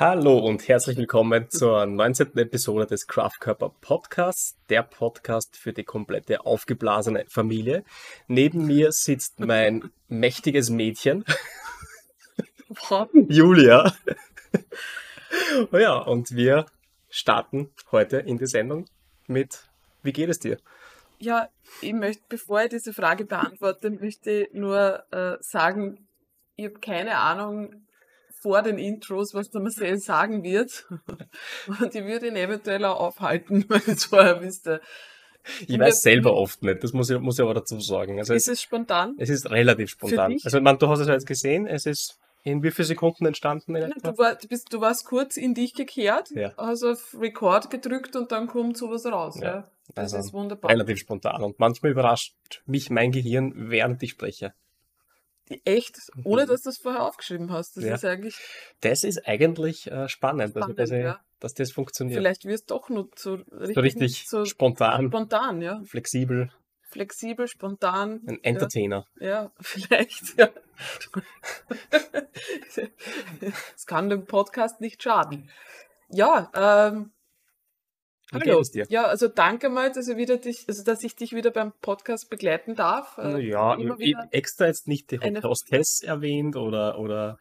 Hallo und herzlich willkommen zur 19. Episode des Kraftkörper Podcasts, der Podcast für die komplette aufgeblasene Familie. Neben mir sitzt mein mächtiges Mädchen, Julia. Ja, und wir starten heute in die Sendung mit, wie geht es dir? Ja, ich möchte, bevor ich diese Frage beantworte, möchte ich nur äh, sagen, ich habe keine Ahnung, vor den Intros, was der Marcel sagen wird. Und ich würde ihn eventuell auch aufhalten, weil ich es vorher wüsste. Ich weiß selber oft nicht, das muss ich, muss ich aber dazu sagen. Also ist es, spontan? Es ist relativ spontan. Also man, du hast es ja jetzt gesehen, es ist in wie vielen Sekunden entstanden? Ja, du, war, du, bist, du warst kurz in dich gekehrt, ja. hast auf Record gedrückt und dann kommt sowas raus. Ja. ja. Das also ist wunderbar. Relativ spontan. Und manchmal überrascht mich mein Gehirn, während ich spreche. Echt? Ohne dass du es vorher aufgeschrieben hast. Das ja. ist eigentlich. Das ist eigentlich äh, spannend, spannend also, dass, ja. dass, das funktioniert. Vielleicht wirst du doch nur so richtig, so richtig so spontan. Spontan, ja. Flexibel. Flexibel, spontan. Ein Entertainer. Ja, ja vielleicht, ja. Es kann dem Podcast nicht schaden. Ja, ähm, wie Hallo. Ja, also danke mal, dass, dich, also dass ich dich wieder beim Podcast begleiten darf. Äh, ja, extra jetzt nicht die Hostess erwähnt oder, oder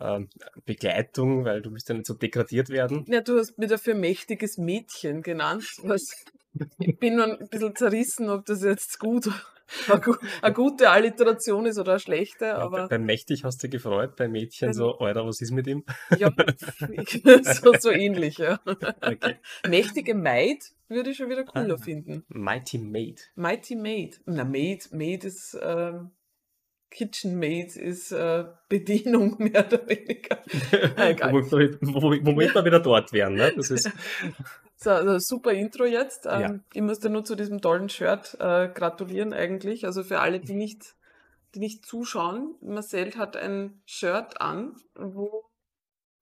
ähm, Begleitung, weil du bist ja nicht so degradiert werden. Ja, du hast mir dafür mächtiges Mädchen genannt. Was, ich bin nur ein bisschen zerrissen, ob das jetzt gut eine gute Alliteration ist oder eine schlechte. Aber ja, bei, mächtig hast du gefreut, bei Mädchen so, Alter, was ist mit ihm? Ja, so, so ähnlich, ja. Okay. Mächtige Maid würde ich schon wieder cooler ah, finden. Mighty Maid. Mighty Maid. Na, Maid, Maid ist, äh, Kitchen Maid ist äh, Bedienung mehr oder weniger. Womit wir wieder dort wären, ne? Das ist so, also super Intro jetzt. Ähm, ja. Ich muss dir nur zu diesem tollen Shirt äh, gratulieren eigentlich. Also für alle, die nicht, die nicht zuschauen, Marcel hat ein Shirt an, wo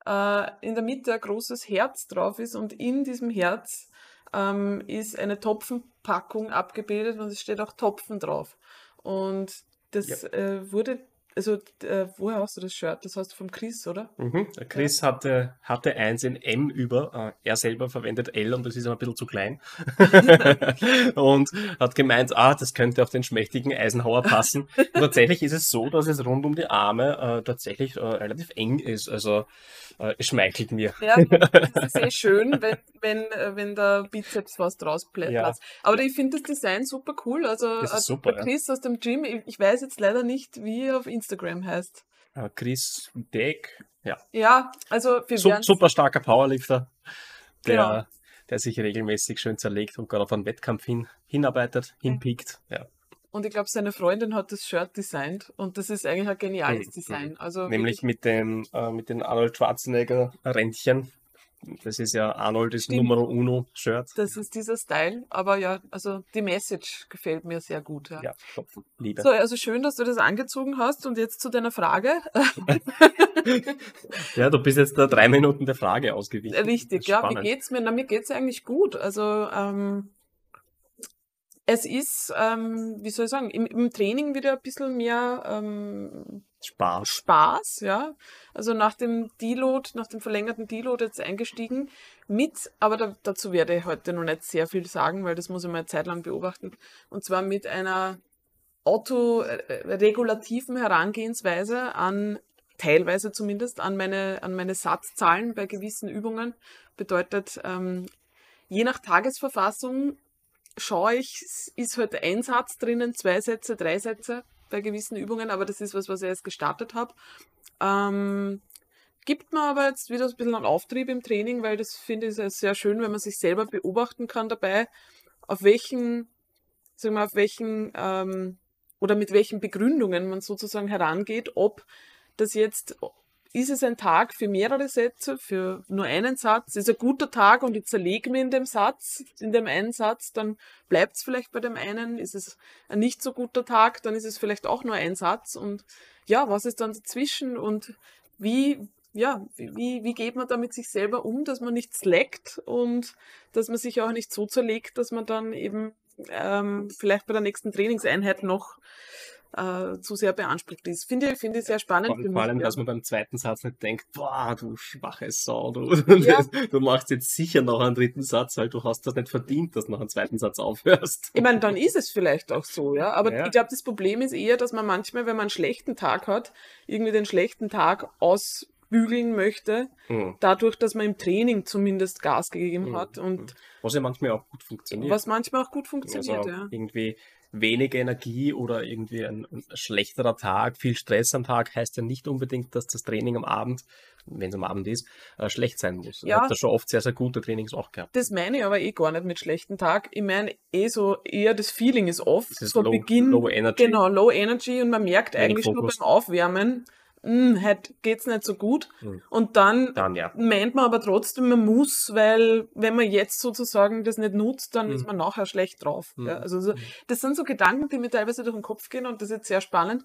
äh, in der Mitte ein großes Herz drauf ist und in diesem Herz ähm, ist eine Topfenpackung abgebildet und es steht auch Topfen drauf. Und das ja. äh, wurde also äh, woher hast du das Shirt? Das hast du vom Chris, oder? Mhm. Der Chris ja. hatte, hatte eins in M über. Äh, er selber verwendet L und das ist ein bisschen zu klein. und hat gemeint, ah, das könnte auf den schmächtigen Eisenhower passen. Tatsächlich ist es so, dass es rund um die Arme äh, tatsächlich äh, relativ eng ist. Also äh, es schmeichelt mir. Ja, das ist eh schön, wenn, wenn, äh, wenn der Bizeps was draus platzt. Ja. Aber ich finde das Design super cool. Also super, der Chris ja. aus dem Gym, ich, weiß jetzt leider nicht, wie er auf Instagram heißt. Uh, Chris Deck, ja. Ja, also wir Sup Super starker Powerlifter, der, genau. der sich regelmäßig schön zerlegt und gerade auf einen Wettkampf hin, hinarbeitet, hinpiekt. Ja. Und ich glaube, seine Freundin hat das Shirt designt und das ist eigentlich ein geniales mhm. Design. Also Nämlich mit dem, äh, mit den Arnold Schwarzenegger Rändchen das ist ja Arnold's Stimmt. Numero Uno Shirt. Das ist dieser Style, aber ja, also die Message gefällt mir sehr gut. Ja, ja Liebe. So, also schön, dass du das angezogen hast und jetzt zu deiner Frage. ja, du bist jetzt da drei Minuten der Frage ausgewichen. Richtig, ja, wie geht's mir? Na, mir geht's eigentlich gut. Also, ähm, es ist, ähm, wie soll ich sagen, im, im Training wieder ein bisschen mehr ähm, Spaß. Spaß, ja. Also nach dem Deload, nach dem verlängerten Deload jetzt eingestiegen mit, aber da, dazu werde ich heute noch nicht sehr viel sagen, weil das muss ich mal eine Zeit lang beobachten. Und zwar mit einer autoregulativen Herangehensweise an, teilweise zumindest, an meine, an meine Satzzahlen bei gewissen Übungen. Bedeutet, ähm, je nach Tagesverfassung schaue ich, ist heute ein Satz drinnen, zwei Sätze, drei Sätze bei gewissen Übungen, aber das ist was, was ich erst gestartet habe. Ähm, gibt mir aber jetzt wieder ein bisschen einen Auftrieb im Training, weil das finde ich sehr schön, wenn man sich selber beobachten kann dabei, auf welchen, sagen wir, auf welchen ähm, oder mit welchen Begründungen man sozusagen herangeht, ob das jetzt ist es ein Tag für mehrere Sätze, für nur einen Satz? Ist ein guter Tag und ich zerlege mir in dem Satz, in dem einen Satz, dann bleibt es vielleicht bei dem einen. Ist es ein nicht so guter Tag, dann ist es vielleicht auch nur ein Satz. Und ja, was ist dann dazwischen und wie, ja, wie, wie geht man da mit sich selber um, dass man nicht slackt und dass man sich auch nicht so zerlegt, dass man dann eben ähm, vielleicht bei der nächsten Trainingseinheit noch äh, zu sehr beansprucht ist. Finde ich, finde ich sehr spannend. Vor, für vor mich, allem, ja. dass man beim zweiten Satz nicht denkt, boah, du schwache Sau, du, Ja. du machst jetzt sicher noch einen dritten Satz, weil du hast das nicht verdient, dass du noch einen zweiten Satz aufhörst. Ich meine, dann ist es vielleicht auch so, ja. Aber Ja. ich glaube, das Problem ist eher, dass man manchmal, wenn man einen schlechten Tag hat, irgendwie den schlechten Tag ausbügeln möchte, Hm. dadurch, dass man im Training zumindest Gas gegeben Mhm. hat und Was ja manchmal auch gut funktioniert. was manchmal auch gut funktioniert, also ja. irgendwie weniger Energie oder irgendwie ein, ein schlechterer Tag, viel Stress am Tag heißt ja nicht unbedingt, dass das Training am Abend, wenn es am Abend ist, äh, schlecht sein muss. Ja. Ich habe da schon oft sehr, sehr gute Trainings auch gehabt. Das meine ich aber eh gar nicht mit schlechten Tag. Ich meine eh so, eher das Feeling ist oft, Das ist so low, Beginn, low Energy. genau, Low Energy und man merkt Wenig eigentlich nur beim Aufwärmen, hm, heute geht's nicht so gut. Mhm. Und dann Dann ja. meint man aber trotzdem, man muss, weil wenn man jetzt sozusagen das nicht nutzt, dann Mhm. ist man nachher schlecht drauf. Mhm. Ja, also so, das sind so Gedanken, die mir teilweise durch den Kopf gehen und das ist jetzt sehr spannend.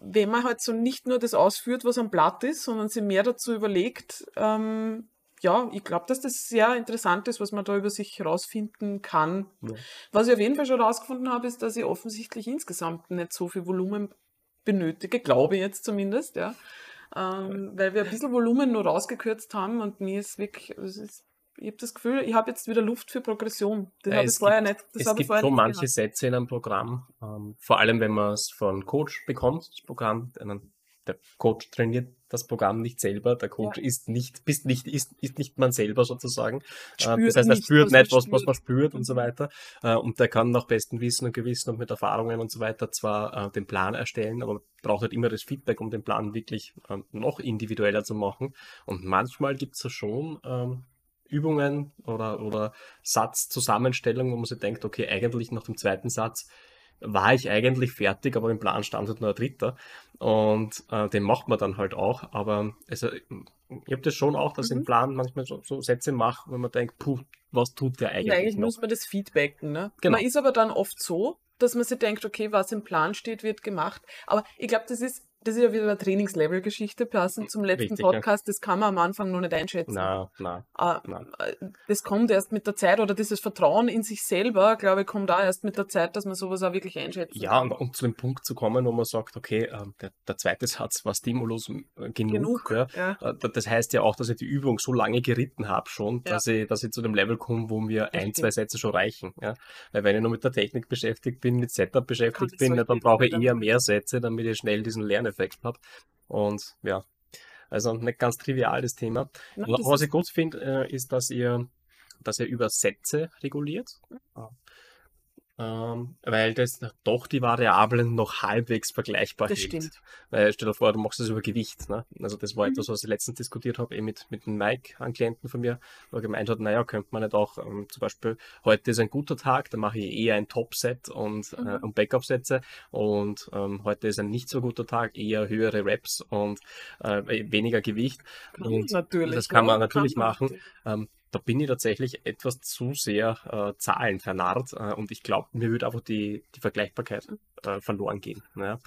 Wenn man halt so nicht nur das ausführt, was am Blatt ist, sondern sich mehr dazu überlegt, ähm, ja, ich glaube, dass das sehr interessant ist, was man da über sich herausfinden kann. Ja. Was ich auf jeden Fall schon herausgefunden habe, ist, dass ich offensichtlich insgesamt nicht so viel Volumen benötige, glaube ich jetzt zumindest, ja. Ähm, weil wir ein bisschen Volumen nur rausgekürzt haben und mir ist wirklich, ist, ich habe das Gefühl, ich habe jetzt wieder Luft für Progression. Das Ja, habe ich es vorher gibt- nicht. Das es gibt so manche gehabt. Sätze in einem Programm, ähm, vor allem wenn man es von Coach bekommt, das Programm, einen, der Coach trainiert das Programm nicht selber, der Coach ist nicht, bist nicht, ist, ist nicht man selber sozusagen. Äh, Spürt das heißt, er spürt nicht, was, was man spürt und so Mhm. weiter. Äh, und der kann nach bestem Wissen und Gewissen und mit Erfahrungen und so weiter zwar äh, den Plan erstellen, aber braucht halt immer das Feedback, um den Plan wirklich ähm, noch individueller zu machen. Und manchmal gibt es ja schon ähm, Übungen oder, oder Satzzusammenstellungen, wo man sich denkt, okay, eigentlich nach dem zweiten Satz war ich eigentlich fertig, aber im Plan stand halt nur ein dritter. Und äh, den macht man dann halt auch. Aber also, ich habe das schon auch, dass Mhm. im Plan manchmal so, so Sätze mache, wenn man denkt, puh, was tut der eigentlich, Ja, eigentlich noch? muss man das feedbacken. Ne? Genau. Man ist aber dann oft so, dass man sich denkt, okay, was im Plan steht, wird gemacht. Aber ich glaube, das ist, das ist ja wieder eine Trainingslevel-Geschichte, passend zum letzten Richtig, ja. Podcast. Das kann man am Anfang noch nicht einschätzen. Na, Äh, na. äh, Das kommt erst mit der Zeit oder dieses Vertrauen in sich selber, glaube ich, kommt da erst mit der Zeit, dass man sowas auch wirklich einschätzen Ja, und um zu dem Punkt zu kommen, wo man sagt, okay, ähm, der, der zweite Satz war Stimulus äh, genug. Genug, Ja. Ja. Äh, da- Das heißt ja auch, dass ich die Übung so lange geritten habe schon, Ja. dass, ich, dass ich zu dem Level komme, wo mir ein, Richtig. zwei Sätze schon reichen. Ja? Weil wenn ich nur mit der Technik beschäftigt bin, mit Setup beschäftigt bin, ja, dann brauche ich eher mehr Sätze, damit ich schnell diesen Lerneffekt habe. Und ja, also nicht ganz trivial das Thema. Aber das was ich gut finde, äh, ist, dass ihr, dass ihr über Sätze reguliert. Ähm, weil das doch die Variablen noch halbwegs vergleichbar Das hält. stimmt. Weil stell dir vor, du machst das über Gewicht. Ne? Also das war Mhm. etwas, was ich letztens diskutiert habe, eh mit, mit einem Mike, einem Klienten von mir, wo er gemeint hat, naja, könnte man nicht auch ähm, zum Beispiel, heute ist ein guter Tag, da mache ich eher ein Top-Set und, äh, Mhm. und Backup-Sätze und ähm, heute ist ein nicht so guter Tag, eher höhere Reps und äh, weniger Gewicht. Und natürlich, das kann man natürlich machen. Ähm, da bin ich tatsächlich etwas zu sehr äh, Zahlen vernarrt äh, und ich glaube, mir würde einfach die, die Vergleichbarkeit äh, verloren gehen. Ja.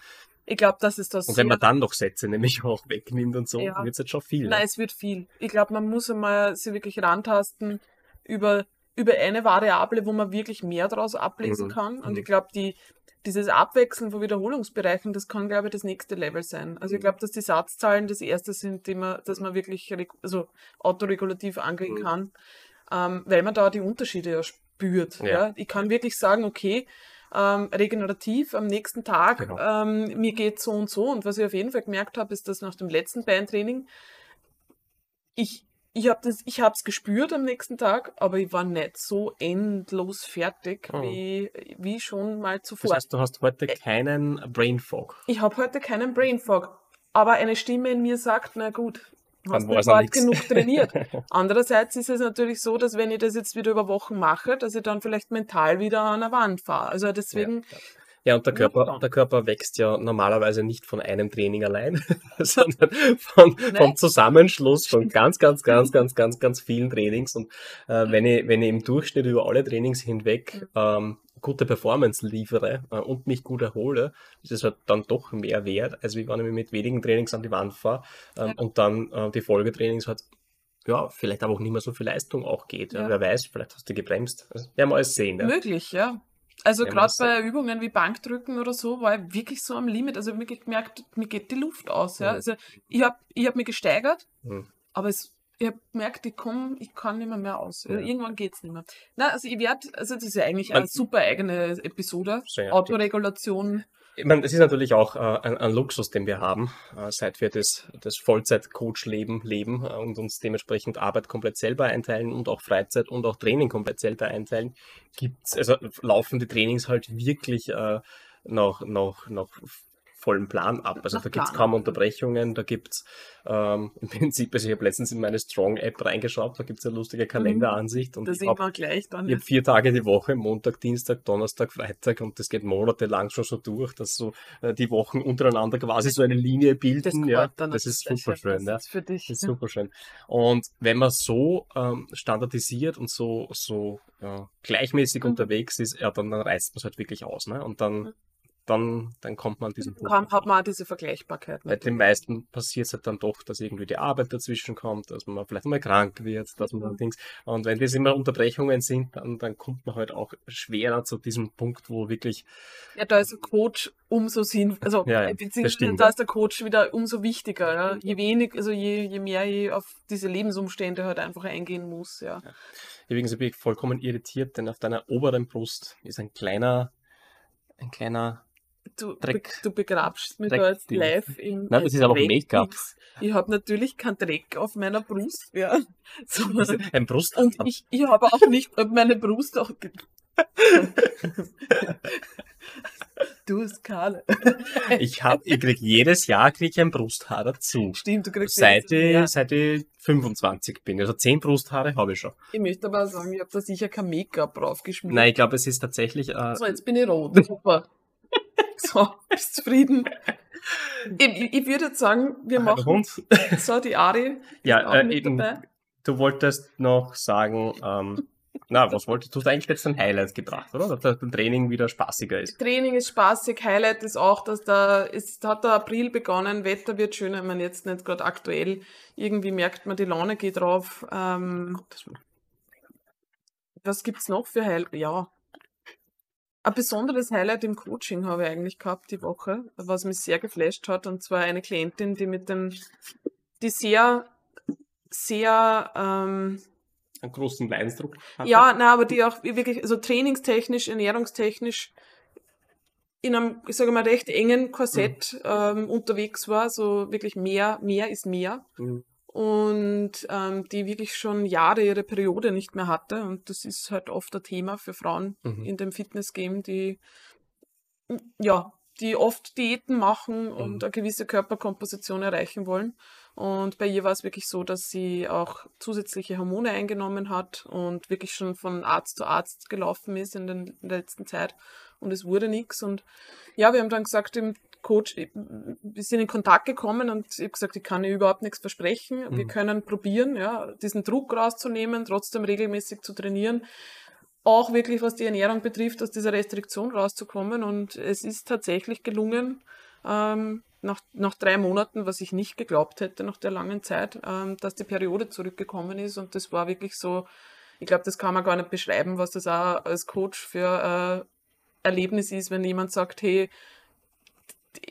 Ich glaube, das ist das. Und wenn man dann noch Sätze nämlich auch wegnimmt und so, Ja. wird es jetzt schon viel. Nein, ne? es wird viel. Ich glaube, man muss einmal sich wirklich rantasten über, über eine Variable, wo man wirklich mehr daraus ablesen Mhm. kann. Und Mhm. ich glaube, die, dieses Abwechseln von Wiederholungsbereichen, das kann, glaube ich, das nächste Level sein. Also ich Mhm. glaube, dass die Satzzahlen das erste sind, die man, dass man wirklich also autoregulativ angehen Mhm. kann, ähm, weil man da die Unterschiede ja spürt. Ja. Ja. Ich kann wirklich sagen, okay, ähm, regenerativ am nächsten Tag, Genau. ähm, mir geht so und so. Und was ich auf jeden Fall gemerkt habe, ist, dass nach dem letzten Beintraining ich, ich habe das, ich habe es gespürt am nächsten Tag, aber ich war nicht so endlos fertig Oh. wie, wie schon mal Das zuvor. heißt, du hast heute keinen Brain Fog. ich habe heute keinen Brain Fog, aber eine Stimme in mir sagt, na gut, hast du bald genug trainiert. Andererseits ist es natürlich so, dass wenn ich das jetzt wieder über Wochen mache, dass ich dann vielleicht mental wieder an der Wand fahre. Also deswegen, Ja, und der Ja, Körper, der Körper wächst ja normalerweise nicht von einem Training allein, sondern von, vom. Zusammenschluss von ganz, ganz, ganz, ganz, ganz, ganz vielen Trainings. Und äh, wenn, ich, wenn ich im Durchschnitt über alle Trainings hinweg ähm, gute Performance liefere äh, und mich gut erhole, ist es halt dann doch mehr wert, als wie wenn ich mich mit wenigen Trainings an die Wand fahre ähm, Ja. und dann äh, die Folgetrainings halt ja, vielleicht aber auch nicht mehr so viel Leistung auch geht. Ja. Ja. Wer weiß, vielleicht hast du gebremst. Das werden wir alles sehen. Ja. möglich, ja. Also Wenn gerade bei Übungen wie Bankdrücken oder so war ich wirklich so am Limit. Also wirklich gemerkt, mir geht die Luft aus. Ja. Also ich habe ich hab mich gesteigert, Mhm. aber es, ich habe gemerkt, ich komm, ich kann nicht mehr, mehr aus. Ja. Irgendwann geht's nicht mehr. Na, also ich werde, also das ist ja eigentlich Man- eine super eigene Episode. Autoregulation. Ich meine, das ist natürlich auch äh, ein, ein Luxus, den wir haben, äh, seit wir das, das Vollzeit-Coach-Leben leben äh, und uns dementsprechend Arbeit komplett selber einteilen und auch Freizeit und auch Training komplett selber einteilen, gibt's, also laufen die Trainings halt wirklich äh, nach, nach, nach vollen Plan ab. Also Nach da gibt's Plan. kaum Unterbrechungen, da gibt's ähm, im Prinzip, also ich habe letztens in meine Strong-App reingeschaut, da gibt's eine lustige Kalenderansicht und Da hab wir gleich dann. ich habe vier Tage die Woche, Montag, Dienstag, Donnerstag, Freitag und das geht monatelang schon so durch, dass so äh, die Wochen untereinander quasi so eine Linie bilden. ja, gefällt dann das ist super schön. Ja. Das ist für dich. Das ist super schön. Und wenn man so ähm, standardisiert und so, so ja, gleichmäßig Mhm. unterwegs ist, ja, dann, dann reißt man es halt wirklich aus. Ne? Und dann, dann, dann kommt man an diesen Punkt. Kann, hat man auch diese Vergleichbarkeit. Bei den meisten passiert es halt dann doch, dass irgendwie die Arbeit dazwischen kommt, dass man vielleicht mal krank wird, dass man Mhm. Dings. Und wenn das immer Unterbrechungen sind, dann, dann kommt man halt auch schwerer zu diesem Punkt, wo wirklich, Ja, da ist der Coach umso sinn, also Ja, ja, beziehungsweise da ja. ist der Coach wieder umso wichtiger. Ja? Je wenig, also je, je mehr ich auf diese Lebensumstände halt einfach eingehen muss, ja. übrigens bin ich vollkommen irritiert, denn auf deiner oberen Brust ist ein kleiner, ein kleiner, Du, be, du begrabst mich Dreck- da jetzt live im Nein, das ist aber Make-up. Ich habe natürlich keinen Dreck auf meiner Brust, ja. So. ein Brust. Und ich, ich habe auch nicht meine Brust auch. du Skala. Ich hab, ich krieg jedes Jahr krieg ich ein Brusthaar dazu. Stimmt, du kriegst Seit ich, seit ich 25 bin. Also 10 Brusthaare habe ich schon. Ich möchte aber sagen, ich habe da sicher kein Make-up draufgeschmiert. Nein, ich glaube, es ist tatsächlich, äh, So, jetzt bin ich rot. Super. So, bist zufrieden? Ich, ich, würde jetzt sagen, wir ein machen Hund. so die Ari. Ja, auch äh, mit eben, dabei. du wolltest noch sagen, ähm, na, was wolltest du? Du hast eigentlich jetzt ein Highlight gebracht, oder? Dass das Training wieder spaßiger ist. Training ist spaßig. Highlight ist auch, dass da es hat der April begonnen, Wetter wird schöner. Ich meine, jetzt nicht gerade aktuell. Irgendwie merkt man, die Laune geht drauf. Ähm, was gibt's noch für Highlight? Ja. Ein besonderes Highlight im Coaching habe ich eigentlich gehabt die Woche, was mich sehr geflasht hat, und zwar eine Klientin, die mit dem, die sehr, sehr, ähm, Einen großen Leidensdruck. hatte. ja, na, aber die auch wirklich, also trainingstechnisch, ernährungstechnisch in einem, ich sage mal, recht engen Korsett ähm, unterwegs war, so wirklich mehr, mehr ist mehr. Mhm. Und ähm, die wirklich schon Jahre ihre Periode nicht mehr hatte. Und das ist halt oft ein Thema für Frauen Mhm. in dem Fitnessgame, die ja, die oft Diäten machen und Mhm. eine gewisse Körperkomposition erreichen wollen. Und bei ihr war es wirklich so, dass sie auch zusätzliche Hormone eingenommen hat und wirklich schon von Arzt zu Arzt gelaufen ist in, den, in der letzten Zeit. Und es wurde nichts. Und ja, wir haben dann gesagt, Coach, wir sind in Kontakt gekommen und ich habe gesagt, ich kann überhaupt nichts versprechen. Wir Mhm. können probieren, ja, diesen Druck rauszunehmen, trotzdem regelmäßig zu trainieren auch wirklich, was die Ernährung betrifft, aus dieser Restriktion rauszukommen. Und es ist tatsächlich gelungen, ähm, nach, nach drei Monaten, was ich nicht geglaubt hätte nach der langen Zeit, ähm, dass die Periode zurückgekommen ist. Und das war wirklich so, ich glaube, das kann man gar nicht beschreiben, was das auch als Coach für äh, Erlebnis ist, wenn jemand sagt, hey,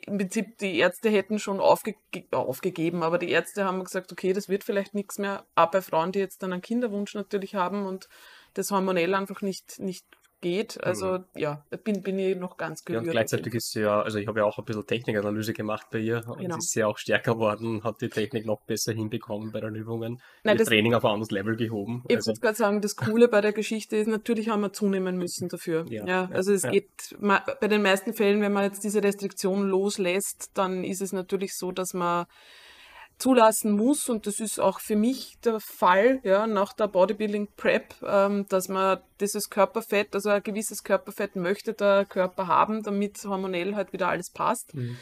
im Prinzip die Ärzte hätten schon aufge aufgegeben, aber die Ärzte haben gesagt, okay, das wird vielleicht nichts mehr, auch bei Frauen, die jetzt dann einen Kinderwunsch natürlich haben und das hormonell einfach nicht, nicht geht. Also ja, bin, bin ich noch ganz Mhm. Ja, gerührt. und gleichzeitig ist sie ja, also ich habe ja auch ein bisschen Technikanalyse gemacht bei ihr und Genau. sie ist ja auch stärker geworden, hat die Technik noch besser hinbekommen bei den Übungen, Nein, das- Training auf ein anderes Level gehoben. Ich Also, würde gerade sagen, das Coole bei der Geschichte ist, natürlich haben wir zunehmen müssen dafür. Ja, Ja, also es ja. geht bei den meisten Fällen, wenn man jetzt diese Restriktion loslässt, dann ist es natürlich so, dass man zulassen muss und das ist auch für mich der Fall, ja, nach der Bodybuilding Prep, ähm, dass man dieses Körperfett, also ein gewisses Körperfett möchte der Körper haben, damit hormonell halt wieder alles passt. Mhm.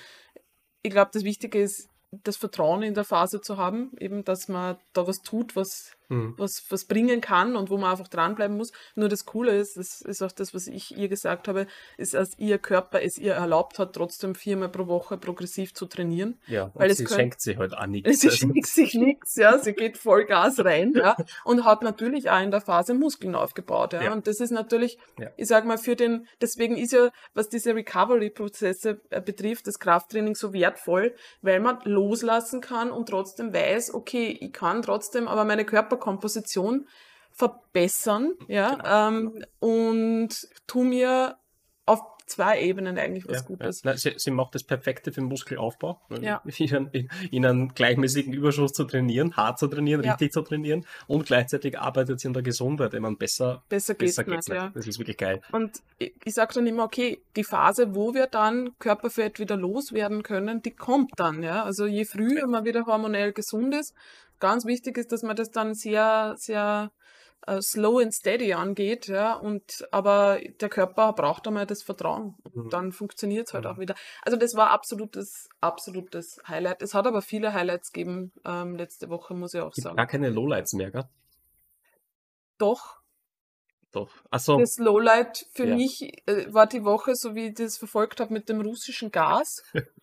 Ich glaube, das Wichtige ist, das Vertrauen in der Phase zu haben, eben, dass man da was tut, was Mhm. was, was bringen kann und wo man einfach dranbleiben muss. Nur das Coole ist, das ist auch das, was ich ihr gesagt habe, ist, dass ihr Körper es ihr erlaubt hat, trotzdem viermal pro Woche progressiv zu trainieren. Ja, Weil sie könnt- schenkt sich halt auch nichts. Sie schenkt sich nichts, ja, sie geht voll Gas rein, ja, und hat natürlich auch in der Phase Muskeln aufgebaut, ja. Ja. Und das ist natürlich, Ja. ich sag mal, für den, deswegen ist ja, was diese Recovery-Prozesse äh, betrifft, das Krafttraining so wertvoll, weil man loslassen kann und trotzdem weiß, okay, ich kann trotzdem aber meine Körperkomposition verbessern, ja, Genau. ähm, und tu mir zwei Ebenen eigentlich was ja, Gutes. Ja. Nein, sie, sie macht das Perfekte für den Muskelaufbau. Ja. In, in, in einem gleichmäßigen Überschuss zu trainieren, hart zu trainieren, richtig zu trainieren und gleichzeitig arbeitet sie an der Gesundheit. Ich meine, besser, Besser besser geht's nicht. ja. Das ist wirklich geil. Und ich, ich sage dann immer, okay, die Phase, wo wir dann Körperfett wieder loswerden können, die kommt dann, ja. Also je früher man wieder hormonell gesund ist, ganz wichtig ist, dass man das dann sehr, sehr äh, slow and steady angeht, ja. Und aber der Körper braucht einmal das Vertrauen. Und Mhm. dann funktioniert es halt Mhm. auch wieder. Also das war absolutes, absolutes Highlight. Es hat aber viele Highlights gegeben ähm, letzte Woche, muss ich auch Gibt sagen. gar keine Lowlights mehr, gell? Doch, Doch. Achso, Das Lowlight für Ja. mich äh, war die Woche, so wie ich das verfolgt habe mit dem russischen Gas.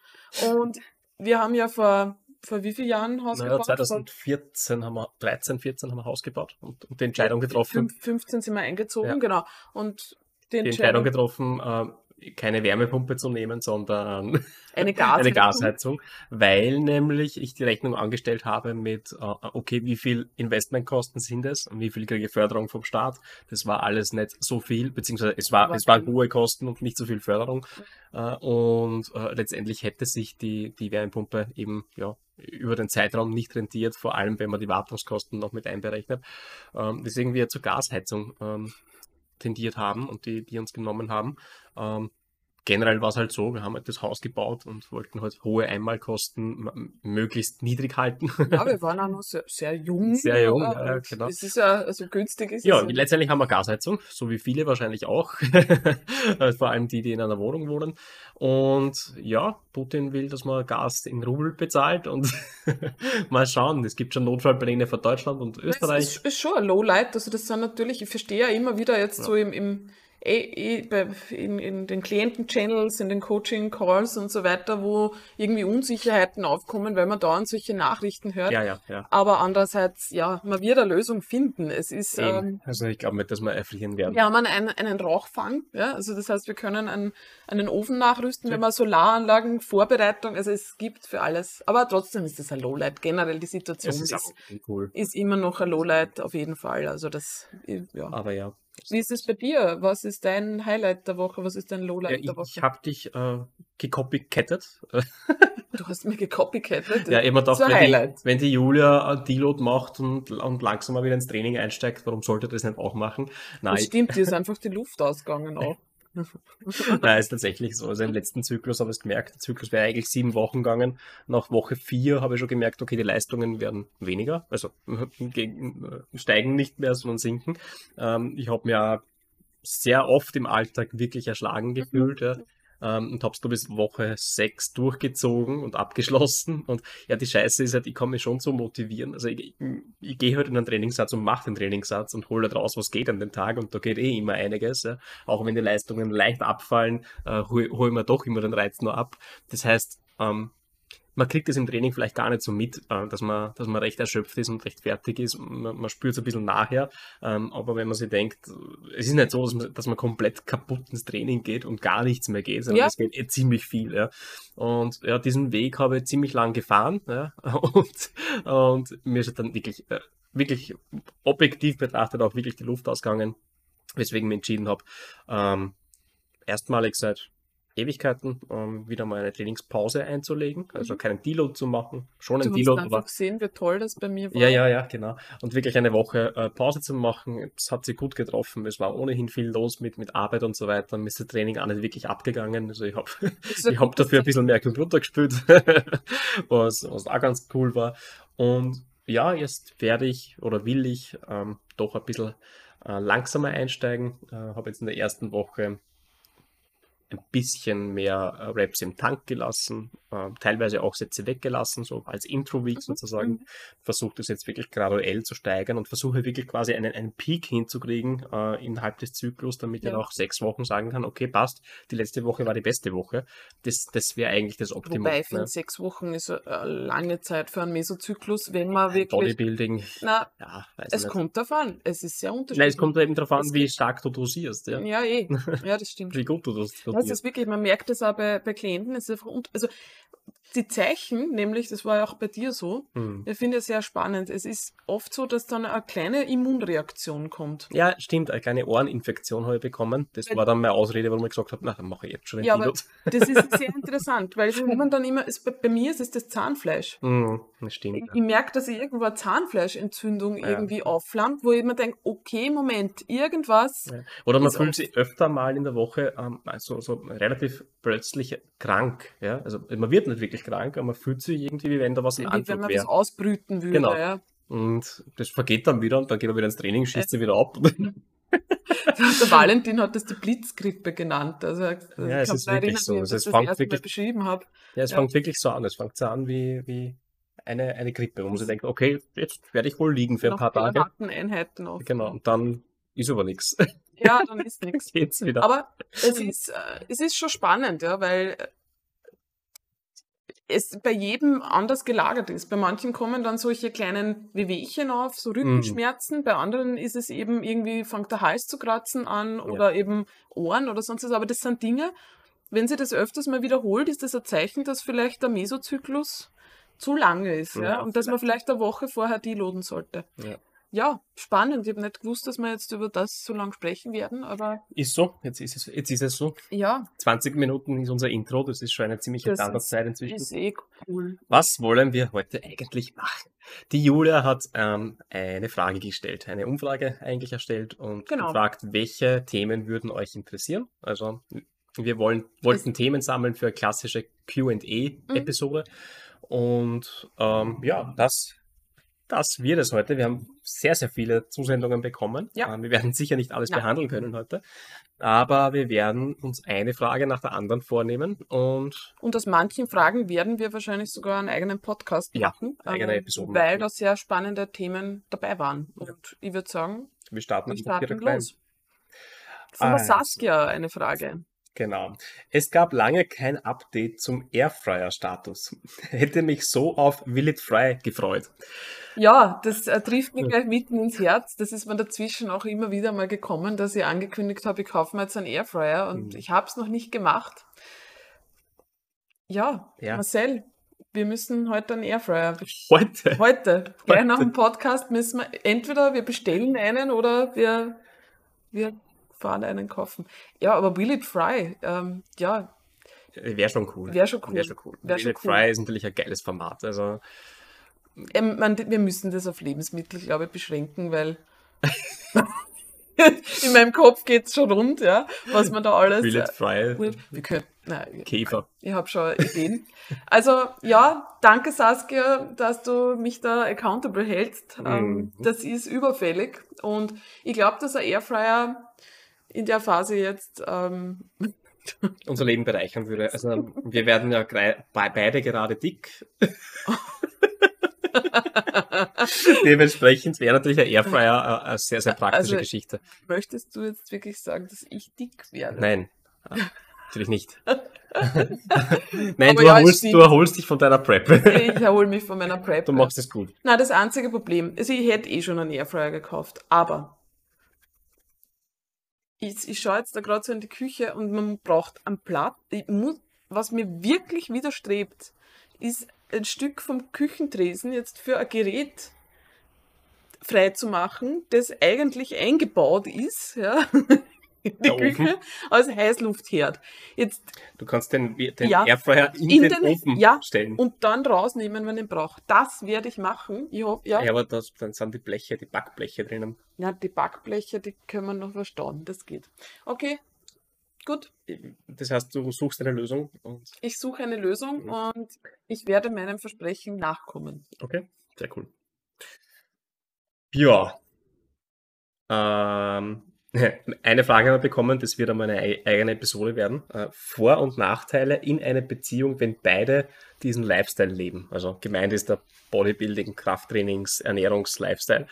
Und wir haben ja vor, vor wie vielen Jahren Haus naja, gebaut? 2014 haben wir, 13, 14 haben wir Haus gebaut und, und die Entscheidung getroffen, Fünf- 15 sind wir eingezogen, Ja. genau. Und die die Entscheidung Entscheidung, getroffen, äh, keine Wärmepumpe zu nehmen, sondern eine Gasheizung. eine Gasheizung, weil nämlich ich die Rechnung angestellt habe mit, äh, okay, wie viel Investmentkosten sind es und wie viel kriege ich Förderung vom Staat. Das war alles nicht so viel, beziehungsweise es war, War es waren hohe Kosten und nicht so viel Förderung. Äh, und äh, letztendlich hätte sich die, die Wärmepumpe eben ja, über den Zeitraum nicht rentiert, vor allem wenn man die Wartungskosten noch mit einberechnet. Ähm, deswegen wir zur Gasheizung ähm, tendiert haben und die, die uns genommen haben. Ähm, generell war es halt so, wir haben halt das Haus gebaut und wollten halt hohe Einmalkosten möglichst niedrig halten. Ja, wir waren auch noch sehr, sehr jung. Sehr jung, ja, genau. Es ist ja, also günstig ist Ja, es. und letztendlich haben wir Gasheizung, so wie viele wahrscheinlich auch. Vor allem die, die in einer Wohnung wohnen. Und ja, Putin will, dass man Gas in Rubel bezahlt und mal schauen. Es gibt schon Notfallpläne für Deutschland und Es Österreich. ist, ist schon ein Lowlight. Also das sind natürlich, ich verstehe ja immer wieder jetzt Ja. so im, im in, in den Klienten-Channels, in den Coaching-Calls und so weiter, wo irgendwie Unsicherheiten aufkommen, weil man dauernd solche Nachrichten hört. Ja, ja, ja. Aber andererseits, ja, man wird eine Lösung finden. Es ist, ähm. Also ich glaube nicht, dass wir erfrieren werden. wir haben einen, einen Rauchfang, ja, also das heißt, wir können einen, einen Ofen nachrüsten, Ja. wenn wir Solaranlagen, Vorbereitung, also es gibt für alles. Aber trotzdem ist es ein Lowlight. Generell die Situation Das ist ist, cool. ist immer noch ein Lowlight auf jeden Fall. Also das, ja. Aber ja. Wie ist es bei dir? Was ist dein Highlight der Woche? Was ist dein Ja, Lowlight ich der ich Woche? habe dich äh, gecopycattet. Du hast mir gecopycattet. Ja, immer doch, wenn die, wenn die Julia ein Deload macht und, und langsam mal wieder ins Training einsteigt, warum sollte das nicht auch machen? Nein, Das stimmt, dir ist einfach die Luft ausgegangen auch. Nein, ist tatsächlich so. Also im letzten Zyklus habe ich es gemerkt, der Zyklus wäre eigentlich sieben Wochen gegangen. Nach Woche vier habe ich schon gemerkt, okay, die Leistungen werden weniger, also gegen, äh, steigen nicht mehr, sondern sinken. Ähm, ich habe mir sehr oft im Alltag wirklich erschlagen gefühlt. Ja. Ähm, und habe es bis Woche sechs durchgezogen und abgeschlossen. Und ja, die Scheiße ist halt, ich kann mich schon so motivieren. Also ich, ich, ich gehe halt in einen Trainingssatz und mache den Trainingssatz und hole halt raus, was geht an den Tag. Und da geht eh immer einiges. Ja. Auch wenn die Leistungen leicht abfallen, äh, hole hol mir doch immer den Reiz nur ab. Das heißt, ähm, man kriegt es im Training vielleicht gar nicht so mit, äh, dass man, dass man recht erschöpft ist und recht fertig ist. Man, man spürt es ein bisschen nachher. Ähm, aber wenn man sich denkt, es ist nicht so, dass man, dass man komplett kaputt ins Training geht und gar nichts mehr geht, sondern Ja. es geht eh ziemlich viel. Ja. Und ja, diesen Weg habe ich ziemlich lang gefahren. Ja. Und, und mir ist dann wirklich, äh, wirklich objektiv betrachtet auch wirklich die Luft ausgegangen, weswegen ich mich entschieden habe, ähm, erstmalig seit Ewigkeiten ähm, wieder mal eine Trainingspause einzulegen, also Mhm. keinen Deload zu machen, schon Du ein hast Deload, einfach aber gesehen, wie toll das bei mir war. ja, ja, ja, genau. Und wirklich eine Woche äh, Pause zu machen, es hat sich gut getroffen. Es war ohnehin viel los mit, mit Arbeit und so weiter. Mir ist das Training auch nicht wirklich abgegangen. Also ich habe Das ich hab dafür ein bisschen mehr Computer gespielt, was, was auch ganz cool war. Und ja, jetzt werde ich oder will ich ähm, doch ein bisschen äh, langsamer einsteigen. Äh, habe jetzt in der ersten Woche ein bisschen mehr äh, Raps im Tank gelassen, äh, teilweise auch Sätze weggelassen, so als Intro-Week Mhm, sozusagen. mhm. Versuche das jetzt wirklich graduell zu steigern und versuche wirklich quasi einen, einen Peak hinzukriegen äh, innerhalb des Zyklus, damit ich Ja. nach sechs Wochen sagen kann, okay, passt, die letzte Woche war die beste Woche. Das, das wäre eigentlich das Optimum. Wobei ich ne? finde, sechs Wochen ist eine lange Zeit für einen Mesozyklus, wenn man wirklich. Bodybuilding, Na, ja, es ich nicht. kommt davon an. Es ist sehr unterschiedlich. Nein, es kommt eben darauf an, Es wie stark du dosierst. Ja. Ja, eh. Ja, das stimmt. Wie gut du das Das ist wirklich, man merkt das auch bei, bei Klienten. Also die Zeichen, nämlich, das war ja auch bei dir so, Hm. ich finde es sehr spannend. Es ist oft so, dass dann eine kleine Immunreaktion kommt. Ja, stimmt, eine kleine Ohreninfektion habe ich bekommen. Das Weil- war dann meine Ausrede, warum ich gesagt habe, na, dann mache ich jetzt schon den Ja, aber Pilot. das ist sehr interessant, weil man dann immer, es, bei, bei mir ist es das Zahnfleisch. Hm, das Ich, stimmt. ich merke, dass ich irgendwo eine Zahnfleischentzündung Ja. irgendwie aufflammt, wo ich mir denke, okay, Moment, irgendwas. Ja. Oder man fühlt sich öfter mal in der Woche ähm, also, so relativ plötzlich krank. Ja? Also man wird nicht wirklich krank, aber man fühlt sich irgendwie, wie wenn da was im Wie wenn Anflug man was wäre. ausbrüten würde. Genau. Ja. Und das vergeht dann wieder und dann geht man wieder ins Training, schießt sie wieder ab. Der Valentin hat das die Blitzgrippe genannt. Also, Ja, es ist wirklich erinnern, so. wie Also das es das fängt Mal wirklich- beschrieben habe. Ja, es Ja. fängt wirklich so an. Es fängt so an wie, wie eine, eine Grippe, wo man sich denkt, okay, jetzt werde ich wohl liegen für ein paar Tage. Einheiten oft. Genau, und dann ist aber nichts. Ja, dann ist nichts. Geht's wieder. Aber es ist, äh, es ist schon spannend, ja, weil äh, es bei jedem anders gelagert ist. Bei manchen kommen dann solche kleinen Wehwehchen auf, so Rückenschmerzen. Bei anderen ist es eben irgendwie, fängt der Hals zu kratzen an oder eben Ohren oder sonst was. Aber das sind Dinge, wenn sie das öfters mal wiederholt, ist das ein Zeichen, dass vielleicht der Mesozyklus zu lange ist. Ja, Ja, und dass man vielleicht eine Woche vorher deloaden sollte. Ja. Ja, spannend. Ich habe nicht gewusst, dass wir jetzt über das so lang sprechen werden, aber Ist so, jetzt ist es, jetzt ist es so. ja, 20 Minuten ist unser Intro, das ist schon eine ziemliche Das Standardzeit inzwischen. ist eh cool. Was wollen wir heute eigentlich machen? Die Julia hat ähm, eine Frage gestellt, eine Umfrage eigentlich erstellt und Genau. gefragt, welche Themen würden euch interessieren? Also wir wollen, wollten Themen sammeln für eine klassische Q&A-Episode und ähm, ja, das, das wird es heute. Wir haben sehr, sehr viele Zusendungen bekommen. Ja. Ähm, wir werden sicher nicht alles Ja. behandeln können heute, aber wir werden uns eine Frage nach der anderen vornehmen und Und aus manchen Fragen werden wir wahrscheinlich sogar einen eigenen Podcast Ja, machen, eigene äh, Episoden weil da sehr spannende Themen dabei waren. Ja. Und ich würde sagen, wir starten wir starten direkt rein. los. Von der Also. Saskia eine Frage. Genau. Es gab lange kein Update zum Airfryer-Status. Hätte mich so auf Will It Fry gefreut. Ja, das äh, trifft mich gleich mitten ins Herz. Das ist mir dazwischen auch immer wieder mal gekommen, dass ich angekündigt habe, ich kaufe mir jetzt einen Airfryer und Mhm. ich habe es noch nicht gemacht. Ja, Ja. Marcel, wir müssen heute einen Airfryer Heute. Heute, gleich Heute. nach dem Podcast müssen wir entweder wir bestellen einen oder wir, wir fahren einen kaufen. Ja, aber Will It Fry, ähm, ja, Wäre schon cool. Wäre schon cool. Wäre schon cool. Wär Will schon It cool. Fry ist natürlich ein geiles Format. Also, ähm, man, wir müssen das auf Lebensmittel, glaube ich, beschränken, weil in meinem Kopf geht's schon rund, ja, was man da alles. Will It äh, Fry, Will- wir können, nein, Käfer. Ich habe schon Ideen. Also ja, danke Saskia, dass du mich da accountable hältst. Ähm, Mhm. das ist überfällig. Und ich glaube, dass ein Airfryer in der Phase jetzt ähm, Unser Leben bereichern würde. Also, wir werden ja beide gerade dick. Dementsprechend wäre natürlich ein Airfryer eine sehr, sehr praktische Also- Geschichte. möchtest du jetzt wirklich sagen, dass ich dick werde? Nein, äh, natürlich nicht. Nein, du, ja, erholst, du erholst dich von deiner Prep. Ich erhole mich von meiner Prep. Du machst es gut. Na, das einzige Problem, also ich hätte eh schon einen Airfryer gekauft, aber ich, ich schaue jetzt da gerade so in die Küche und man braucht Platz. Ich muss, was mir wirklich widerstrebt, ist ein Stück vom Küchentresen jetzt für ein Gerät frei zu machen, das eigentlich eingebaut ist, ja, in die Der Ofen. Küche als Heißluftherd. Jetzt Du kannst den, den Ja. Airfryer in, In den, den- Ofen ja. stellen. und dann rausnehmen, wenn ich ihn brauche. Das werde ich machen. Ich hoffe, ja. Ja, aber das, dann sind die Bleche, die Backbleche drinnen. Ja, die Backbleche, die können wir noch verstauen. Das geht. Okay, gut. Das heißt, du suchst eine Lösung. Ich suche eine Lösung Mhm. und ich werde meinem Versprechen nachkommen. okay, sehr cool. Ja. Ähm, Eine Frage haben wir bekommen, das wird einmal eine eigene Episode werden. Äh, Vor- und Nachteile in einer Beziehung, wenn beide diesen Lifestyle leben. Also gemeint ist der Bodybuilding, Krafttrainings, Ernährungs-Lifestyle.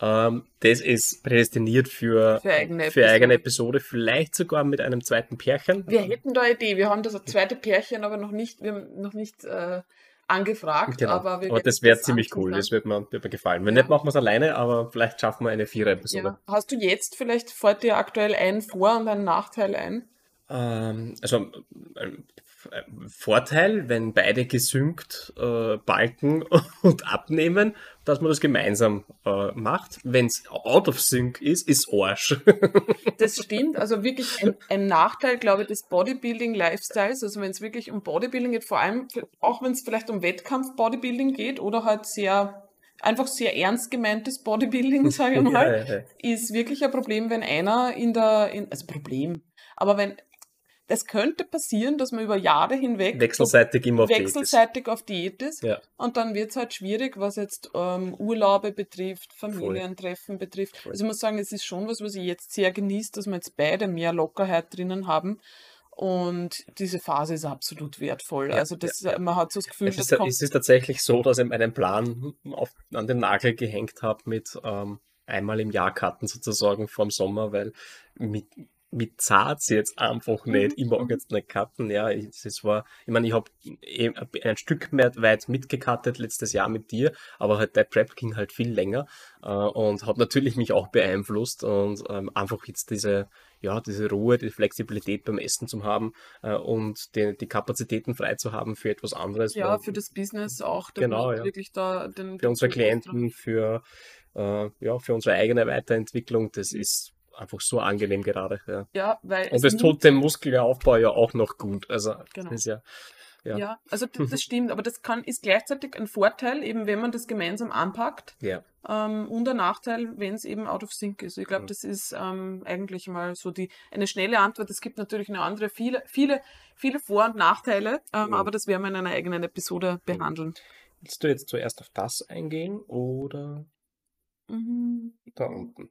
Ähm, das ist prädestiniert für, Für eigene für eigene Episode. Episode, vielleicht sogar mit einem zweiten Pärchen. Wir hätten da eine Idee. Wir haben das zweite Pärchen aber noch nicht, wir haben noch nicht äh, angefragt. Genau. Aber, wir Aber das wäre ziemlich cool, das wird mir, wird mir gefallen. Wenn Ja. nicht, machen wir es alleine, aber vielleicht schaffen wir eine Vierer-Episode. Ja. Hast du jetzt vielleicht, fällt dir aktuell ein Vor- und ein Nachteil ein? Ähm, also ein Vorteil, wenn beide gesynkt äh, balken und abnehmen, dass man das gemeinsam äh, macht. Wenn es out of sync ist, ist Arsch. Das stimmt. Also wirklich ein, ein Nachteil, glaube ich, des Bodybuilding-Lifestyles. Also wenn es wirklich um Bodybuilding geht, vor allem auch wenn es vielleicht um Wettkampf-Bodybuilding geht oder halt sehr, einfach sehr ernst gemeintes Bodybuilding, sage ich mal, Ja, ja, ja. ist wirklich ein Problem, wenn einer in der, in, also Problem, aber wenn, das könnte passieren, dass man über Jahre hinweg Wechselseitig immer auf Diät ist. wechselseitig auf Diät ist. Ja. Und dann wird es halt schwierig, was jetzt ähm, Urlaube betrifft, Familientreffen betrifft. Voll. Also ich muss sagen, es ist schon was, was ich jetzt sehr genieße, dass wir jetzt beide mehr Lockerheit drinnen haben. Und diese Phase ist absolut wertvoll. Ja, also das, man hat so das Gefühl, Es das ist, kommt es ist tatsächlich so, dass ich meinen Plan auf, an den Nagel gehängt habe mit ähm, einmal im Jahr Karten sozusagen vorm Sommer, weil mit, mit Zart jetzt einfach nicht. Ich mag mhm. jetzt nicht Karten. Ja, ich, das war, ich meine, ich habe ein Stück mehr weit mitgekattet letztes Jahr mit dir, aber halt der Prep ging halt viel länger äh, und hat natürlich mich auch beeinflusst und ähm, einfach jetzt diese, ja, diese Ruhe, die Flexibilität beim Essen zu haben äh, und die, die Kapazitäten frei zu haben für etwas anderes. ja für das Business auch, dass Genau, ja. wirklich da den für unsere Klienten, für, äh, ja, für unsere eigene Weiterentwicklung. Das ist einfach so angenehm gerade. Ja. Ja, weil Und es nimmt- tut dem Muskelaufbau ja auch noch gut. Also Genau. das ist ja, ja. Ja, also das, das stimmt, aber das kann, ist gleichzeitig ein Vorteil, eben wenn man das gemeinsam anpackt. ja. Ähm, und ein Nachteil, wenn es eben out of sync ist. Ich glaube, Mhm. das ist ähm, eigentlich mal so die eine schnelle Antwort. Es gibt natürlich eine andere, viele, viele, viele Vor- und Nachteile, ähm, Mhm. aber das werden wir in einer eigenen Episode behandeln. Willst du jetzt zuerst auf das eingehen oder Mhm. da unten?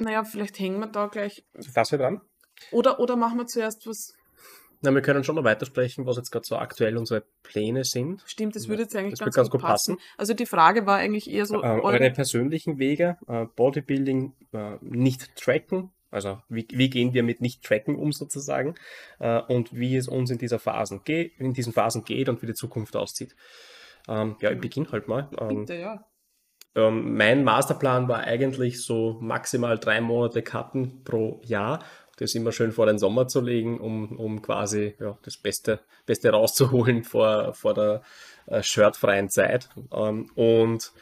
Naja, vielleicht hängen wir da gleich. Das hier dran? Oder, oder machen wir zuerst was. Na, wir können schon noch weitersprechen, was jetzt gerade so aktuell unsere Pläne sind. Stimmt, das würde jetzt eigentlich das wird ganz, gut passen. Also die Frage war eigentlich eher so, äh, eure persönlichen Wege, äh, Bodybuilding äh, nicht tracken, also wie, wie gehen wir mit nicht tracken um sozusagen äh, und wie es uns in dieser Phasen geht, in diesen Phasen geht und wie die Zukunft aussieht. Ähm, ja, ich Mhm. beginne halt mal. Ähm, bitte, ja. Ähm, mein Masterplan war eigentlich so maximal drei Monate Karten pro Jahr. Das immer schön vor den Sommer zu legen, um, um quasi ja, das Beste, Beste rauszuholen vor, vor der äh, shirtfreien Zeit. Ähm, und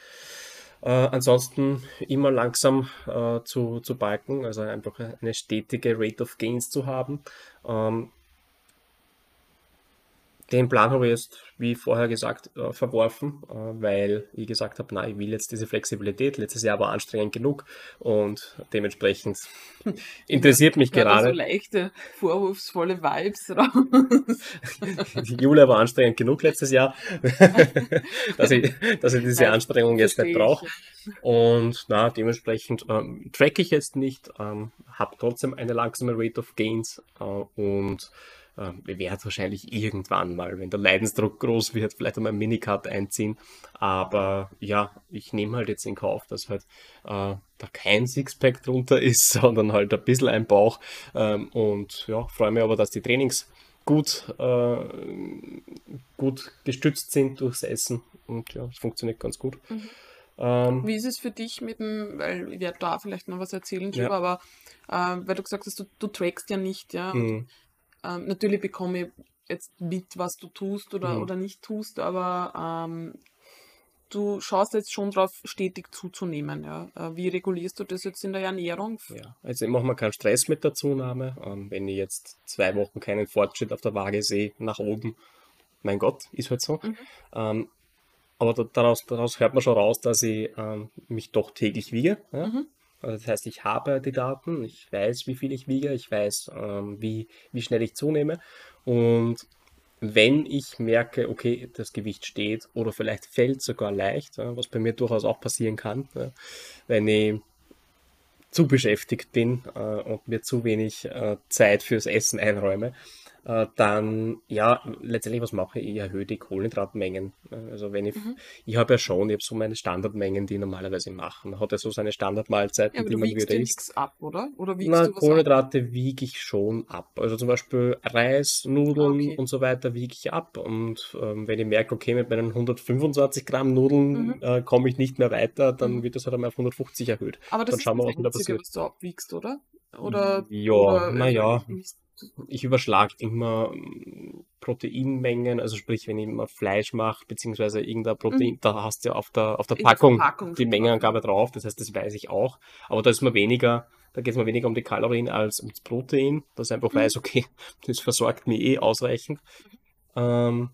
äh, ansonsten immer langsam äh, zu, zu balken, also einfach eine stetige Rate of Gains zu haben. Ähm, den Plan habe ich jetzt, wie vorher gesagt, äh, verworfen, äh, weil ich gesagt habe, nein, ich will jetzt diese Flexibilität. Letztes Jahr war anstrengend genug und dementsprechend interessiert mich Ja, da so gerade. leichte, vorwurfsvolle Vibes raus. Die Julia war anstrengend genug letztes Jahr, dass ich, dass ich diese Anstrengung jetzt nicht ich, brauche. Und na, dementsprechend ähm, track ich jetzt nicht, ähm, habe trotzdem eine langsame Rate of Gains äh, und ähm, wir werden wahrscheinlich irgendwann mal, wenn der Leidensdruck groß wird, vielleicht einmal einen Minicut einziehen. Aber ja, ich nehme halt jetzt in Kauf, dass halt äh, da kein Sixpack drunter ist, sondern halt ein bisschen ein Bauch. Ähm, und ja, freue mich aber, dass die Trainings gut, äh, gut gestützt sind durchs Essen. Und ja, es funktioniert ganz gut. Mhm. Ähm, Wie ist es für dich mit dem, weil ich werde da vielleicht noch was erzählen Ja. aber äh, weil du gesagt hast, du, du trackst ja nicht, ja. Und, mh, ähm, natürlich bekomme ich jetzt mit, was du tust oder, Mhm. oder nicht tust, aber ähm, du schaust jetzt schon drauf, stetig zuzunehmen, ja. Äh, wie regulierst du das jetzt in der Ernährung? Ja, also ich mache mir keinen Stress mit der Zunahme. Ähm, wenn ich jetzt zwei Wochen keinen Fortschritt auf der Waage sehe, nach oben, mein Gott, ist halt so. Mhm. Ähm, aber da, daraus, daraus hört man schon raus, dass ich ähm, mich doch täglich wiege. Ja? Mhm. Also das heißt, ich habe die Daten, ich weiß, wie viel ich wiege, ich weiß, ähm, wie, wie schnell ich zunehme. Und wenn ich merke, okay, das Gewicht steht oder vielleicht fällt sogar leicht, ja, was bei mir durchaus auch passieren kann, ja, wenn ich zu beschäftigt bin äh, und mir zu wenig äh, Zeit fürs Essen einräume, dann, ja, letztendlich, was mache ich? Ich erhöhe die Kohlenhydratmengen. Also wenn ich, Mhm. ich habe ja schon, ich habe so meine Standardmengen, die ich normalerweise mache. Man hat ja so seine Standardmahlzeiten, Ja, aber die du man wieder isst. ab, oder? Oder wiegst Na, du was ab? Kohlenhydrate wiege ich schon ab. Also zum Beispiel Reis, Ah, Nudeln okay. und so weiter wiege ich ab. Und ähm, wenn ich merke, okay, mit meinen 125 Gramm Nudeln Mhm. äh, komme ich nicht mehr weiter, dann Mhm. wird das halt einmal auf 150 erhöht. Aber das Dann ist schauen wir, das was da Einzige, passiert. was du abwiegst, oder? Oder, Ja, naja, ich überschlage immer mm, Proteinmengen, also sprich, wenn ich immer Fleisch mache, beziehungsweise irgendein Protein, da hast du ja auf der, auf der Mhm. Packung Verpackung die Mengenangabe drauf, das heißt, das weiß ich auch. Aber da ist mir weniger, da geht es mir weniger um die Kalorien als ums Protein, dass ich einfach Mhm. weiß, okay, das versorgt mich eh ausreichend. Ähm,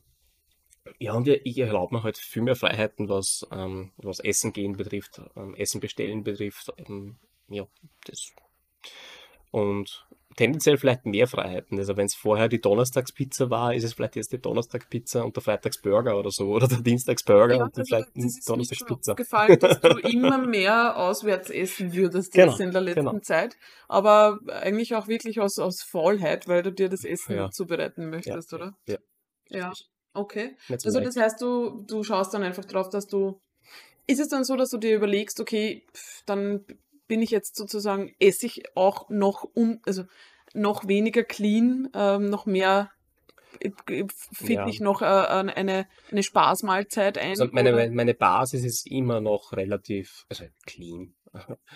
ja, und ich, ich erlaube mir halt viel mehr Freiheiten, was, ähm, was Essen gehen betrifft, ähm, Essen bestellen betrifft. Ähm, ja, das. Und tendenziell vielleicht mehr Freiheiten. Also wenn es vorher die Donnerstagspizza war, ist es vielleicht jetzt die Donnerstagspizza und der Freitagsburger oder so. Oder der Dienstagsburger Ja, und dann vielleicht das ist mir Donnerstagspizza. aufgefallen, dass du immer mehr auswärts essen würdest Genau, jetzt in der letzten genau. Zeit. Aber eigentlich auch wirklich aus, aus Faulheit, weil du dir das Essen Ja. zubereiten möchtest, Ja, oder? ja. Ja, okay. Also das heißt, du, du schaust dann einfach drauf, dass du. Ist es dann so, dass du dir überlegst, okay, pf, dann bin ich jetzt sozusagen, esse ich auch noch un, also noch weniger clean, ähm, noch mehr äh, äh, finde Ja. ich noch äh, eine, eine Spaßmahlzeit ein. Also meine, meine Basis ist immer noch relativ, also clean.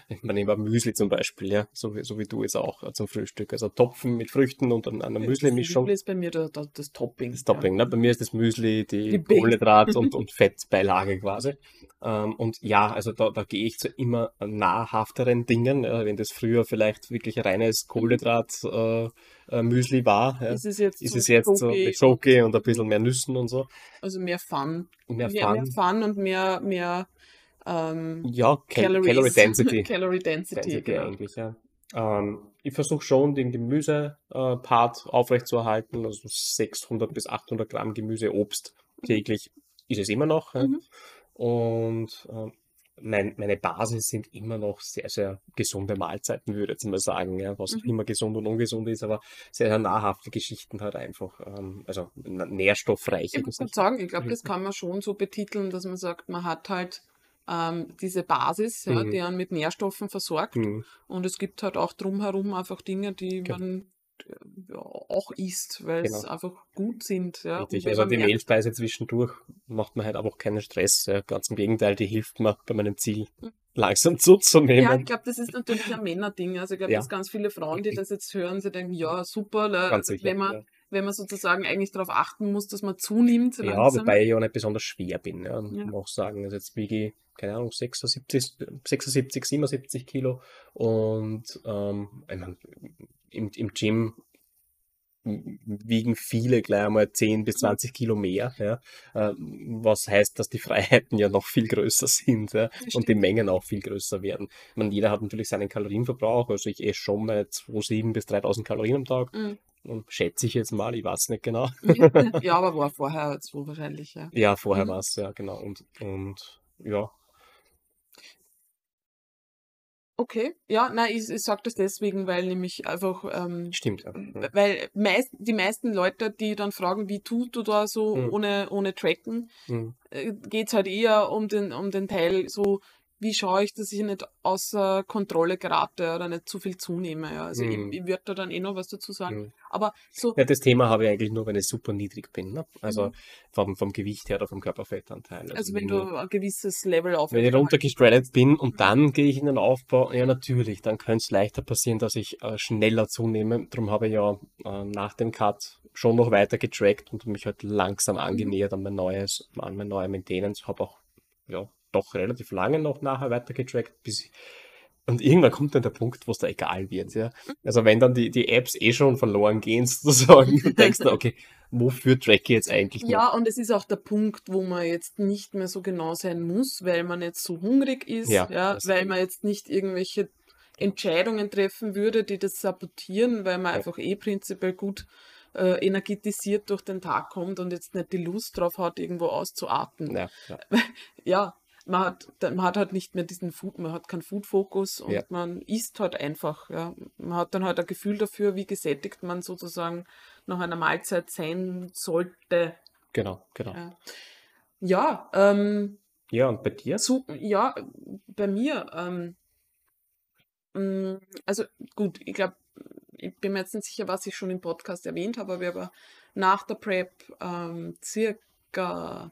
Ich meine, über Müsli zum Beispiel, ja, so wie, so wie du jetzt auch äh, zum Frühstück. Also Topfen mit Früchten und dann eine Müsli-Mischung. Müsli ist bei mir das, das, Topping. Das Topping, ne? Bei mir ist das Müsli die, Die. Kohlenhydrat- und, und Fettbeilage quasi. Ähm, und ja, also da, da gehe ich zu immer nahrhafteren Dingen. Ja, wenn das früher vielleicht wirklich reines Kohlenhydrat äh, äh, Müsli war, ja, Ja. Ist es jetzt, ist so es jetzt so mit Schoki und ein bisschen mehr Nüssen und so. Also mehr Fun. Mehr mehr, mehr Fun. Fun und mehr, mehr ähm, Ja, Cal Calories. Calorie Density. Calorie Density, Density genau. eigentlich, ja. Ähm, ich versuche schon, den Gemüse-Part aufrechtzuerhalten, also 600 bis 800 Gramm Gemüse, Obst täglich ist es immer noch. Mhm. Und ähm, mein, meine Basis sind immer noch sehr, sehr gesunde Mahlzeiten, würde ich jetzt mal sagen, ja, was Mhm. immer gesund und ungesund ist, aber sehr, sehr nahrhafte Geschichten halt einfach, ähm, also n- nährstoffreiche Ich muss Geschichten. sagen, ich glaube, Mhm. das kann man schon so betiteln, dass man sagt, man hat halt ähm, diese Basis, ja, Mhm. die einen mit Nährstoffen versorgt. Mhm. Und es gibt halt auch drumherum einfach Dinge, die Genau. man äh, ja, auch isst, weil es Genau. einfach gut sind. Ja. Richtig, also man die Mehlspeise zwischendurch macht mir halt auch keinen Stress. Ja. Ganz im Gegenteil, die hilft mir bei meinem Ziel Mhm. langsam Ja, ich zuzunehmen. glaube, das ist natürlich ein Männerding. Also ich glaube, Ja. dass ganz viele Frauen, die das jetzt hören, sie denken, ja, super, wenn man. Wenn man sozusagen eigentlich darauf achten muss, dass man zunimmt ja, langsam. wobei ich ja nicht besonders schwer bin. Ja. Ja. Ich muss auch sagen, also jetzt wiege ich, keine Ahnung, 76, 76 77 Kilo. Und ähm, ich mein, im, im Gym wiegen viele gleich einmal 10 bis 20 Kilo mehr, ja, ähm, was heißt, dass die Freiheiten ja noch viel größer sind ja, und die. Mengen auch viel größer werden. Ich meine, jeder hat natürlich seinen Kalorienverbrauch, also ich esse schon meine 2.700 bis 3.000 Kalorien am Tag, Mhm. und schätze ich jetzt mal, ich weiß nicht genau. ja, aber war vorher so wahrscheinlich, ja. Ja, vorher Mhm. war es, ja, genau. Und, und ja, Okay, ja, nein, ich, ich sage das deswegen, weil nämlich einfach, ähm, stimmt. Ja. Mhm. weil meist, die meisten Leute, die dann fragen, wie tust du da so Mhm. ohne, ohne Tracken, Mhm. äh, geht's halt eher um den, um den Teil so, wie schaue ich, dass ich nicht außer Kontrolle gerate oder nicht zu viel zunehme. Ja. Also Mhm. ich, ich würde da dann eh noch was dazu sagen. Mhm. Aber so, Ja, das Thema habe ich eigentlich nur, wenn ich super niedrig bin. Ne? Also Mhm. vom, vom Gewicht her oder vom Körperfettanteil. also wenn ich- du ein gewisses Level auf Wenn ich runtergestradet bin und Mhm. dann gehe ich in den Aufbau, ja natürlich, dann könnte es leichter passieren, dass ich äh, schneller zunehme. Darum habe ich ja äh, nach dem Cut schon noch weiter getrackt und mich halt langsam Mhm. angenähert an mein neues, an mein neues Maintenance. Habe auch ja, doch relativ lange noch nachher weiter getrackt, bis und irgendwann kommt dann der Punkt, wo es da egal wird. Ja? Also wenn dann die, die Apps eh schon verloren gehen, sozusagen, dann denkst du, okay, wofür track ich jetzt eigentlich noch? Ja, und es ist auch der Punkt, wo man jetzt nicht mehr so genau sein muss, weil man jetzt so hungrig ist, Ja, ja, weil man jetzt nicht irgendwelche Entscheidungen treffen würde, die das sabotieren, weil man Ja. einfach eh prinzipiell gut äh, energetisiert durch den Tag kommt und jetzt nicht die Lust drauf hat, irgendwo auszuatmen. Ja, ja. Ja, man hat, man hat halt nicht mehr diesen Food, man hat keinen Food-Fokus und Ja. man isst halt einfach. Ja. Man hat dann halt ein Gefühl dafür, wie gesättigt man sozusagen nach einer Mahlzeit sein sollte. Genau, genau. Ja, ja ähm, Ja, und bei dir? so, ja, bei mir, ähm, mh, also gut, ich glaube, ich bin mir jetzt nicht sicher, was ich schon im Podcast erwähnt habe, aber ich habe nach der Prep ähm, circa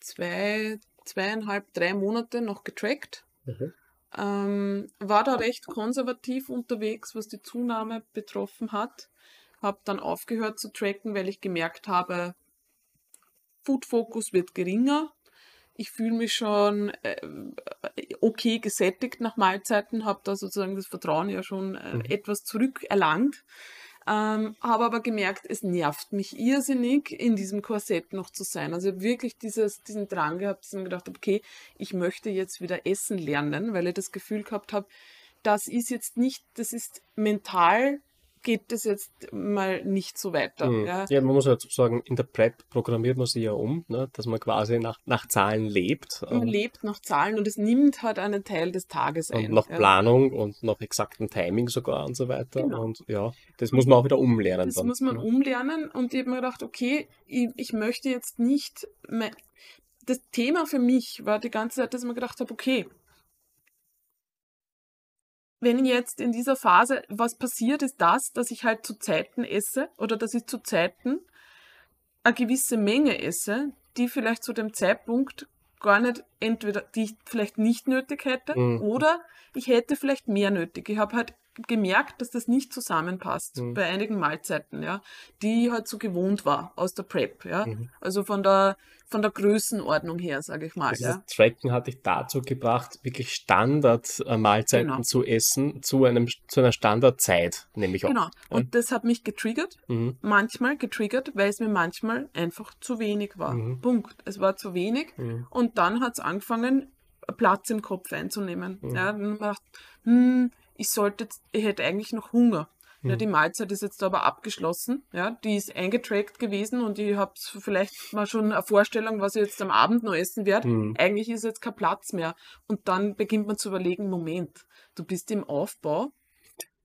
zwei, zweieinhalb, drei Monate noch getrackt. Mhm. Ähm, war da recht konservativ unterwegs, was die Zunahme betroffen hat. Habe dann aufgehört zu tracken, weil ich gemerkt habe, Food Focus wird geringer. Ich fühle mich schon äh, okay gesättigt nach Mahlzeiten, habe da sozusagen das Vertrauen ja schon äh, Mhm. etwas zurückerlangt. Ähm, habe aber gemerkt, es nervt mich irrsinnig, in diesem Korsett noch zu sein. Also ich wirklich dieses, diesen Drang gehabt, dass ich mir gedacht habe, okay, ich möchte jetzt wieder essen lernen, weil ich das Gefühl gehabt habe, das ist jetzt nicht, das ist mental, geht das jetzt mal nicht so weiter. Mhm. Ja. Ja, man muss ja dazu sagen, in der Prep programmiert man sich ja um, ne, dass man quasi nach, nach Zahlen lebt Man ähm, lebt nach Zahlen und es nimmt halt einen Teil des Tages und ein. nach ja. Planung und nach exaktem Timing sogar und so weiter. Genau. Und ja, das muss man auch wieder umlernen. Das dann. muss man Ja. umlernen und ich habe mir gedacht, okay, ich, ich möchte jetzt nicht. Mehr, das Thema für mich war die ganze Zeit, dass ich mir gedacht habe, okay, wenn jetzt in dieser Phase was passiert, ist das, dass ich halt zu Zeiten esse oder dass ich zu Zeiten eine gewisse Menge esse, die vielleicht zu dem Zeitpunkt gar nicht entweder, die ich vielleicht nicht nötig hätte Mhm. oder ich hätte vielleicht mehr nötig. Ich habe halt gemerkt, dass das nicht zusammenpasst Mhm. bei einigen Mahlzeiten, ja, die ich halt so gewohnt war aus der Prep, ja. Mhm. Also von der von der Größenordnung her, sage ich mal, Also ja. das Tracken hat dich dazu gebracht, wirklich Standard-Mahlzeiten Genau. zu essen, zu einem zu einer Standardzeit, nehme ich an. Genau. Und das hat mich getriggert, Mhm. manchmal getriggert, weil es mir manchmal einfach zu wenig war. Mhm. Punkt. Es war zu wenig. Mhm. Und dann hat es angefangen, Platz im Kopf einzunehmen. Mhm. Ja, mir gedacht, hm, ich sollte, ich hätte eigentlich noch Hunger. Ja, Mhm. die Mahlzeit ist jetzt aber abgeschlossen. Ja, die ist eingetrackt gewesen und ich habe vielleicht mal schon eine Vorstellung, was ich jetzt am Abend noch essen werde. Mhm. Eigentlich ist jetzt kein Platz mehr. Und dann beginnt man zu überlegen, Moment, du bist im Aufbau.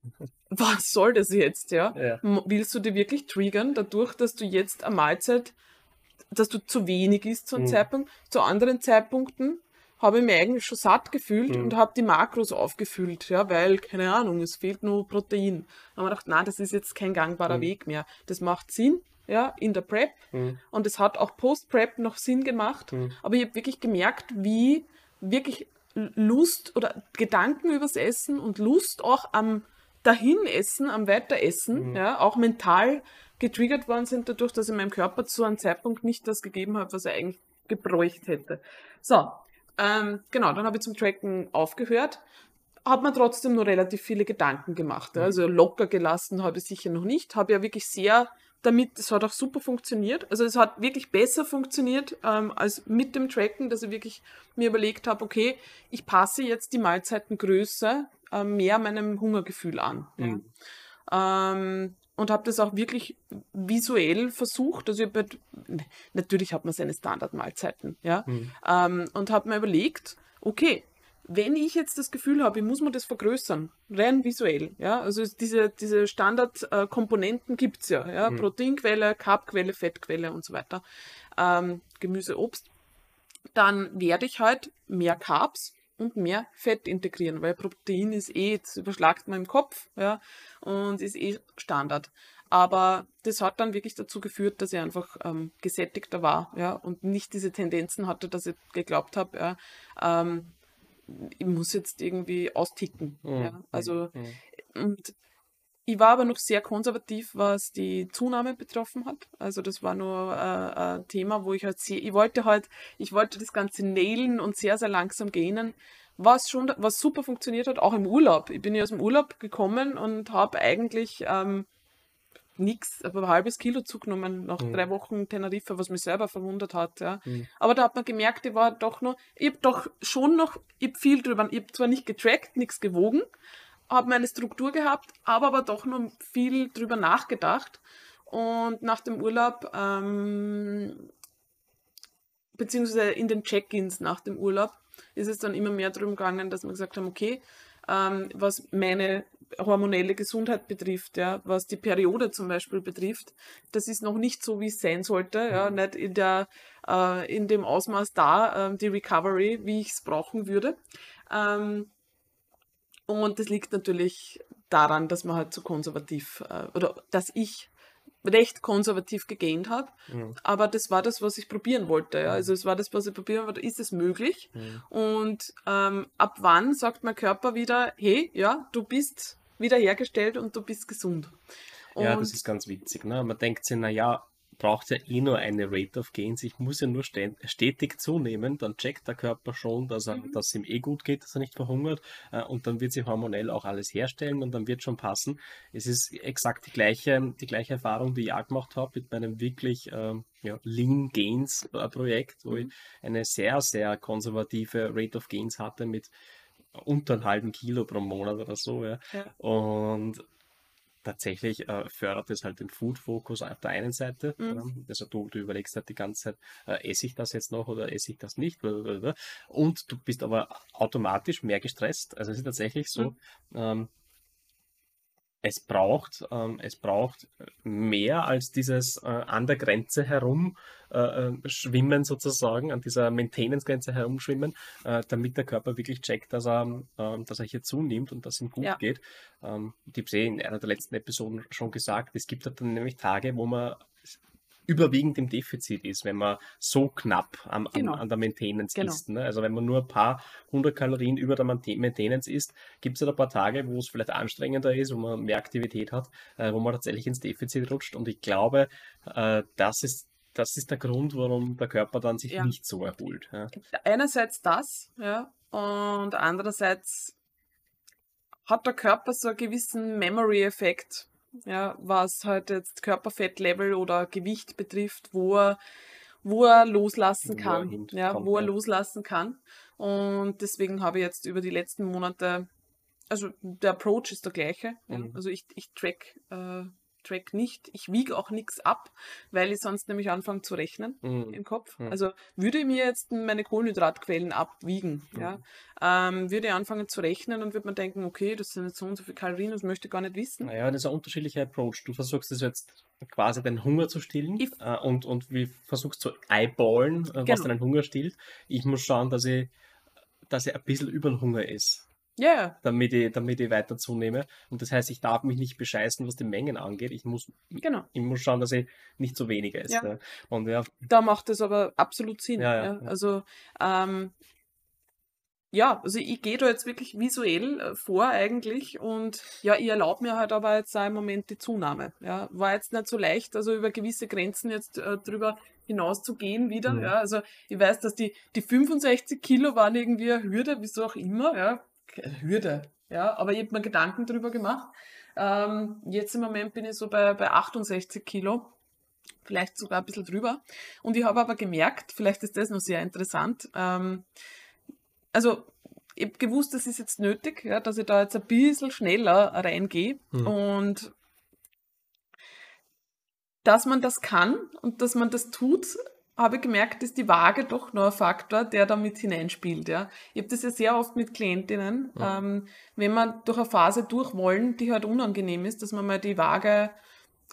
Was soll das jetzt, ja? Ja. Willst du dich wirklich triggern, dadurch, dass du jetzt eine Mahlzeit, dass du zu wenig isst zu einem Mhm. Zeitpunkt? Zu anderen Zeitpunkten habe ich mich eigentlich schon satt gefühlt Mhm. und habe die Makros aufgefüllt, ja, weil, keine Ahnung, es fehlt nur Protein. Da haben wir gedacht, nein, das ist jetzt kein gangbarer Mhm. Weg mehr. Das macht Sinn, ja, in der Prep Mhm. und es hat auch Post-Prep noch Sinn gemacht, Mhm. aber ich habe wirklich gemerkt, wie wirklich Lust oder Gedanken übers Essen und Lust auch am Dahinessen, am Weiteressen, Mhm. ja, auch mental getriggert worden sind, dadurch, dass ich meinem Körper zu einem Zeitpunkt nicht das gegeben habe, was er eigentlich gebräucht hätte. So, ähm, genau, dann habe ich zum Tracken aufgehört. Hat mir trotzdem nur relativ viele Gedanken gemacht. ja. Also locker gelassen habe ich sicher noch nicht. Habe ja wirklich sehr damit, es hat auch super funktioniert. Also es hat wirklich besser funktioniert ähm, als mit dem Tracken, dass ich wirklich mir überlegt habe, okay, ich passe jetzt die Mahlzeitengröße äh, mehr meinem Hungergefühl an. Ja. Mhm. Ähm, und habe das auch wirklich visuell versucht. Also hab halt, natürlich hat man seine Standardmahlzeiten, ja. Mhm. Ähm, und habe mir überlegt, okay, wenn ich jetzt das Gefühl habe, ich muss mir das vergrößern, rein visuell, ja, also es- diese, diese Standardkomponenten gibt es ja, ja, Mhm. Proteinquelle, Carbquelle, Fettquelle und so weiter, ähm, Gemüse, Obst, dann werde ich halt mehr Carbs und mehr Fett integrieren, weil Protein ist eh, das überschlagt man im Kopf, ja, und ist eh Standard. Aber das hat dann wirklich dazu geführt, dass ich einfach ähm, gesättigter war, ja, und nicht diese Tendenzen hatte, dass ich geglaubt habe, ja, ähm, ich muss jetzt irgendwie austicken. Mhm. Ja. Also Mhm. und ich war aber noch sehr konservativ, was die Zunahme betroffen hat. Also das war nur äh, ein Thema, wo ich halt sehr, ich wollte halt, ich wollte das Ganze nailen und sehr, sehr langsam gehen. Was schon, was super funktioniert hat, auch im Urlaub. Ich bin ja aus dem Urlaub gekommen und habe eigentlich ähm, nichts, aber ein halbes Kilo zugenommen nach Mhm. drei Wochen Teneriffa, was mich selber verwundert hat. Ja. Mhm. Aber da hat man gemerkt, ich war doch noch, ich habe doch schon noch, ich hab viel drüber, ich habe zwar nicht getrackt, nichts gewogen, habe meine Struktur gehabt, aber aber doch noch viel drüber nachgedacht. Und nach dem Urlaub ähm, beziehungsweise in den Check-ins nach dem Urlaub ist es dann immer mehr darum gegangen, dass wir gesagt haben, okay, ähm, was meine hormonelle Gesundheit betrifft, ja, was die Periode zum Beispiel betrifft, das ist noch nicht so, wie es sein sollte, ja, mhm. nicht in der, äh, in dem Ausmaß da, äh, die Recovery, wie ich es brauchen würde. Ähm, und das liegt natürlich daran, dass man halt so konservativ, äh, oder dass ich recht konservativ gegähnt habe. Mhm. Aber das war das, was ich probieren wollte. Ja. Also es war das, was ich probieren wollte. Ist es möglich? Mhm. Und ähm, ab wann sagt mein Körper wieder, hey, ja, du bist wiederhergestellt und du bist gesund. Und ja, das ist ganz witzig. Ne? Man denkt sich, naja, braucht ja eh nur eine Rate of Gains. Ich muss ja nur stetig zunehmen, dann checkt der Körper schon, dass, er, mhm. dass es ihm eh gut geht, dass er nicht verhungert äh, und dann wird sich hormonell auch alles herstellen und dann wird schon passen. Es ist exakt die gleiche, die gleiche Erfahrung, die ich auch gemacht habe mit meinem wirklich ähm, ja, Lean Gains äh, Projekt, wo mhm. ich eine sehr, sehr konservative Rate of Gains hatte mit unter einem halben Kilo pro Monat oder so. Ja. ja. Und tatsächlich äh, fördert es halt den Food-Fokus auf der einen Seite. Mhm. Also du, du überlegst halt die ganze Zeit, äh, esse ich das jetzt noch oder esse ich das nicht? Und du bist aber automatisch mehr gestresst. Also es ist tatsächlich so, mhm. ähm, es braucht, ähm, es braucht mehr als dieses äh, an der Grenze herum äh, äh, schwimmen sozusagen, an dieser Maintenance-Grenze herumschwimmen, äh, damit der Körper wirklich checkt, dass er, ähm, dass er hier zunimmt und dass es ihm gut ja. geht. Ähm, ich habe in einer der letzten Episoden schon gesagt, es gibt halt dann nämlich Tage, wo man überwiegend im Defizit ist, wenn man so knapp am, genau. an, an, der Maintenance genau. ist. Ne? Also wenn man nur ein paar hundert Kalorien über der Maintenance ist, gibt es halt ein paar Tage, wo es vielleicht anstrengender ist, wo man mehr Aktivität hat, äh, wo man tatsächlich ins Defizit rutscht. Und ich glaube, äh, das ist das ist der Grund, warum der Körper dann sich ja. nicht so erholt. Ja. Einerseits das, ja, und andererseits hat der Körper so einen gewissen Memory-Effekt ja, was halt jetzt Körperfettlevel oder Gewicht betrifft, wo er, wo er loslassen wo kann. Er ja, wo er ja. loslassen kann. Und deswegen habe ich jetzt über die letzten Monate, also der Approach ist der gleiche. Mhm. Ja, also ich, ich track äh, track nicht. Ich wiege auch nichts ab, weil ich sonst nämlich anfange zu rechnen mhm. im Kopf. Mhm. Also würde ich mir jetzt meine Kohlenhydratquellen abwiegen, mhm. ja, ähm, würde ich anfangen zu rechnen und würde man denken, okay, das sind jetzt so und so viele Kalorien, das möchte ich gar nicht wissen. Naja, das ist ein unterschiedlicher Approach. Du versuchst es jetzt quasi den Hunger zu stillen äh, und, und wie versuchst zu eyeballen, äh, genau. was deinen Hunger stillt. Ich muss schauen, dass ich, dass ich ein bisschen über den Hunger ist. Ja. Yeah. Damit ich, damit ich weiter zunehme. Und das heißt, ich darf mich nicht bescheißen, was die Mengen angeht. Ich muss, genau. ich muss schauen, dass ich nicht so weniger esse. Ja. Und ja. Da macht es aber absolut Sinn. Ja, ja, Also, ähm, ja, also ich gehe da jetzt wirklich visuell äh, vor eigentlich und ja, ich erlaube mir halt aber jetzt auch im Moment die Zunahme. Ja, war jetzt nicht so leicht, also über gewisse Grenzen jetzt äh, drüber hinaus zu gehen wieder. Mhm. Ja, also ich weiß, dass die, die 65 Kilo waren irgendwie eine Hürde, wieso auch immer, ja, Hürde. Ja, aber ich habe mir Gedanken darüber gemacht. Ähm, jetzt im Moment bin ich so bei, bei 68 Kilo, vielleicht sogar ein bisschen drüber. Und ich habe aber gemerkt, vielleicht ist das noch sehr interessant, ähm, also ich habe gewusst, das ist jetzt nötig, ja, dass ich da jetzt ein bisschen schneller reingehe mhm. und dass man das kann und dass man das tut, habe ich gemerkt, ist die Waage doch noch ein Faktor, der da mit hineinspielt. Ja. Ich habe das ja sehr oft mit Klientinnen, ja. ähm, wenn man durch eine Phase durch wollen, die halt unangenehm ist, dass man mal die Waage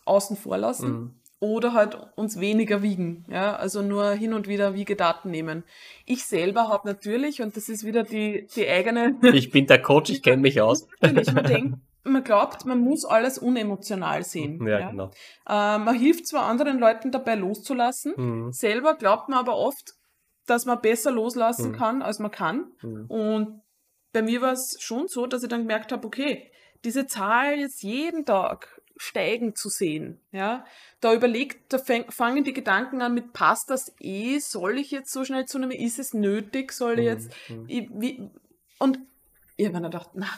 außen vor lassen mhm. oder halt uns weniger wiegen. Ja. Also nur hin und wieder Wiegedaten nehmen. Ich selber habe natürlich, und das ist wieder die, die eigene... Ich bin der Coach, ich kenne mich aus. Natürlich, man denkt, man glaubt, man muss alles unemotional sehen. Ja, ja? genau. Äh, man hilft zwar anderen Leuten dabei loszulassen, mhm. selber glaubt man aber oft, dass man besser loslassen mhm. kann, als man kann. Mhm. Und bei mir war es schon so, dass ich dann gemerkt habe, okay, diese Zahl jetzt jeden Tag steigen zu sehen, ja, da überlegt, da fangen die Gedanken an mit, passt das eh, soll ich jetzt so schnell zunehmen, ist es nötig, soll ich mhm. jetzt, mhm. ich, wie, und ich habe mir gedacht, na,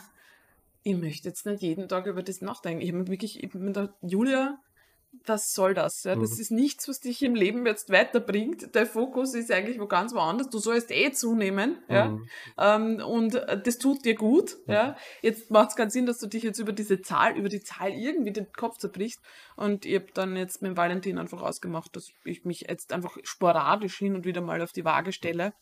ich möchte jetzt nicht jeden Tag über das nachdenken. Ich habe wirklich, ich bin da, Julia, was soll das? Ja? Das Mhm. ist nichts, was dich im Leben jetzt weiterbringt. Der Fokus ist eigentlich wo ganz woanders. Du sollst eh zunehmen. Ja? Mhm. Ähm, und äh, das tut dir gut. Ja? Jetzt macht es keinen Sinn, dass du dich jetzt über diese Zahl, über die Zahl irgendwie den Kopf zerbrichst. Und ich habe dann jetzt mit dem Valentin einfach ausgemacht, dass ich mich jetzt einfach sporadisch hin und wieder mal auf die Waage stelle.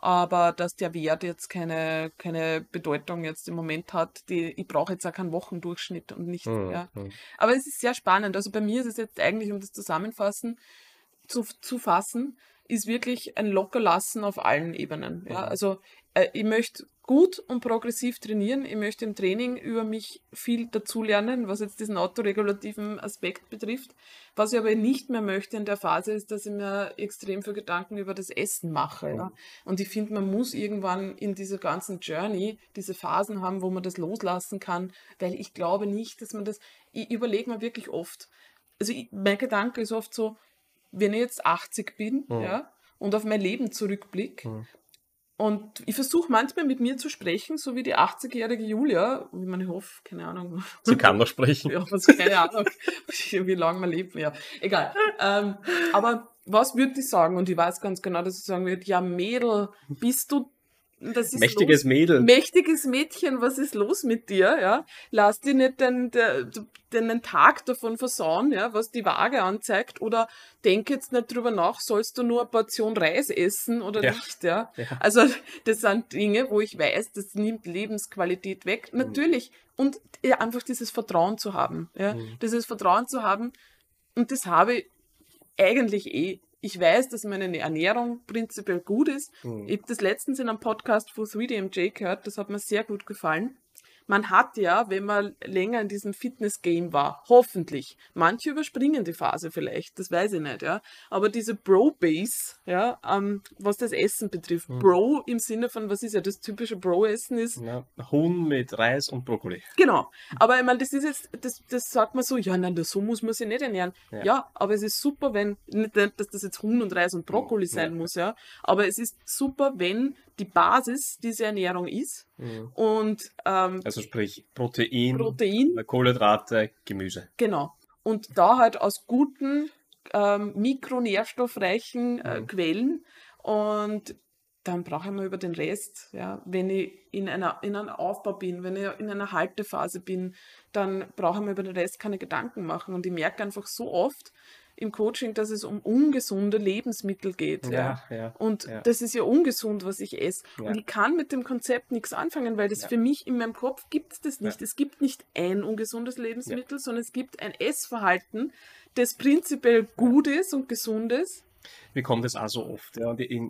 Aber dass der Wert jetzt keine, keine Bedeutung jetzt im Moment hat, die, ich brauche jetzt auch keinen Wochendurchschnitt und nicht, Mhm. ja. Mhm. Aber es ist sehr spannend. Also bei mir ist es jetzt eigentlich, um das zusammenfassen, zu, zu fassen, ist wirklich ein Lockerlassen auf allen Ebenen. Ja? Also äh, ich möchte gut und progressiv trainieren. Ich möchte im Training über mich viel dazulernen, was jetzt diesen autoregulativen Aspekt betrifft. Was ich aber nicht mehr möchte in der Phase ist, dass ich mir extrem viel Gedanken über das Essen mache. Ja? Und ich finde, man muss irgendwann in dieser ganzen Journey diese Phasen haben, wo man das loslassen kann, weil ich glaube nicht, dass man das, ich überlege mir wirklich oft, also ich, mein Gedanke ist oft so, wenn ich jetzt 80 bin, Mhm. ja, und auf mein Leben zurückblicke, Mhm. Und ich versuche manchmal mit mir zu sprechen, so wie die 80-jährige Julia, wie man ich hoffe, keine Ahnung. Sie kann noch sprechen. Ja, was, keine Ahnung, wie lange man lebt, ja, egal. Ähm, aber was würde ich sagen? Und ich weiß ganz genau, dass ich sagen würde, ja Mädel, bist du, Mächtiges los, Mädel. mächtiges Mädchen, was ist los mit dir? Ja, lass dir nicht den, den, den Tag davon versauen, ja, was die Waage anzeigt, oder denk jetzt nicht drüber nach, sollst du nur eine Portion Reis essen oder Ja. nicht, ja. Ja. Also das sind Dinge, wo ich weiß, das nimmt Lebensqualität weg. Mhm. Natürlich. Und ja, einfach dieses Vertrauen zu haben. Ja? Mhm. Dieses Vertrauen zu haben. Und das habe ich eigentlich eh. Ich weiß, dass meine Ernährung prinzipiell gut ist. Mhm. Ich habe das letztens in einem Podcast von 3DMJ gehört, das hat mir sehr gut gefallen. Man hat ja, wenn man länger in diesem Fitness-Game war, hoffentlich, manche überspringen die Phase vielleicht, das weiß ich nicht, ja, aber diese Bro-Base, ja, ähm, was das Essen betrifft, Mhm. Bro im Sinne von, was ist ja das typische Bro-Essen ist, Ja, Huhn mit Reis und Brokkoli. Genau. Aber ich meine, das ist jetzt, das, das sagt man so, ja, nein, das- so muss man sich nicht ernähren. Ja. Ja. aber es ist super, wenn, nicht, dass das jetzt Huhn und Reis und Brokkoli Ja. sein muss, ja. Aber es ist super, wenn die Basis diese Ernährung ist Mhm. und ähm, Also sprich Protein, Protein, Kohlenhydrate, Gemüse. genau. Und da halt aus guten, ähm, mikronährstoffreichen äh, Mhm. Quellen und dann brauche ich mal über den Rest, ja, wenn ich in einer, in einem Aufbau bin, wenn ich in einer Haltephase bin, dann brauche ich mir über den Rest keine Gedanken machen. Und ich merke einfach so oft im Coaching, dass es um ungesunde Lebensmittel geht. Ja. ja. Und Ja. das ist ja ungesund, was ich esse. Und ich kann mit dem Konzept nichts anfangen, weil das für mich in meinem Kopf gibt es das nicht. Es gibt nicht ein ungesundes Lebensmittel, sondern es gibt ein Essverhalten, das prinzipiell gut ist und gesund ist. Mir kommt das auch so oft. Ja. Und ich, ich,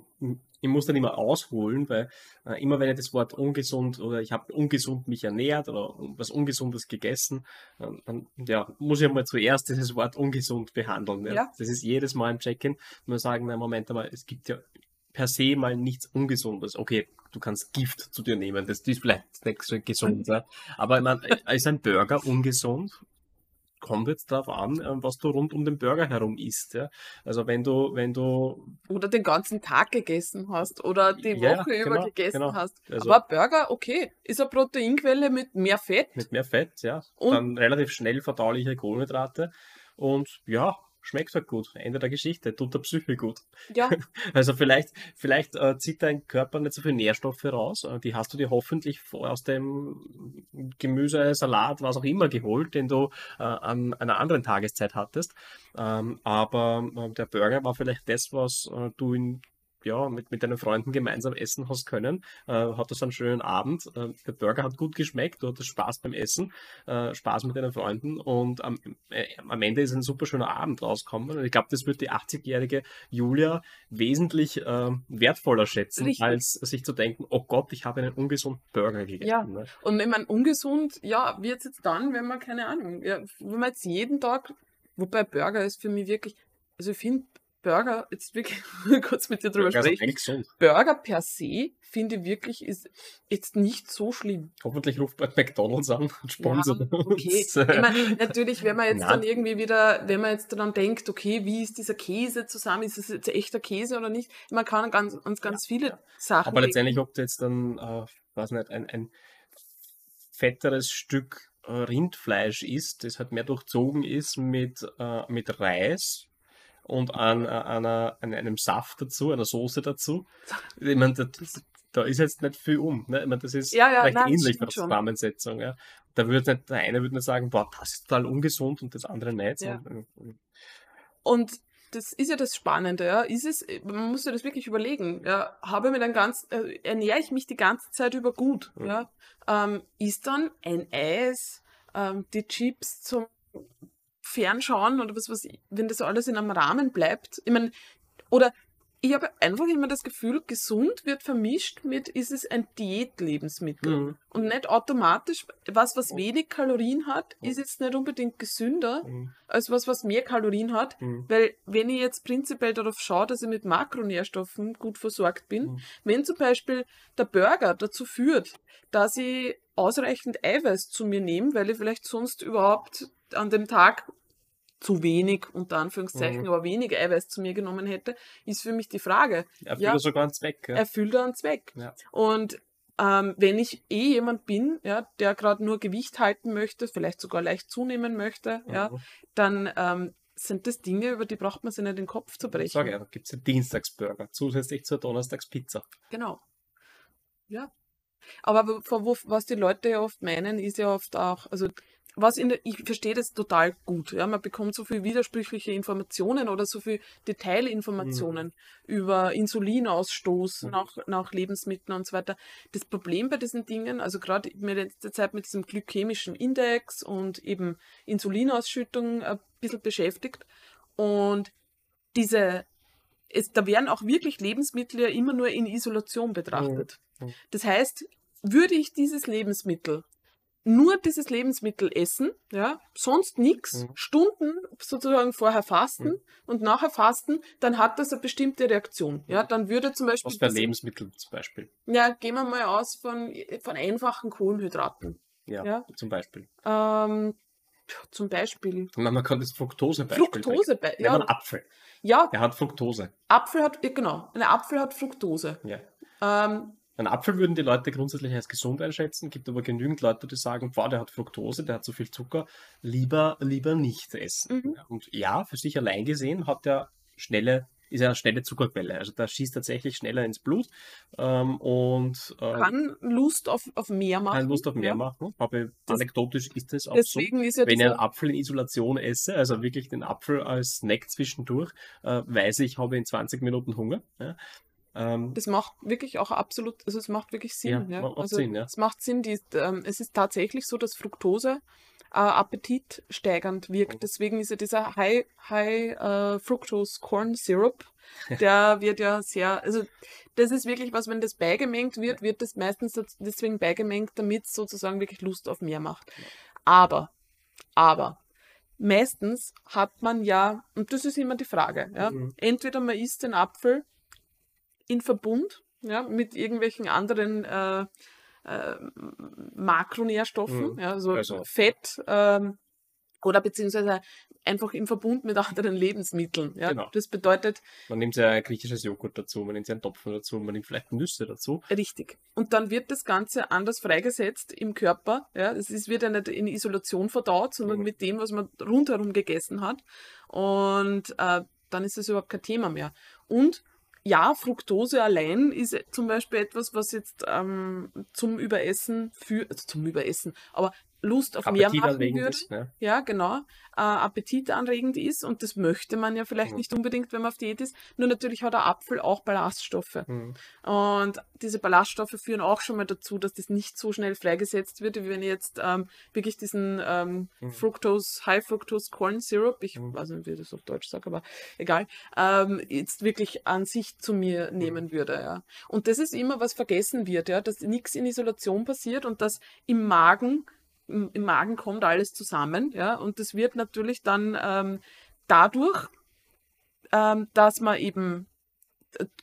ich muss dann immer ausholen, weil äh, immer wenn ich das Wort ungesund oder ich habe ungesund mich ernährt oder was Ungesundes gegessen, ähm, dann ja, muss ich mal zuerst dieses Wort ungesund behandeln. Ja. Ja. Das ist jedes Mal im Check-in. Nur sagen, na Moment einmal, es gibt ja per se mal nichts Ungesundes. Okay, du kannst Gift zu dir nehmen, das ist vielleicht nicht so gesund. Ja. Aber ich meine, ist ein Burger ungesund? Kommt jetzt darauf an, äh, was du rund um den Burger herum isst. Ja. Also wenn du, wenn du Oder den ganzen Tag gegessen hast oder die Ja, Woche über genau, gegessen genau. hast. Also- Aber Burger, okay, ist eine Proteinquelle mit mehr Fett. mit mehr Fett, ja, Und- dann relativ schnell verdauliche Kohlenhydrate und ja, schmeckt halt gut. Ende der Geschichte, tut der Psyche gut. Ja, Also vielleicht, vielleicht äh, zieht dein Körper nicht so viele Nährstoffe raus. Äh, die hast du dir hoffentlich aus dem Gemüse, Salat, was auch immer geholt, den du äh, an einer anderen Tageszeit hattest. Ähm, aber äh, der Burger war vielleicht das, was äh, du in ja, mit, mit deinen Freunden gemeinsam essen hast können, äh, hattest einen schönen Abend. Äh, der Burger hat gut geschmeckt, du hattest Spaß beim Essen, äh, Spaß mit deinen Freunden und am, äh, am Ende ist ein super schöner Abend rausgekommen. Und ich glaube, das wird die 80-jährige Julia wesentlich äh, wertvoller schätzen, Richtig. als sich zu denken, oh Gott, ich habe einen ungesunden Burger gegessen. Ja. Ne? Und ich meine, ungesund, ja, wird es jetzt dann, wenn man, keine Ahnung, ja, wenn man jetzt jeden Tag, wobei Burger ist für mich wirklich, also ich finde Burger, jetzt wirklich kurz mit dir drüber Burger ist sprechen. Burger per se, finde ich wirklich, ist jetzt nicht so schlimm. Hoffentlich ruft bald McDonalds an und sponsert Ja, okay. uns. Ich meine, natürlich, wenn man jetzt Nein. dann irgendwie wieder, wenn man jetzt dann denkt, okay, wie ist dieser Käse zusammen, ist es jetzt echter Käse oder nicht? Man kann an ganz, an ganz viele Sachen. Aber denken. letztendlich, ob du jetzt dann, äh, weiß nicht, ein, ein fetteres Stück Rindfleisch isst, das halt mehr durchzogen ist mit, äh, mit Reis und an, äh, einer, an einem Saft dazu, einer Soße dazu. Ich meine, das, da ist jetzt nicht viel um. Ne? Ich meine, das ist Ja, ja, recht nein, ähnlich von der. Zusammensetzung. Ja? Da würde nicht, der eine würde nicht sagen, boah, das ist total ungesund und das andere nicht. Ja. sondern- Und das ist ja das Spannende, ja. Ist es, man muss sich das wirklich überlegen, ja. Habe mir dann ganz, äh, ernähre ich mich die ganze Zeit über gut, Mhm. ja. Ähm, ist dann ein Eis, ähm, die Chips zum Fernschauen oder was, was, wenn das alles in einem Rahmen bleibt. Ich meine, oder ich habe einfach immer das Gefühl, gesund wird vermischt mit, ist es ein Diätlebensmittel. Mhm. Und nicht automatisch, was, was wenig Kalorien hat, ist jetzt nicht unbedingt gesünder Mhm. als was, was mehr Kalorien hat. Mhm. Weil wenn ich jetzt prinzipiell darauf schaue, dass ich mit Makronährstoffen gut versorgt bin, Mhm. wenn zum Beispiel der Burger dazu führt, dass ich ausreichend Eiweiß zu mir nehme, weil ich vielleicht sonst überhaupt an dem Tag zu wenig, unter Anführungszeichen, Mhm. aber wenig Eiweiß zu mir genommen hätte, ist für mich die Frage. Erfüllt Ja. er sogar einen Zweck. Ja. Erfüllt er einen Zweck? Ja. Und ähm, wenn ich eh jemand bin, ja, der gerade nur Gewicht halten möchte, vielleicht sogar leicht zunehmen möchte, ja, Mhm. dann ähm, sind das Dinge, über die braucht man sich nicht den Kopf zu brechen. Sag ja, da gibt es ja Dienstagsburger, zusätzlich zur Donnerstagspizza. Genau. Ja. Aber was die Leute ja oft meinen, ist ja oft auch, also was in der, ich verstehe das total gut. Ja, man bekommt so viel widersprüchliche Informationen oder so viel Detailinformationen über Insulinausstoß Mhm. nach, nach Lebensmitteln und so weiter. Das Problem bei diesen Dingen, also gerade mir letzte Zeit mit diesem glykämischen Index und eben Insulinausschüttung ein bisschen beschäftigt. Und diese, es, da werden auch wirklich Lebensmittel ja immer nur in Isolation betrachtet. Mhm. Das heißt, würde ich dieses Lebensmittel nur dieses Lebensmittel essen, ja, sonst nichts, Mhm. Stunden sozusagen vorher fasten Mhm. und nachher fasten, dann hat das eine bestimmte Reaktion. Ja, dann würde zum Beispiel Was für ein Lebensmittel zum Beispiel. ja, gehen wir mal aus von, von einfachen Kohlenhydraten. Ja, Ja. zum Beispiel. Ähm, zum Beispiel meine, man kann das Fructose-Beispiel Fructose. Nehmen einen ja, Apfel. ja, Der hat Fructose. Apfel hat, genau, ein Apfel hat Fructose. Ja. Ähm, Ein Apfel würden die Leute grundsätzlich als gesund einschätzen, gibt aber genügend Leute, die sagen, boah, der hat Fructose, der hat zu viel Zucker, lieber, lieber nicht essen. Mhm. Und ja, für sich allein gesehen hat der schnelle, ist er eine schnelle Zuckerquelle. Also der schießt tatsächlich schneller ins Blut ähm, und äh, kann Lust auf, auf mehr machen. keine Lust auf mehr ja. machen. Aber Das- anekdotisch ist es auch Deswegen ist ja so. Wenn ich einen Apfel in Isolation esse, also wirklich den Apfel als Snack zwischendurch, äh, weiß ich, habe in 20 Minuten Hunger. Ja. Ähm, das macht wirklich auch absolut, also es macht wirklich Sinn. Ja, Ja, macht also Sinn, ja. Es macht Sinn, die, ähm, es ist tatsächlich so, dass Fructose äh, appetitsteigernd wirkt. Deswegen ist ja dieser High, High äh, Fructose Corn Syrup, der wird ja sehr, also das ist wirklich was, wenn das beigemengt wird, wird das meistens deswegen beigemengt, damit es sozusagen wirklich Lust auf mehr macht. Aber, aber, meistens hat man ja, und das ist immer die Frage, ja, Mhm. entweder man isst den Apfel in Verbund ja, mit irgendwelchen anderen äh, äh, Makronährstoffen, Mhm. ja, also, Also- Fett ähm, oder beziehungsweise einfach im Verbund mit anderen Lebensmitteln. Ja. Genau. Das bedeutet Man nimmt ja ein griechisches Joghurt dazu, man nimmt ja einen Topfen dazu, man nimmt vielleicht Nüsse dazu. richtig. Und dann wird das Ganze anders freigesetzt im Körper. Ja. Es ist, wird ja nicht in Isolation verdaut, sondern Mhm. mit dem, was man rundherum gegessen hat. Und äh, dann ist es überhaupt kein Thema mehr. Und ja, Fructose allein ist zum Beispiel etwas, was jetzt ähm, zum Überessen führt, also zum Überessen, aber Lust auf mehr Appetit machen anregend würde. ist, ne? Ja, genau. Äh, appetitanregend ist und das möchte man ja vielleicht Mhm. nicht unbedingt, wenn man auf Diät ist. Nur natürlich hat der Apfel auch Ballaststoffe. Mhm. Und diese Ballaststoffe führen auch schon mal dazu, dass das nicht so schnell freigesetzt wird, wie wenn ich jetzt ähm, wirklich diesen ähm, Mhm. Fructose, High Fructose Corn Syrup, ich Mhm. weiß nicht, wie ich das auf Deutsch sage, aber egal, ähm, jetzt wirklich an sich zu mir Mhm. nehmen würde. Ja. Und das ist immer, was vergessen wird, ja, dass nichts in Isolation passiert und dass im Magen, im, im Magen kommt alles zusammen, ja, und das wird natürlich dann ähm, dadurch, ähm, dass man eben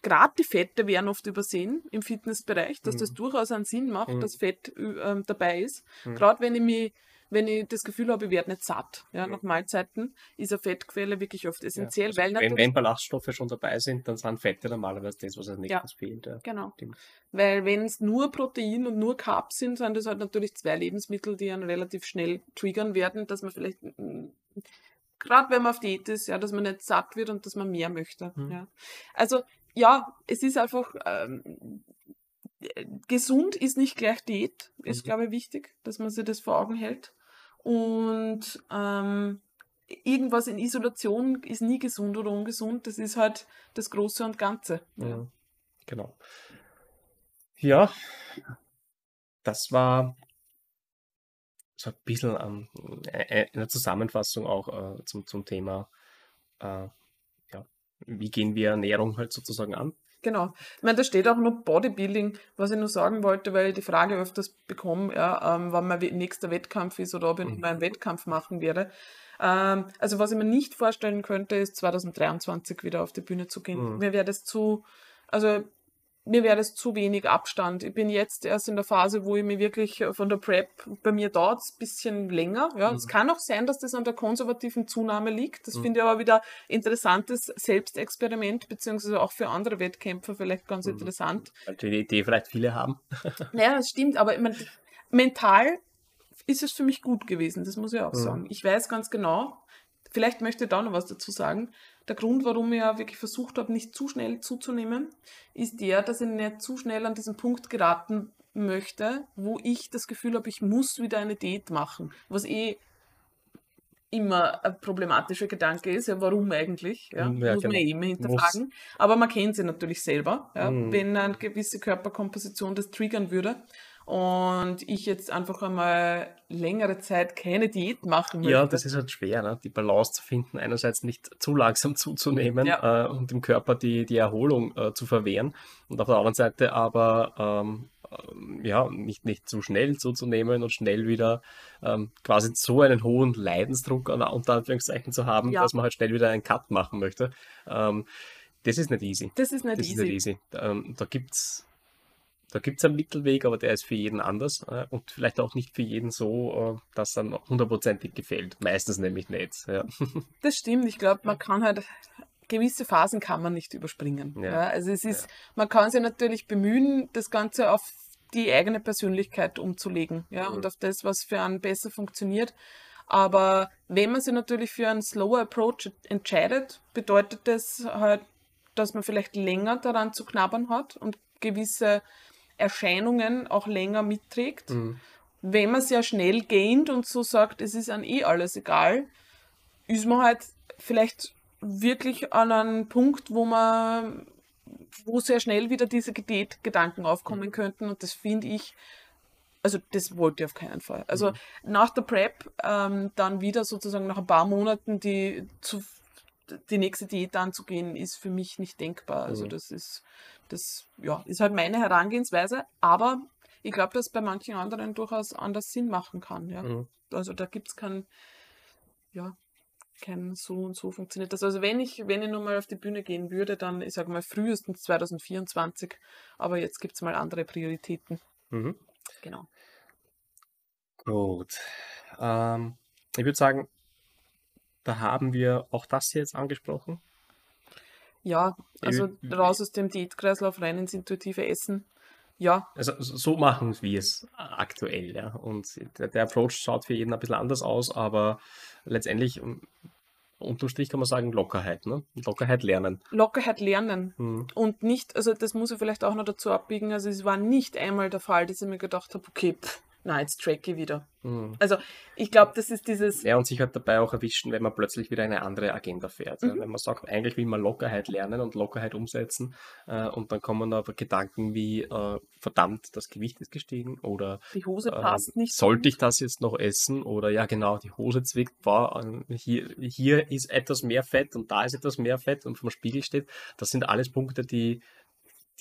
gerade die Fette werden oft übersehen im Fitnessbereich, dass das Mhm. durchaus einen Sinn macht, Mhm. dass Fett ü- ähm, dabei ist. Mhm. Gerade wenn ich mich wenn ich das Gefühl habe, ich werde nicht satt, ja, Ja. nach Mahlzeiten, ist eine Fettquelle wirklich oft Ja. essentiell, Also weil wenn, natürlich wenn Ballaststoffe schon dabei sind, dann sind Fette normalerweise das, was als Ja. nächstes fehlt. Ja. Genau. Stimmt. Weil wenn es nur Protein und nur Carbs sind, sind das halt natürlich zwei Lebensmittel, die einen relativ schnell triggern werden, dass man vielleicht, gerade wenn man auf Diät ist, ja, dass man nicht satt wird und dass man mehr möchte. Mhm. Ja. Also ja, es ist einfach, ähm, äh, gesund ist nicht gleich Diät, ist, Mhm. glaube ich, wichtig, dass man sich das vor Augen hält. Und ähm, irgendwas in Isolation ist nie gesund oder ungesund. Das ist halt das Große und Ganze. Ja. Genau. Ja, das war so ein bisschen ähm, äh, eine Zusammenfassung auch äh, zum, zum Thema, äh, ja, wie gehen wir Ernährung halt sozusagen an. Genau. Ich meine, da steht auch noch Bodybuilding, was ich nur sagen wollte, weil ich die Frage öfters bekomme, ja, ähm, wann mein nächster Wettkampf ist oder ob ich Mhm. einen Wettkampf machen werde. Ähm, also was ich mir nicht vorstellen könnte, ist 2023 wieder auf die Bühne zu gehen. Mhm. Mir wäre das zu, also mir wäre das zu wenig Abstand. Ich bin jetzt erst in der Phase, wo ich mir wirklich äh, von der Prep, bei mir dauert es ein bisschen länger. Ja. Es Mhm. kann auch sein, dass das an der konservativen Zunahme liegt. Das Mhm. finde ich aber wieder interessantes Selbstexperiment, beziehungsweise auch für andere Wettkämpfer vielleicht ganz Mhm. interessant. Weil die Idee vielleicht viele haben. Naja, das stimmt, aber ich meine, mental ist es für mich gut gewesen, das muss ich auch Mhm. sagen. Ich weiß ganz genau, vielleicht möchte ich da noch was dazu sagen. Der Grund, warum ich ja wirklich versucht habe, nicht zu schnell zuzunehmen, ist der, dass ich nicht zu schnell an diesen Punkt geraten möchte, wo ich das Gefühl habe, ich muss wieder eine Diät machen. Was eh immer ein problematischer Gedanke ist, ja, warum eigentlich? Ja, Mm, ja, muss man genau. eh immer hinterfragen. Aber man kennt sie natürlich selber, ja, Mhm. wenn eine gewisse Körperkomposition das triggern würde. Und ich jetzt einfach einmal längere Zeit keine Diät machen möchte. Ja, das ist halt schwer, ne? die Balance zu finden, einerseits nicht zu langsam zuzunehmen Ja. äh, und dem Körper die, die Erholung äh, zu verwehren und auf der anderen Seite aber ähm, ähm, ja, nicht, nicht zu schnell zuzunehmen und schnell wieder ähm, quasi so einen hohen Leidensdruck an, unter Anführungszeichen zu haben, Ja. dass man halt schnell wieder einen Cut machen möchte. Ähm, das ist nicht easy. das ist nicht Das ist easy. nicht easy. Ähm, da gibt's da gibt's einen Mittelweg, aber der ist für jeden anders äh, und vielleicht auch nicht für jeden so, äh, dass dann hundertprozentig gefällt. Meistens nämlich nicht. Ja. Das stimmt. Ich glaube, man kann halt gewisse Phasen kann man nicht überspringen. Ja. Ja. also es ist, man kann sich natürlich bemühen, das Ganze auf die eigene Persönlichkeit umzulegen, ja, Mhm. und auf das, was für einen besser funktioniert. Aber wenn man sich natürlich für einen slower Approach entscheidet, bedeutet das halt, dass man vielleicht länger daran zu knabbern hat und gewisse Erscheinungen auch länger mitträgt. Mhm. Wenn man sehr schnell gaint und so sagt, es ist an eh alles egal, ist man halt vielleicht wirklich an einem Punkt, wo man, wo sehr schnell wieder diese Diätgedanken aufkommen könnten und das finde ich, also das wollte ich auf keinen Fall. Also Mhm. nach der Prep ähm, dann wieder sozusagen nach ein paar Monaten die zu die nächste Diät anzugehen, ist für mich nicht denkbar. Also Mhm. das ist, das ja, ist halt meine Herangehensweise, aber ich glaube, dass es bei manchen anderen durchaus anders Sinn machen kann. Ja. Mhm. Also da gibt es kein, ja, kein so und so funktioniert das. Also wenn ich, wenn ich nochmal auf die Bühne gehen würde, dann, ich sage mal, frühestens 2024, aber jetzt gibt es mal andere Prioritäten. Mhm. Genau. Gut. Ähm, ich würde sagen, da haben wir auch das hier jetzt angesprochen. Ja, also raus aus dem Diätkreislauf, rein ins intuitive Essen. Ja, Also so machen wir es aktuell, ja. Und der, der Approach schaut für jeden ein bisschen anders aus, aber letztendlich unterm Strich kann man sagen Lockerheit, ne? Lockerheit lernen. Lockerheit lernen. Mhm. Und nicht, also das muss ich vielleicht auch noch dazu abbiegen, also es war nicht einmal der Fall, dass ich mir gedacht habe, okay, pff, na, jetzt track ich wieder. Mhm. Also ich glaube, das ist dieses, Ja, und sich halt dabei auch erwischen, wenn man plötzlich wieder eine andere Agenda fährt. Ja, Mhm. wenn man sagt, eigentlich will man Lockerheit lernen und Lockerheit umsetzen äh, und dann kommen aber Gedanken wie, äh, verdammt, das Gewicht ist gestiegen oder die Hose äh, passt nicht. sollte ich das jetzt noch essen oder ja genau, die Hose zwickt, boah, äh, hier, hier ist etwas mehr Fett und da ist etwas mehr Fett und vom Spiegel steht. Das sind alles Punkte, die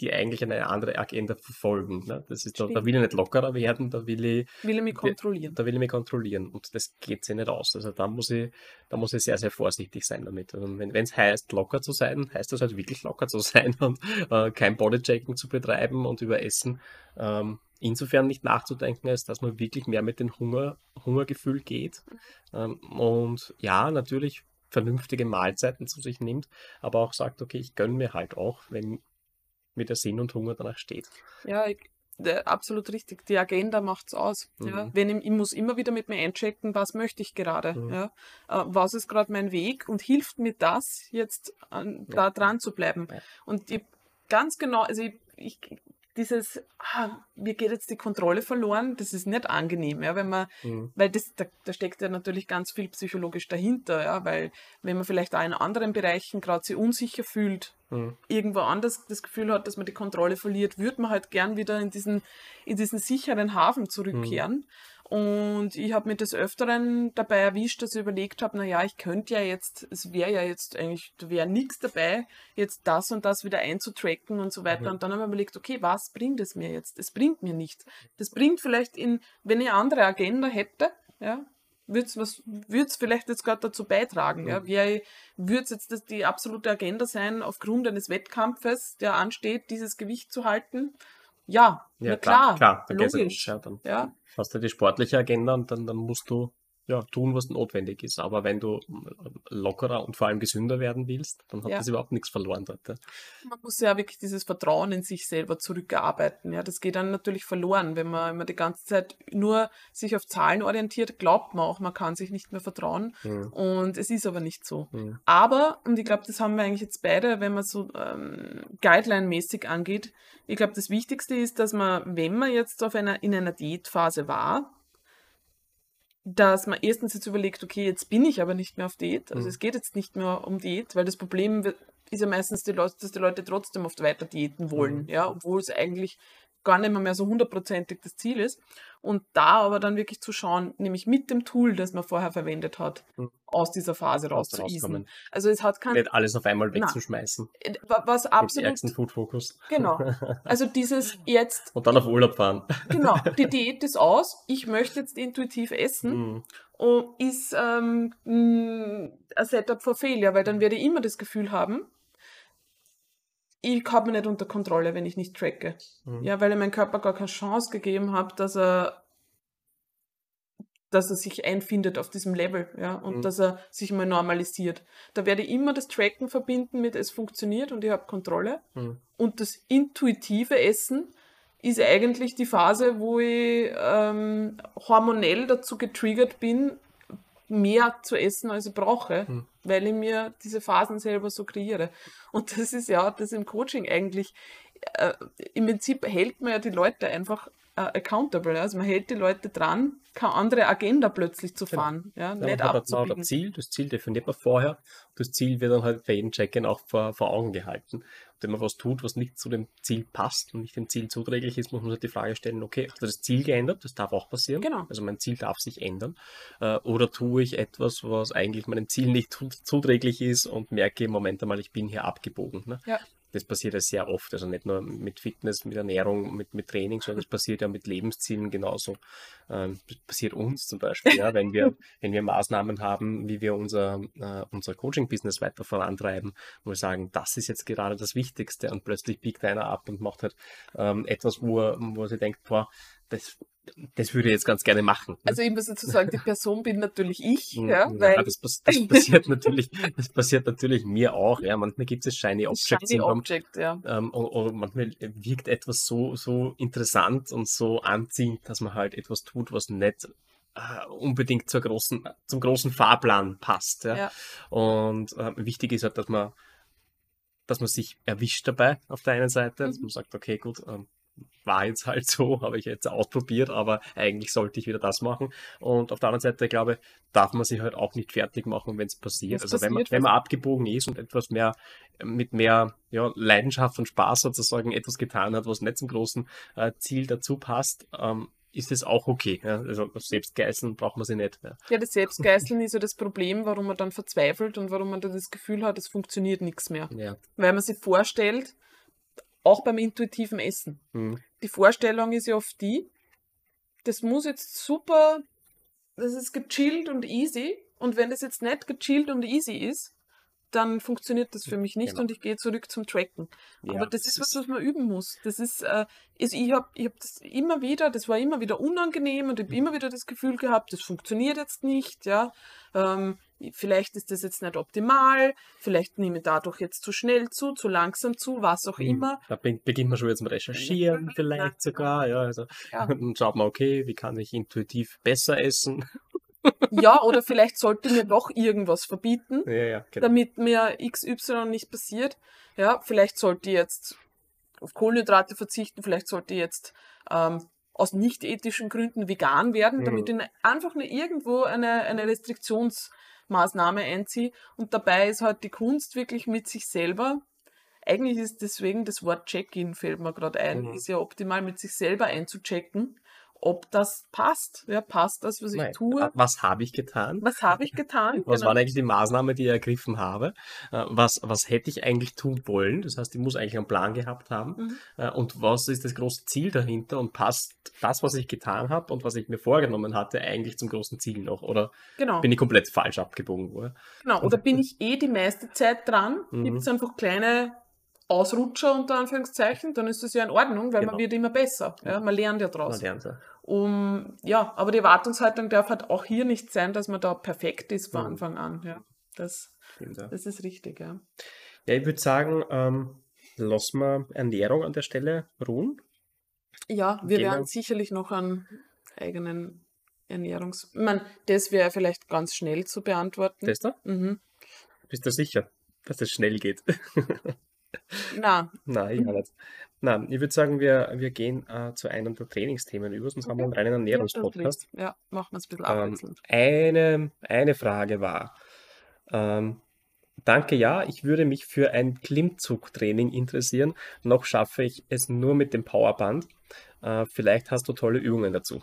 die eigentlich eine andere Agenda verfolgen. Ne? Das ist, da, da will ich nicht lockerer werden, da will ich, Will er mich kontrollieren. da will ich mich kontrollieren und das geht sich nicht aus. Also da muss ich, da muss ich sehr, sehr vorsichtig sein damit. Also wenn es heißt, locker zu sein, heißt das halt wirklich locker zu sein und äh, kein Bodychecking zu betreiben und über Essen ähm, insofern nicht nachzudenken, als dass man wirklich mehr mit dem Hunger, Hungergefühl geht. Ähm, und ja, natürlich vernünftige Mahlzeiten zu sich nimmt, aber auch sagt, okay, ich gönne mir halt auch, wenn mir der Sinn und Hunger danach steht. Ja, ich, absolut richtig. Die Agenda macht's aus. Ja. Mhm. Wenn ich, ich muss immer wieder mit mir einchecken, was möchte ich gerade. Mhm. Ja. Äh, was ist gerade mein Weg und hilft mir das, jetzt an, Ja. da dran zu bleiben. Ja. Und ich, ganz genau, also ich, ich dieses, ah, mir geht jetzt die Kontrolle verloren, das ist nicht angenehm, ja, wenn man, Mhm. weil das, da, da steckt ja natürlich ganz viel psychologisch dahinter, ja, weil wenn man vielleicht auch in anderen Bereichen gerade sich unsicher fühlt, Mhm. irgendwo anders das Gefühl hat, dass man die Kontrolle verliert, würde man halt gern wieder in diesen, in diesen sicheren Hafen zurückkehren. Und ich habe mir des Öfteren dabei erwischt, dass ich überlegt habe, naja, ich könnte ja jetzt, es wäre ja jetzt eigentlich, da wäre nichts dabei, jetzt das und das wieder einzutracken und so weiter. Mhm. Und dann habe ich mir überlegt, okay, was bringt es mir jetzt? Es bringt mir nichts. Das bringt vielleicht in, wenn ich eine andere Agenda hätte, ja, würde es was, würd's vielleicht jetzt gerade dazu beitragen, ja, Mhm. wäre, würde es jetzt das die absolute Agenda sein, aufgrund eines Wettkampfes, der ansteht, dieses Gewicht zu halten? Ja, Ja, klar, klar, klar, ja logisch. ja, dann Ja, hast du die sportliche Agenda und dann, dann musst du ja, tun, was notwendig ist. Aber wenn du lockerer und vor allem gesünder werden willst, dann hat Ja. das überhaupt nichts verloren dort. Ja. man muss ja wirklich dieses Vertrauen in sich selber zurückerarbeiten. Ja, das geht dann natürlich verloren, wenn man immer die ganze Zeit nur sich auf Zahlen orientiert, glaubt man auch, man kann sich nicht mehr vertrauen. Mhm. Und es ist aber nicht so. Mhm. Aber, und ich glaube, das haben wir eigentlich jetzt beide, wenn man so ähm, Guideline-mäßig angeht, ich glaube, das Wichtigste ist, dass man, wenn man jetzt auf einer, in einer Diätphase war, dass man erstens jetzt überlegt, okay, jetzt bin ich aber nicht mehr auf Diät. Also Mhm. es geht jetzt nicht mehr um Diät, weil das Problem ist ja meistens, die Leute, dass die Leute trotzdem oft weiter diäten wollen, Mhm. ja, obwohl es eigentlich gar nicht mehr, so hundertprozentig das Ziel ist. Und da aber dann wirklich zu schauen, nämlich mit dem Tool, das man vorher verwendet hat, Mhm. aus dieser Phase Raus- rauszuisen. rauskommen. Also es hat kein, Nicht alles auf einmal wegzuschmeißen. äh, wa- was absolut, ärgsten Food-Fokus. genau. Also dieses jetzt, Und dann auf Urlaub fahren. genau, die Diät ist aus, ich möchte jetzt intuitiv essen Mhm. und ist ähm, ein Setup for Failure, weil dann werde ich immer das Gefühl haben, ich habe mich nicht unter Kontrolle, wenn ich nicht tracke. Mhm. Ja, weil ich meinem Körper gar keine Chance gegeben habe, dass er dass er sich einfindet auf diesem Level, ja, und Mhm. dass er sich mal normalisiert. Da werde ich immer das Tracken verbinden mit es funktioniert und ich habe Kontrolle. Mhm. Und das intuitive Essen ist eigentlich die Phase, wo ich ähm, hormonell dazu getriggert bin, mehr zu essen, als ich brauche, Hm. weil ich mir diese Phasen selber so kreiere. Und das ist ja das im Coaching eigentlich. Äh, Im Prinzip hält man ja die Leute einfach accountable. Also man hält die Leute dran, keine andere Agenda plötzlich zu Genau. fahren. Ja, Ja, nicht man hat, abzubiegen. ein Ziel, das Ziel definiert man vorher. Das Ziel wird dann halt bei jedem Check-in auch vor, vor Augen gehalten. Und wenn man was tut, was nicht zu dem Ziel passt und nicht dem Ziel zuträglich ist, muss man sich die Frage stellen, okay, hat das Ziel geändert? Das darf auch passieren. Genau. Also mein Ziel darf sich ändern. Äh, Oder tue ich etwas, was eigentlich meinem Ziel nicht zu- zuträglich ist und merke, Moment einmal, ich bin hier abgebogen. Ne? Ja. Das passiert ja sehr oft, also nicht nur mit Fitness, mit Ernährung, mit, mit Training, sondern das passiert ja mit Lebenszielen genauso. Ähm, das passiert uns zum Beispiel, ja, wenn wir, wenn wir Maßnahmen haben, wie wir unser, äh, unser Coaching-Business weiter vorantreiben, wo wir sagen, das ist jetzt gerade das Wichtigste und plötzlich biegt einer ab und macht halt ähm, etwas, wo er, wo er sich denkt, boah, das, das würde ich jetzt ganz gerne machen. ne? Also ich muss dazu sagen, die Person bin natürlich ich, Mm, ja, ja, weil das, pass- das passiert natürlich, das passiert natürlich mir auch. Ja, manchmal gibt es Shiny das Object Shiny. Object, ja. Ähm, und, und manchmal wirkt etwas so, so interessant und so anziehend, dass man halt etwas tut, was nicht äh, unbedingt zur großen, zum großen Fahrplan passt. Ja? Ja. Und äh, wichtig ist halt, dass man, dass man sich erwischt dabei auf der einen Seite, dass Mhm. man sagt, okay, gut, ähm, war jetzt halt so, habe ich jetzt ausprobiert, aber eigentlich sollte ich wieder das machen. Und auf der anderen Seite, glaube ich, darf man sich halt auch nicht fertig machen, wenn es passiert. Also wenn man, wenn man abgebogen ist und etwas mehr mit mehr ja, Leidenschaft und Spaß sozusagen etwas getan hat, was nicht zum großen äh, Ziel dazu passt, ähm, ist es auch okay. Ja? Also selbst geißeln braucht man sie nicht. Ja. Ja, das Selbstgeißeln ist ja das Problem, warum man dann verzweifelt und warum man dann das Gefühl hat, es funktioniert nichts mehr. Ja. Weil man sich vorstellt, auch beim intuitiven Essen. Mhm. Die Vorstellung ist ja oft die, das muss jetzt super, das ist gechillt und easy. Und wenn das jetzt nicht gechillt und easy ist, dann funktioniert das für mich nicht Genau. und ich gehe zurück zum Tracken. Ja, Aber das ist was, was man üben muss. Das ist, äh, also ich habe ich hab das immer wieder, das war immer wieder unangenehm und ich habe immer wieder das Gefühl gehabt, das funktioniert jetzt nicht, ja. Ähm, vielleicht ist das jetzt nicht optimal, vielleicht nehme ich dadurch jetzt zu schnell zu, zu langsam zu, was auch Mhm. immer. Da be- beginnt man schon jetzt mit Recherchieren, vielleicht sogar, ja. Also, Ja. dann schaut man, okay, wie kann ich intuitiv besser essen? Ja, oder vielleicht sollte mir doch irgendwas verbieten. Ja, ja, genau. damit mir XY nicht passiert. Ja, vielleicht sollte ich jetzt auf Kohlenhydrate verzichten, vielleicht sollte ich jetzt ähm, aus nicht ethischen Gründen vegan werden, Mhm. damit ich ne- einfach nur irgendwo eine, eine Restriktionsmaßnahme einziehe. Und dabei ist halt die Kunst wirklich mit sich selber. Eigentlich ist deswegen das Wort Check-in, fällt mir gerade ein, Mhm. ist ja optimal mit sich selber einzuchecken, ob das passt. Ja, passt das, was ich Nein, tue? Was habe ich getan? Was habe ich getan? Was Genau. waren eigentlich die Maßnahmen, die ich ergriffen habe? Äh, Was, was hätte ich eigentlich tun wollen? Das heißt, ich muss eigentlich einen Plan gehabt haben. Mhm. Äh, Und was ist das große Ziel dahinter? Und passt das, was ich getan habe und was ich mir vorgenommen hatte, eigentlich zum großen Ziel noch? Oder genau. bin ich komplett falsch abgebogen? Oder? Genau, oder bin ich eh die meiste Zeit dran? Mhm. Gibt es einfach kleine Ausrutscher unter Anführungszeichen, dann ist das ja in Ordnung, weil man Genau. wird immer besser. Ja, man lernt ja Man draus. lernt ja. Um, ja, aber die Erwartungshaltung darf halt auch hier nicht sein, dass man da perfekt ist von Mhm. Anfang an. Ja, das, das ist richtig, ja. ja, ich würde sagen, ähm, lassen wir Ernährung an der Stelle ruhen. Ja, wir Gehen wir- werden sicherlich noch einen eigenen Ernährungs... Ich meine, das wäre vielleicht ganz schnell zu beantworten. Das da? Mhm. Bist du sicher, dass das schnell geht? Na, Nein, ich nicht. Nein, ich würde sagen, wir, wir gehen äh, zu einem der Trainingsthemen über, sonst haben wir einen reinen Ernährungspodcast. ja, machen wir es ein bisschen Ähm, abwechselnd. eine, eine Frage war, ähm, danke, ja, ich würde mich für ein Klimmzugtraining interessieren. Noch schaffe ich es nur mit dem Powerband. Äh, vielleicht hast du tolle Übungen dazu.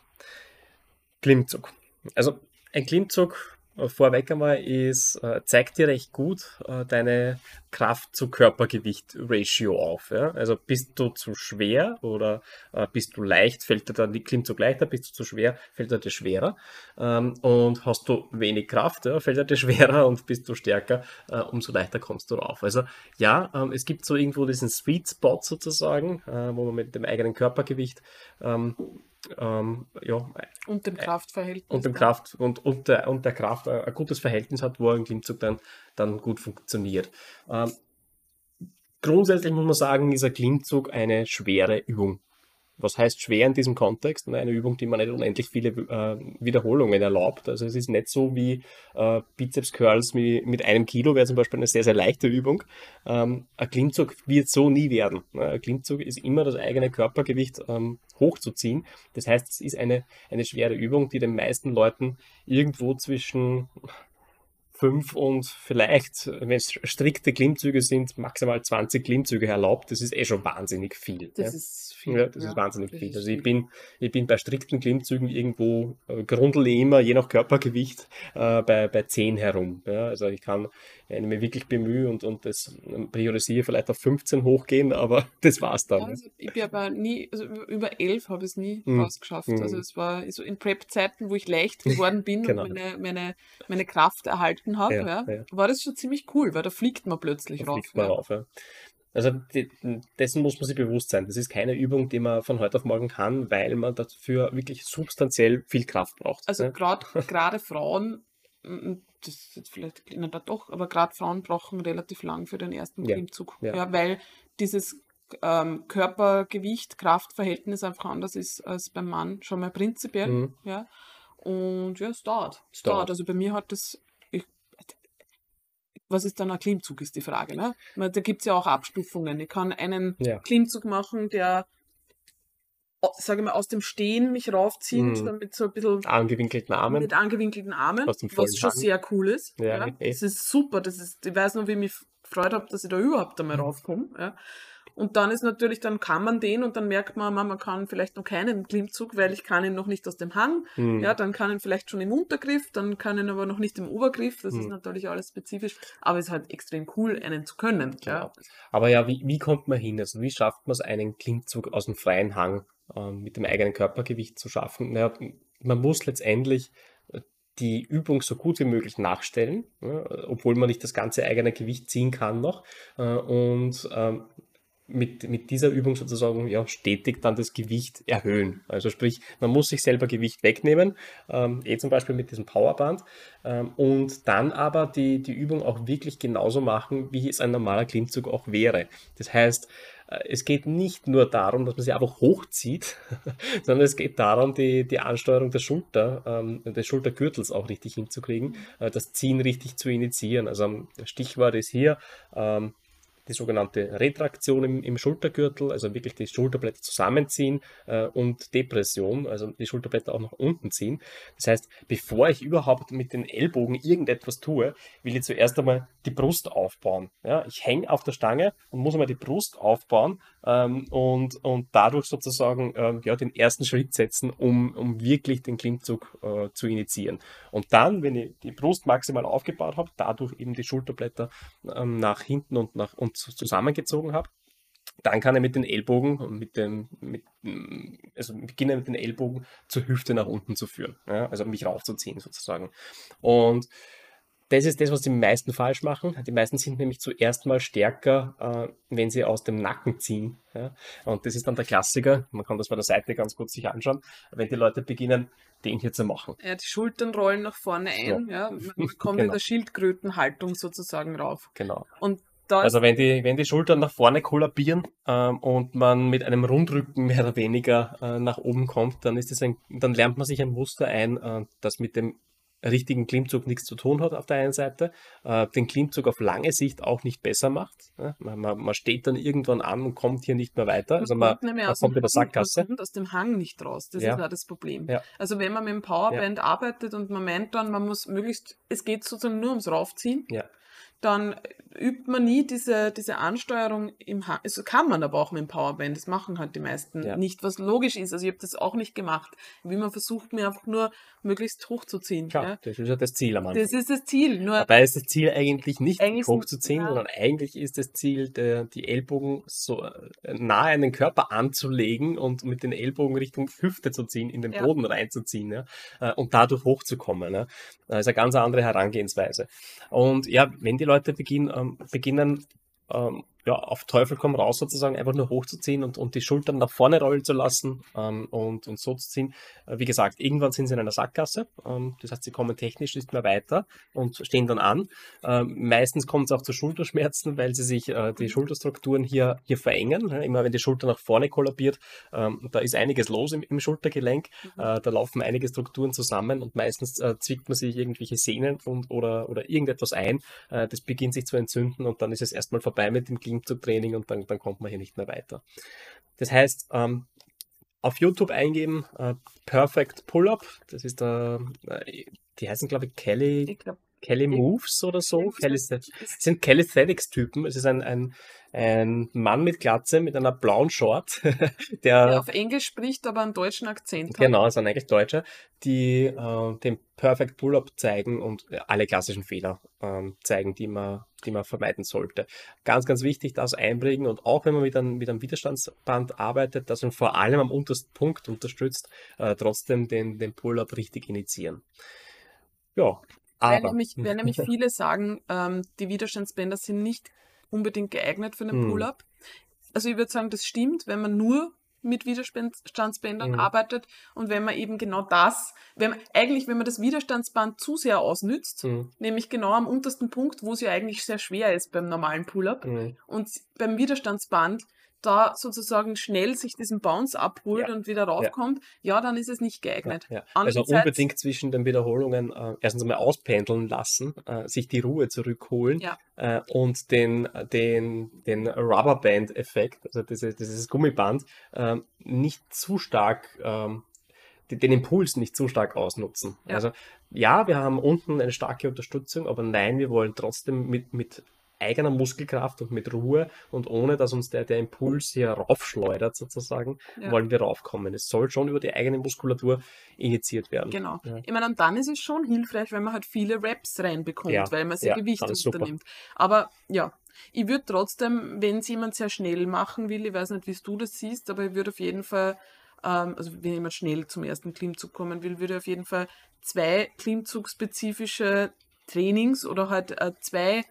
Klimmzug. Also ein Klimmzug vorweg einmal ist, äh, zeigt dir recht gut äh, deine Kraft zu Körpergewicht-Ratio auf. Ja? Also bist du zu schwer oder äh, bist du leicht, fällt dir dann die Klimmzug leichter, bist du zu schwer, fällt dir schwerer. Ähm, und hast du wenig Kraft, ja, fällt dir schwerer und bist du stärker, äh, umso leichter kommst du rauf. Also ja, ähm, es gibt so irgendwo diesen Sweet Spot sozusagen, wo man mit dem eigenen Körpergewicht ähm, ähm, ja, Und dem Kraftverhältnis. und dem. Kraft und, und, der, und der Kraft ein, ein gutes Verhältnis hat, wo ein Klimmzug dann, dann gut funktioniert. Ähm, grundsätzlich muss man sagen, ist ein Klimmzug eine schwere Übung. Was heißt schwer in diesem Kontext? Na, Eine Übung, die man nicht unendlich viele äh, Wiederholungen erlaubt. Also es ist nicht so wie äh, Bizeps Curls mit, mit einem Kilo, wäre zum Beispiel eine sehr, sehr leichte Übung. Ähm, ein Klimmzug wird so nie werden. Ne? Ein Klimmzug ist immer das eigene Körpergewicht ähm, hochzuziehen. Das heißt, es ist eine, eine schwere Übung, die den meisten Leuten irgendwo zwischen fünf und vielleicht, wenn es strikte Klimmzüge sind, maximal 20 Klimmzüge erlaubt. Das ist eh schon wahnsinnig viel. Das ja. ist viel. Ja, das ja. ist wahnsinnig das viel. ist Also ich bin, ich bin bei strikten Klimmzügen irgendwo äh, grundle immer, je nach Körpergewicht, äh, bei, bei 10 herum. Ja, also ich kann, wenn ich mich wirklich bemühe und, und das priorisiere, vielleicht auf 15 hochgehen, aber das war's dann. Also ich bin aber nie, also über- über elf habe ich es nie Mhm. rausgeschafft. Mhm. Also es war so in Prep-Zeiten, wo ich leicht geworden bin Genau. und meine, meine, meine Kraft erhalten habe, Ja, ja, war das schon ziemlich cool, weil da fliegt man plötzlich Da rauf. fliegt man rauf, ja. Also die, dessen muss man sich bewusst sein. Das ist keine Übung, die man von heute auf morgen kann, weil man dafür wirklich substanziell viel Kraft braucht. Also ne? gerade Frauen, das ist jetzt vielleicht na, da doch, aber gerade Frauen brauchen relativ lang für den ersten Klimmzug. ja. Ja. weil dieses ähm, Körpergewicht, Kraftverhältnis einfach anders ist als beim Mann, schon mal prinzipiell. Mhm. Ja. Und ja, es dauert. Es dauert. Also bei mir hat das. Was ist dann ein Klimmzug, ist die Frage. Ne? Da gibt es ja auch Abstufungen. Ich kann einen Ja. Klimmzug machen, der, sage ich mal, aus dem Stehen mich raufzieht, Mhm. damit so ein bisschen Angewinkelten Armen. mit angewinkelten Armen, Aus dem was schon sehr cool ist. Ja, Ja. Das ist super. Das ist, ich weiß noch, wie ich mich gefreut habe, dass ich da überhaupt einmal Mhm. raufkomme. Ja. Und dann ist natürlich, dann kann man den und dann merkt man, man kann vielleicht noch keinen Klimmzug, weil ich kann ihn noch nicht aus dem Hang. Mhm. Ja, dann kann ihn vielleicht schon im Untergriff, dann kann ihn aber noch nicht im Obergriff. Das ist Mhm. natürlich alles spezifisch. Aber es ist halt extrem cool, einen zu können. Ja. Aber ja, wie, wie kommt man hin? Also wie schafft man es, einen Klimmzug aus dem freien Hang ähm, mit dem eigenen Körpergewicht zu schaffen? Naja, man muss letztendlich äh, die Übung so gut wie möglich nachstellen, ja, obwohl man nicht das ganze eigene Gewicht ziehen kann noch. Äh, und ähm, mit, mit dieser Übung sozusagen ja, stetig dann das Gewicht erhöhen. Also sprich, man muss sich selber Gewicht wegnehmen, ähm, eh zum Beispiel mit diesem Powerband, ähm, und dann aber die, die Übung auch wirklich genauso machen, wie es ein normaler Klimmzug auch wäre. Das heißt, äh, es geht nicht nur darum, dass man sie einfach hochzieht, sondern es geht darum, die, die Ansteuerung der Schulter, ähm, des Schultergürtels auch richtig hinzukriegen, äh, das Ziehen richtig zu initiieren. Also ähm, Stichwort ist hier, ähm, die sogenannte Retraktion im, im Schultergürtel, also wirklich die Schulterblätter zusammenziehen äh, und Depression, also die Schulterblätter auch nach unten ziehen. Das heißt, bevor ich überhaupt mit den Ellbogen irgendetwas tue, will ich zuerst einmal die Brust aufbauen. Ja, ich hänge auf der Stange und muss einmal die Brust aufbauen ähm, und, und dadurch sozusagen ähm, ja, den ersten Schritt setzen, um, um wirklich den Klimmzug äh, zu initiieren. Und dann, wenn ich die Brust maximal aufgebaut habe, dadurch eben die Schulterblätter ähm, nach hinten und, nach, und zusammengezogen habe, dann kann er mit den Ellbogen und mit dem, mit, also beginne mit den Ellbogen zur Hüfte nach unten zu führen, ja, also mich raufzuziehen sozusagen. Und das ist das, was die meisten falsch machen. Die meisten sind nämlich zuerst mal stärker, äh, wenn sie aus dem Nacken ziehen. Ja? Und das ist dann der Klassiker. Man kann das bei der Seite ganz gut sich anschauen, wenn die Leute beginnen, den hier zu machen. Ja, die Schultern rollen nach vorne ein. Ja. Man man kommt in Genau. der Schildkrötenhaltung sozusagen rauf. Genau. Und Also wenn die, wenn die Schultern nach vorne kollabieren ähm, und man mit einem Rundrücken mehr oder weniger äh, nach oben kommt, dann ist das ein, dann lernt man sich ein Muster ein, äh, das mit dem richtigen Klimmzug nichts zu tun hat auf der einen Seite, äh, den Klimmzug auf lange Sicht auch nicht besser macht. Ja? Man, man, man steht dann irgendwann an und kommt hier nicht mehr weiter. Also man, man kommt Hang- Sackgasse. Man kommt aus dem Hang nicht raus. Das Ja. ist auch das Problem. Ja. Also wenn man mit dem Powerband arbeitet und man meint dann, man muss möglichst, es geht sozusagen nur ums Raufziehen, Ja. Dann übt man nie diese, diese Ansteuerung im Hang. Also kann man aber auch mit dem Powerband. Das machen halt die meisten Ja. nicht, was logisch ist. Also ich habe das auch nicht gemacht. Wie man versucht, mir einfach nur möglichst hochzuziehen. Klar, Ja. das ist ja das Ziel am Anfang. Das ist das Ziel. Nur Dabei ist das Ziel eigentlich nicht Eigentlich hochzuziehen, ja. sondern eigentlich ist das Ziel, der, die Ellbogen so äh, nahe an den Körper anzulegen und mit den Ellbogen Richtung Hüfte zu ziehen, in den. Boden reinzuziehen ja, äh, und dadurch hochzukommen. Ja. Das ist eine ganz andere Herangehensweise. Und ja, wenn die Leute beginnen, ähm, beginnen ähm, ja, auf Teufel komm raus sozusagen einfach nur hochzuziehen und, und die Schultern nach vorne rollen zu lassen ähm, und, und so zu ziehen. Äh, wie gesagt, irgendwann sind sie in einer Sackgasse. Ähm, das heißt, sie kommen technisch nicht mehr weiter und stehen dann an. Ähm, meistens kommt es auch zu Schulterschmerzen, weil sie sich äh, die Schulterstrukturen hier, hier verengen. Ja, immer wenn die Schulter nach vorne kollabiert, ähm, da ist einiges los im, im Schultergelenk. Äh, da laufen einige Strukturen zusammen und meistens äh, zwickt man sich irgendwelche Sehnen und, oder, oder irgendetwas ein. Äh, das beginnt sich zu entzünden und dann ist es erstmal vorbei mit dem Klimmzugtraining und dann, dann kommt man hier nicht mehr weiter. Das heißt, ähm, auf YouTube eingeben, äh, Perfect Pull-Up, das ist der, äh, die heißen glaube ich Kelly, ich glaube, Kelly Moves oder so. Kelly, sind Calisthenics-Typen. Es ist ein, ein, ein Mann mit Glatze, mit einer blauen Short, der, der auf Englisch spricht, aber einen deutschen Akzent hat. genau, sind eigentlich Deutsche, die äh, den Perfect Pull-Up zeigen und äh, alle klassischen Fehler ähm, zeigen, die man, die man vermeiden sollte. Ganz, ganz wichtig, das einbringen und auch wenn man mit einem, mit einem Widerstandsband arbeitet, dass man vor allem am untersten Punkt unterstützt, äh, trotzdem den, den Pull-Up richtig initiieren. Ja, Weil aber. nämlich, weil nämlich viele sagen, ähm, die Widerstandsbänder sind nicht unbedingt geeignet für einen Hm. Pull-up. Also ich würde sagen, das stimmt, wenn man nur mit Widerstandsbändern Mhm. arbeitet und wenn man eben genau das, wenn man, eigentlich wenn man das Widerstandsband zu sehr ausnützt, Hm, nämlich genau am untersten Punkt, wo es ja eigentlich sehr schwer ist beim normalen Pull-up hm. und beim Widerstandsband da sozusagen schnell sich diesen Bounce abholt Ja. und wieder raufkommt, ja. dann ist es nicht geeignet. Ja, also unbedingt zwischen den Wiederholungen äh, erstens einmal auspendeln lassen, äh, sich die Ruhe zurückholen Ja. äh, und den, den, den Rubberband-Effekt, also dieses, dieses Gummiband, ähm, nicht zu stark, ähm, den, den Impuls nicht zu stark ausnutzen. Ja. Also ja, wir haben unten eine starke Unterstützung, aber nein, wir wollen trotzdem mit, mit eigener Muskelkraft und mit Ruhe und ohne, dass uns der, der Impuls hier raufschleudert sozusagen, Ja. wollen wir raufkommen. Es soll schon über die eigene Muskulatur initiiert werden. Genau. Ja. Ich meine, und dann ist es schon hilfreich, wenn man halt viele Raps reinbekommt, Ja, weil man sehr ja, Gewicht unternimmt. Aber ja, ich würde trotzdem, wenn es jemand sehr schnell machen will, ich weiß nicht, wie du das siehst, aber ich würde auf jeden Fall, ähm, also wenn jemand schnell zum ersten Klimmzug kommen will, würde ich auf jeden Fall zwei klimmzugspezifische Trainings oder halt äh, zwei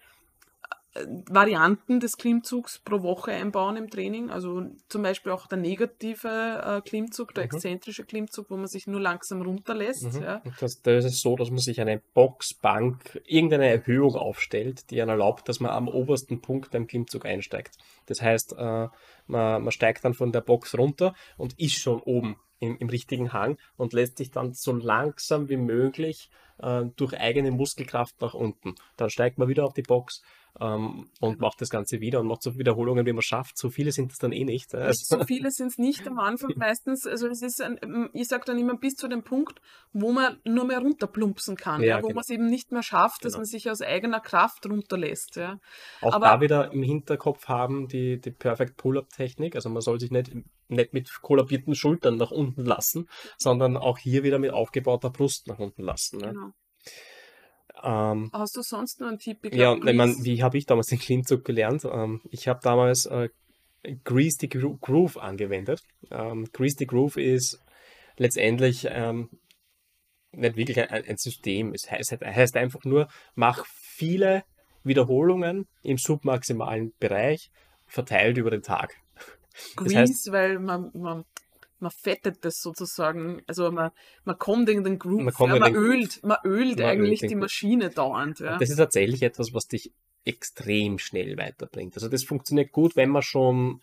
Varianten des Klimmzugs pro Woche einbauen im Training. Also zum Beispiel auch der negative äh, Klimmzug, der Mhm. exzentrische Klimmzug, wo man sich nur langsam runterlässt. Mhm. Ja. Das, da ist es so, dass man sich eine Boxbank, irgendeine Erhöhung aufstellt, die einen erlaubt, dass man am obersten Punkt beim Klimmzug einsteigt. Das heißt, äh, man, man steigt dann von der Box runter und ist schon oben im, im richtigen Hang und lässt sich dann so langsam wie möglich äh, durch eigene Muskelkraft nach unten. Dann steigt man wieder auf die Box ähm, und macht das Ganze wieder und macht so Wiederholungen, wie man schafft. So viele sind es dann eh nicht. Also, So viele sind es nicht am Anfang meistens. Also es ist ein, ich sage dann immer bis zu dem Punkt, wo man nur mehr runterplumpsen kann, Ja, ja, wo genau. man es eben nicht mehr schafft, dass Genau. man sich aus eigener Kraft runterlässt. Ja. Auch Aber- da wieder im Hinterkopf haben die, die Perfect Pull-Up-Technik. Also man soll sich nicht, nicht mit kollabierten Schultern nach unten lassen, sondern auch hier wieder mit aufgebauter Brust nach unten lassen. Ne? Genau. Ähm, Hast du sonst noch einen Tipp? Ich ja, glaub, wenn man, Grease- wie habe ich damals den Klimmzug gelernt? Ähm, ich habe damals äh, Grease the Gro Groove angewendet. Ähm, Grease the Groove ist letztendlich ähm, nicht wirklich ein, ein System. Es heißt, es heißt einfach nur, mach viele Wiederholungen im submaximalen Bereich verteilt über den Tag. Grease, heißt- weil man, man, man fettet das sozusagen, also man, man kommt in den Groove, Man ja, man den- ölt, man ölt Man eigentlich ölt die Groove. Maschine dauernd. Ja. Das ist tatsächlich etwas, was dich extrem schnell weiterbringt. Also das funktioniert gut, wenn man schon.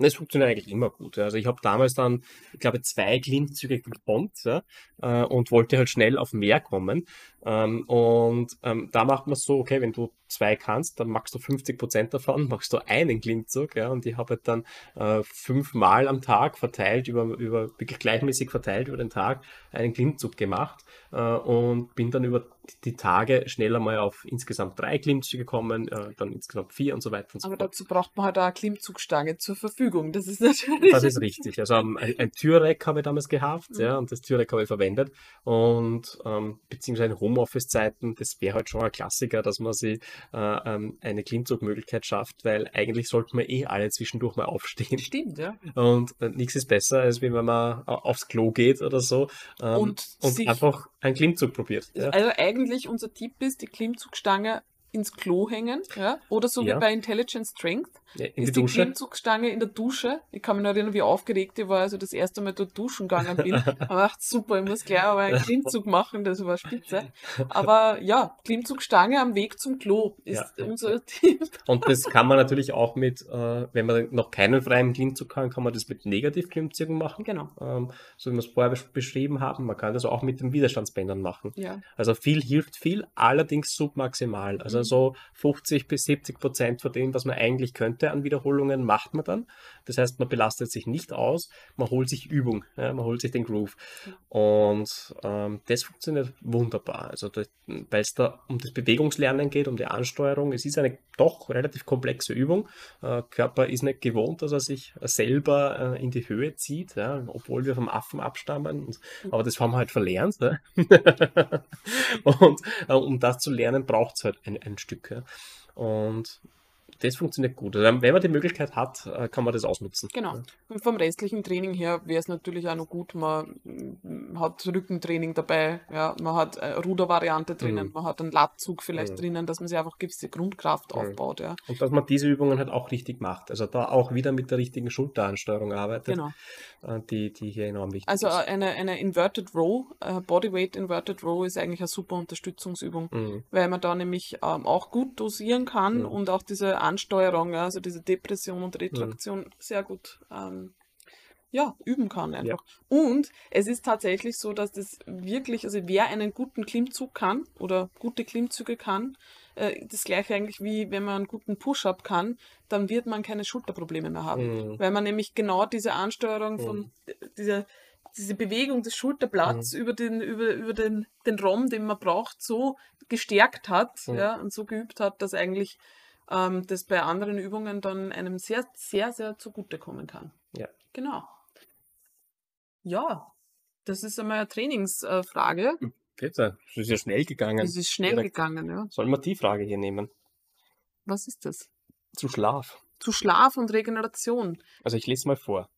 Das funktioniert eigentlich immer gut. Also ich habe damals dann, ich glaube, zwei Klimmzüge gekonnt ja, äh, und wollte halt schnell auf mehr kommen. Ähm, und ähm, da macht man es so, okay, wenn du zwei kannst, dann machst du 50 Prozent davon, machst du einen Klimmzug, ja, und ich habe halt dann äh, fünfmal am Tag verteilt, über, über, wirklich gleichmäßig verteilt über den Tag einen Klimmzug gemacht äh, und bin dann über die Tage schneller mal auf insgesamt drei Klimmzüge gekommen, äh, dann insgesamt vier und so weiter und so Aber fort. dazu braucht man halt auch eine Klimmzugstange zur Verfügung. Das ist natürlich. Das ist richtig. Also ähm, ein, ein Türreck habe ich damals gehabt, Mhm. ja, und das Türreck habe ich verwendet. Und ähm, beziehungsweise in Homeoffice-Zeiten, das wäre halt schon ein Klassiker, dass man sich äh, ähm, eine Klimmzugmöglichkeit schafft, weil eigentlich sollten wir eh alle zwischendurch mal aufstehen. Stimmt, ja. Und äh, nichts ist besser, als wenn man au- aufs Klo geht oder so ähm, Und und einfach einen Klimmzug probiert. Ja. Also eigentlich unser Tipp ist, die Klimmzugstange ins Klo hängen, ja, oder so Ja. wie bei Intelligent Strength, Ja, In die ist die Dusche. Klimmzugstange in der Dusche. Ich kann mich noch erinnern, wie aufgeregt ich war, als ich das erste Mal dort duschen gegangen bin. Ich dachte, super, ich muss gleich aber einen Klimmzug machen, das war spitze. Aber ja, Klimmzugstange am Weg zum Klo ist Ja. unser Tipp. Und das kann man natürlich auch mit, äh, wenn man noch keinen freien Klimmzug kann, kann man das mit Negativklimmzügen machen. Genau, Ähm, so wie wir es vorher besch- beschrieben haben. Man kann das auch mit den Widerstandsbändern machen. ja. Also viel hilft viel, allerdings submaximal. Also So 50 bis 70 Prozent von dem, was man eigentlich könnte an Wiederholungen, macht man dann. Das heißt, man belastet sich nicht aus, man holt sich Übung, ja, man holt sich den Groove. Und ähm, das funktioniert wunderbar. Also weil es da um das Bewegungslernen geht, um die Ansteuerung. Es ist eine doch relativ komplexe Übung. Äh, Körper ist nicht gewohnt, dass er sich selber äh, in die Höhe zieht, ja, obwohl wir vom Affen abstammen. Und, aber das haben wir halt verlernt. Ne? Und äh, um das zu lernen, braucht es halt ein, ein Stück. Ja. Und das funktioniert gut. Also, wenn man die Möglichkeit hat, äh, kann man das ausnutzen. Genau. Und vom restlichen Training her wäre es natürlich auch noch gut, man mm, hat Rückentraining dabei, ja, man hat eine Rudervariante drinnen, Mhm. man hat einen Lattzug vielleicht Mhm. drinnen, dass man sich einfach gewisse Grundkraft Mhm. aufbaut, ja. Und dass man diese Übungen halt auch richtig macht. Also da auch wieder mit der richtigen Schulteransteuerung arbeitet, Genau. äh, die, die hier enorm wichtig Also ist. äh, eine, eine Inverted Row, äh, Bodyweight Inverted Row ist eigentlich eine super Unterstützungsübung, Mhm. weil man da nämlich ähm, auch gut dosieren kann Mhm. und auch diese Ansteuerung, ja, also diese Depression und Retraktion sehr gut ähm, ja, üben kann einfach. Und es ist tatsächlich so, dass das wirklich, also wer einen guten Klimmzug kann oder gute Klimmzüge kann, äh, das gleiche eigentlich wie wenn man einen guten Push-Up kann, dann wird man keine Schulterprobleme mehr haben. Mhm. Weil man nämlich genau diese Ansteuerung Mhm. von dieser diese Bewegung des Schulterblatts über den über, über den den ROM, den man braucht, so gestärkt hat, Mhm. ja, und so geübt hat, dass eigentlich ähm, das bei anderen Übungen dann einem sehr, sehr, sehr zugutekommen kann. Ja. Genau. Ja, das ist einmal eine Trainingsfrage. Bitte, es ist ja schnell gegangen. Es ist schnell Direkt. gegangen, ja. Sollen wir die Frage hier nehmen? Was ist das? Zu Schlaf. Zu Schlaf und Regeneration. Also ich lese mal vor.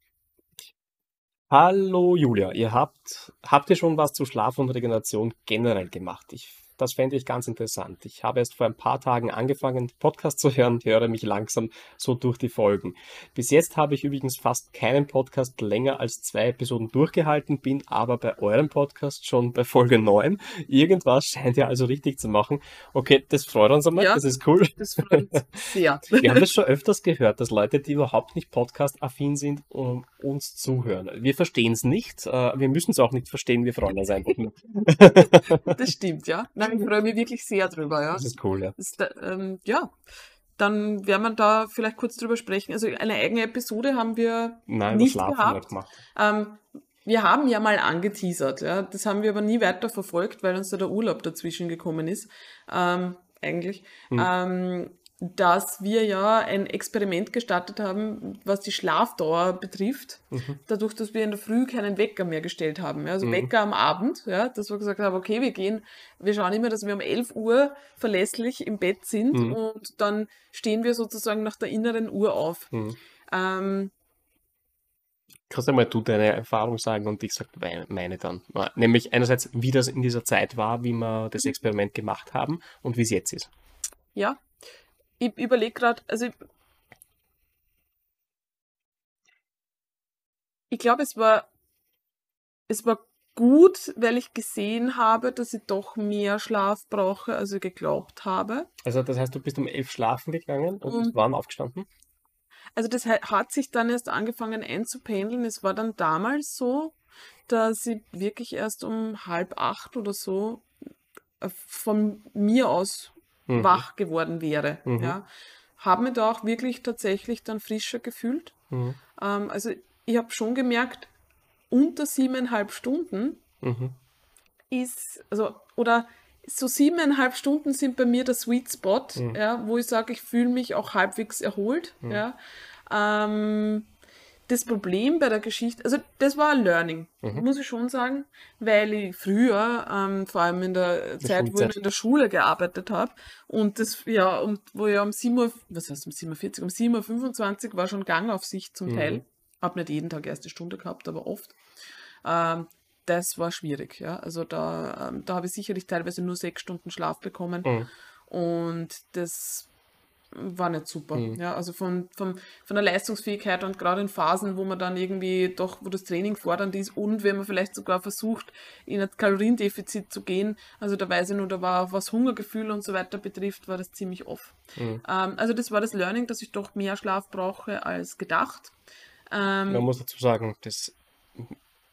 Hallo Julia, ihr habt, habt ihr schon was zu Schlaf und Regeneration generell gemacht? Ich, das fände ich ganz interessant. Ich habe erst vor ein paar Tagen angefangen, Podcast zu hören, höre mich langsam so durch die Folgen. Bis jetzt habe ich übrigens fast keinen Podcast länger als zwei Episoden durchgehalten, bin aber bei eurem Podcast schon bei Folge 9. Irgendwas scheint ja also richtig zu machen. Okay, das freut uns einmal, Ja. das ist cool. Das freut sehr. Wir haben das schon öfters gehört, dass Leute, die überhaupt nicht podcast-affin sind, um uns zuhören. Wir verstehen es nicht, äh, wir müssen es auch nicht verstehen, wir freuen uns einfach nur. Das stimmt, ja. Nein, ich freue mich wirklich sehr drüber, ja. Das ist cool, ja. Ist, ähm, ja, dann werden wir da vielleicht kurz drüber sprechen. Also eine eigene Episode haben wir Nein, nicht gehabt. nicht gemacht. Ähm, wir haben ja mal angeteasert, ja. Das haben wir aber nie weiter verfolgt, weil uns da der Urlaub dazwischen gekommen ist. Ähm, eigentlich. Hm. Dass wir ja ein Experiment gestartet haben, was die Schlafdauer betrifft, Mhm. dadurch, dass wir in der Früh keinen Wecker mehr gestellt haben. Ja, also Mhm. Wecker am Abend, ja, dass wir gesagt haben, okay, wir gehen, wir schauen immer, dass wir um 11 Uhr verlässlich im Bett sind Mhm. und dann stehen wir sozusagen nach der inneren Uhr auf. Hm. Ähm, Kannst du mal du deine Erfahrung sagen und ich sag meine- meine dann. Nämlich einerseits, wie das in dieser Zeit war, wie wir das Experiment gemacht haben und wie es jetzt ist. Ja, ich überlege gerade, also ich, ich glaube, es war, es war gut, weil ich gesehen habe, dass ich doch mehr Schlaf brauche, als ich geglaubt habe. Also das heißt, du bist um elf schlafen gegangen und bist warm aufgestanden? Also das ha- hat sich dann erst angefangen einzupendeln. Es war dann damals so, dass ich wirklich erst um halb acht oder so äh, von mir aus Mhm. wach geworden wäre. Mhm. Ja. Habe mich da auch wirklich tatsächlich dann frischer gefühlt. Mhm. Ähm, also ich habe schon gemerkt, unter siebeneinhalb Stunden Mhm. ist, also, oder so siebeneinhalb Stunden sind bei mir der Sweet Spot, Mhm. ja, wo ich sage, ich fühle mich auch halbwegs erholt. Mhm. Ja. Ähm, das Problem bei der Geschichte, also das war ein Learning, Mhm. muss ich schon sagen, weil ich früher, ähm, vor allem in der Zeit, wo ich Schulzeit. in der Schule gearbeitet habe, und das, ja, und wo ich um 7 Uhr, was heißt um 7.40 Uhr, um 7.25 Uhr war schon Gangaufsicht zum Mhm. Teil. Hab nicht jeden Tag erste Stunde gehabt, aber oft. Ähm, das war schwierig, ja. Also da, ähm, da habe ich sicherlich teilweise nur sechs Stunden Schlaf bekommen. Mhm. Und das war nicht super. Mhm. Ja, also von, von, von der Leistungsfähigkeit und gerade in Phasen, wo man dann irgendwie doch, wo das Training fordernd ist und wenn man vielleicht sogar versucht, in ein Kaloriendefizit zu gehen, also da weiß ich nur, da war, was Hungergefühl und so weiter betrifft, war das ziemlich off. Mhm. Ähm, also das war das Learning, dass ich doch mehr Schlaf brauche als gedacht. Ähm, Man muss dazu sagen, das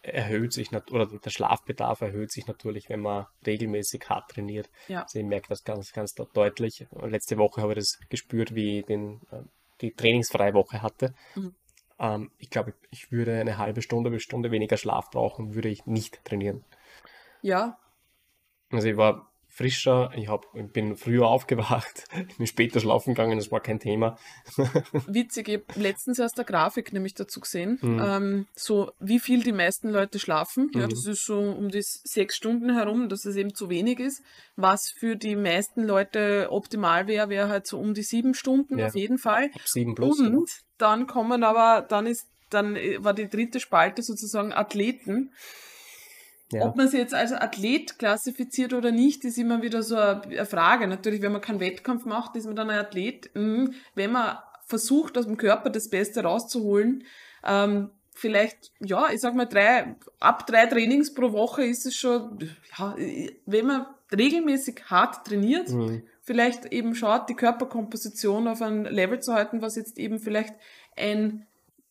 erhöht sich, oder der Schlafbedarf erhöht sich natürlich, wenn man regelmäßig hart trainiert. Ja. Also ich merke das ganz, ganz deutlich. Letzte Woche habe ich das gespürt, wie ich den, äh, die trainingsfreie Woche hatte. Mhm. Ähm, ich glaube, ich würde eine halbe Stunde bis Stunde weniger Schlaf brauchen, würde ich nicht trainieren. ja, Also ich war frischer, ich, hab, ich bin früher aufgewacht, bin später schlafen gegangen, das war kein Thema. witzig, ich habe letztens erst eine Grafik nämlich dazu gesehen, Mhm. ähm, so wie viel die meisten Leute schlafen. Ja, Mhm. das ist so um die sechs Stunden herum, dass es eben zu wenig ist. Was für die meisten Leute optimal wäre, wäre halt so um die sieben Stunden Ja. auf jeden Fall. Ab sieben plus. Und dann kommen aber, dann ist, dann äh, war die dritte Spalte sozusagen Athleten. Ja. Ob man sie jetzt als Athlet klassifiziert oder nicht, ist immer wieder so eine Frage. Natürlich, wenn man keinen Wettkampf macht, ist man dann ein Athlet. Mhm. Wenn man versucht, aus dem Körper das Beste rauszuholen, ähm, vielleicht, ja, ich sag mal, drei, ab drei Trainings pro Woche ist es schon, ja, wenn man regelmäßig hart trainiert, Mhm. vielleicht eben schaut, die Körperkomposition auf ein Level zu halten, was jetzt eben vielleicht ein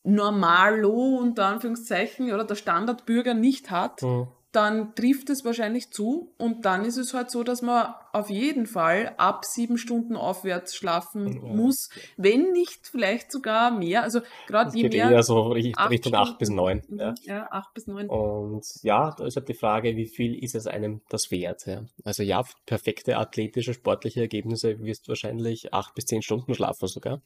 Normalo unter Anführungszeichen oder der Standardbürger nicht hat, Mhm. Dann trifft es wahrscheinlich zu und dann ist es halt so, dass man auf jeden Fall ab sieben Stunden aufwärts schlafen Ja. muss, wenn nicht vielleicht sogar mehr. Also gerade je mehr eher so Richt- acht Richtung 8 bis Stunden. 9. Mhm, Ja. ja, acht bis neun. Und ja, da ist halt die Frage, wie viel ist es einem das wert? Ja? Also ja, perfekte athletische, sportliche Ergebnisse wirst du wahrscheinlich acht bis zehn Stunden schlafen sogar.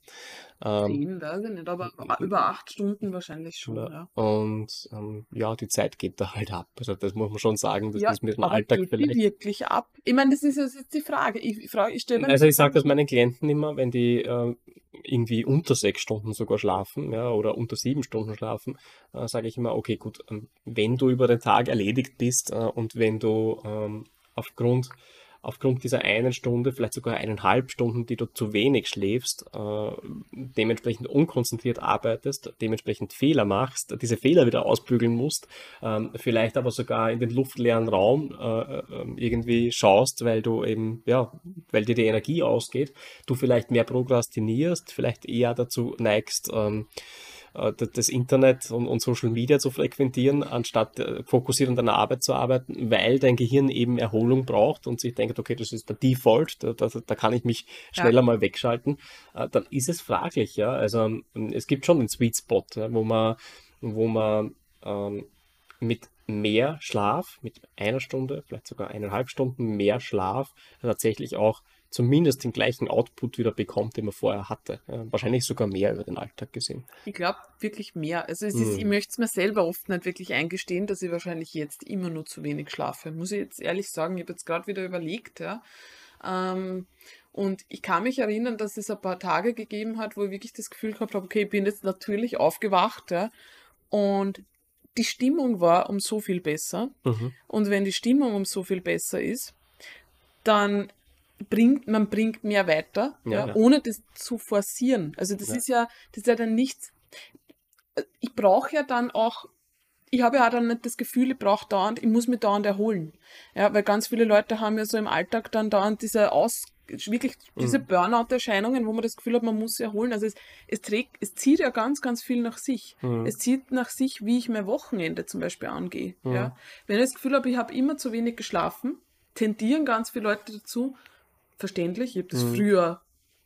Ähm, Zehn, weiß ich nicht, aber über acht Stunden wahrscheinlich schon. Ja. Ja. Und ähm, ja, die Zeit geht da halt ab. Also das muss man schon sagen, das Ja, ist mit dem Alltag geht vielleicht. wirklich ab? Ich meine, das ist ja jetzt die Frage. Ich, frage, ich stelle Also ich sage das meinen Klienten immer, wenn die äh, irgendwie unter sechs Stunden sogar schlafen, ja, oder unter sieben Stunden schlafen, äh, sage ich immer, okay, gut, ähm, wenn du über den Tag erledigt bist äh, und wenn du ähm, aufgrund aufgrund dieser einen Stunde, vielleicht sogar eineinhalb Stunden, die du zu wenig schläfst, äh, dementsprechend unkonzentriert arbeitest, dementsprechend Fehler machst, diese Fehler wieder ausbügeln musst, ähm, vielleicht aber sogar in den luftleeren Raum äh, äh, irgendwie schaust, weil du eben, ja, weil dir die Energie ausgeht, du vielleicht mehr prokrastinierst, vielleicht eher dazu neigst, ähm, äh, das Internet und, und Social Media zu frequentieren, anstatt äh, fokussiert an deiner Arbeit zu arbeiten, weil dein Gehirn eben Erholung braucht und sich denkt, okay, das ist der Default, da, da, da kann ich mich Ja. schneller mal wegschalten, äh, dann ist es fraglich, ja. Also ähm, es gibt schon den Sweet Spot, ja, wo man, wo man ähm, mit mehr Schlaf, mit einer Stunde, vielleicht sogar eineinhalb Stunden mehr Schlaf tatsächlich auch zumindest den gleichen Output wieder bekommt, den man vorher hatte. Wahrscheinlich sogar mehr über den Alltag gesehen. Ich glaube wirklich mehr. Also es ist, Mhm. ich möchte es mir selber oft nicht wirklich eingestehen, dass ich wahrscheinlich jetzt immer nur zu wenig schlafe. Muss ich jetzt ehrlich sagen, ich habe jetzt gerade wieder überlegt, ja. Ähm, und ich kann mich erinnern, dass es ein paar Tage gegeben hat, wo ich wirklich das Gefühl gehabt habe, okay, ich bin jetzt natürlich aufgewacht, ja. Und die Stimmung war um so viel besser. Mhm. Und wenn die Stimmung um so viel besser ist, dann bringt man bringt mehr weiter, Ja, ja, ohne das zu forcieren. Also das ist ja, das ist ja dann nichts. Ich brauche ja dann auch, ich habe ja auch dann nicht das Gefühl, ich brauche dauernd, ich muss mich dauernd erholen. Ja, weil ganz viele Leute haben ja so im Alltag dann dauernd diese Aus, wirklich diese Mhm. Burnout-Erscheinungen, wo man das Gefühl hat, man muss sich erholen. Also es, es trägt, es zieht ja ganz, ganz viel nach sich. Mhm. Es zieht nach sich, wie ich mein Wochenende zum Beispiel angehe. Mhm. Ja. Wenn ich das Gefühl habe, ich habe immer zu wenig geschlafen, tendieren ganz viele Leute dazu, verständlich, ich habe das Mhm. früher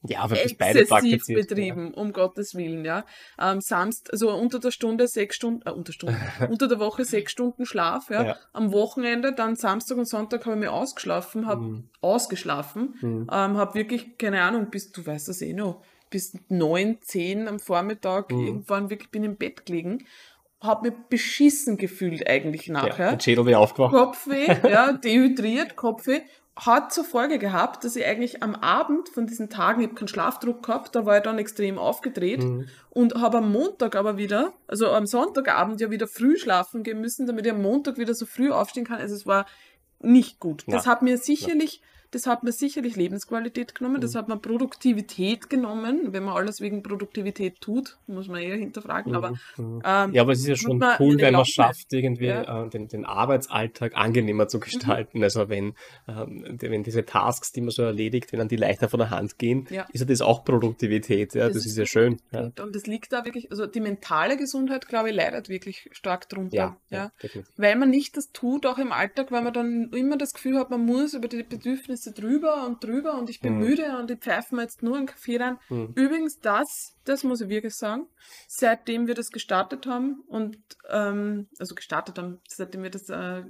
Ja, exzessiv betrieben, um Gottes Willen, ja. Ähm, Samst, also unter der Stunde sechs Stunden, äh, unter Stunden, unter der Woche sechs Stunden Schlaf, ja. Ja. Am Wochenende, dann Samstag und Sonntag habe ich mir ausgeschlafen, habe Mhm. ausgeschlafen, Mhm. ähm, habe wirklich, keine Ahnung, bis, du weißt das eh noch, bis neun, zehn am Vormittag Mhm. irgendwann wirklich bin im Bett gelegen, habe mich beschissen gefühlt eigentlich Ja, nachher. der Schädel wäre aufgewacht. Kopfweh, ja, dehydriert, Kopfweh, hat zur Folge gehabt, dass ich eigentlich am Abend von diesen Tagen, ich habe keinen Schlafdruck gehabt, da war ich dann extrem aufgedreht Mhm. und habe am Montag aber wieder, also am Sonntagabend ja wieder früh schlafen gehen müssen, damit ich am Montag wieder so früh aufstehen kann. Also es war nicht gut. Das Ja. hat mir sicherlich, das hat mir sicherlich Lebensqualität genommen, das Mhm. hat mir Produktivität genommen. Wenn man alles wegen Produktivität tut, muss man eher hinterfragen. Aber Mhm. ähm, Ja, aber es ist ja schon cool, wenn man Laune. schafft, irgendwie Ja. äh, den, den Arbeitsalltag angenehmer zu gestalten. Also wenn, ähm, wenn diese Tasks, die man so erledigt, wenn dann die leichter von der Hand gehen, Ja. ist ja das auch Produktivität. Ja, das, Das ist, ist ja schön. Und, und das liegt da wirklich, also die mentale Gesundheit, glaube ich, leidet wirklich stark drunter. ja. Weil man nicht das tut, auch im Alltag, weil man dann immer das Gefühl hat, man muss über die Bedürfnisse drüber und drüber und ich bin Mhm. müde und ich pfeife mir jetzt nur einen Kaffee rein. Mhm. Übrigens, das, das muss ich wirklich sagen, seitdem wir das gestartet haben und, ähm, also gestartet haben, seitdem wir das, äh,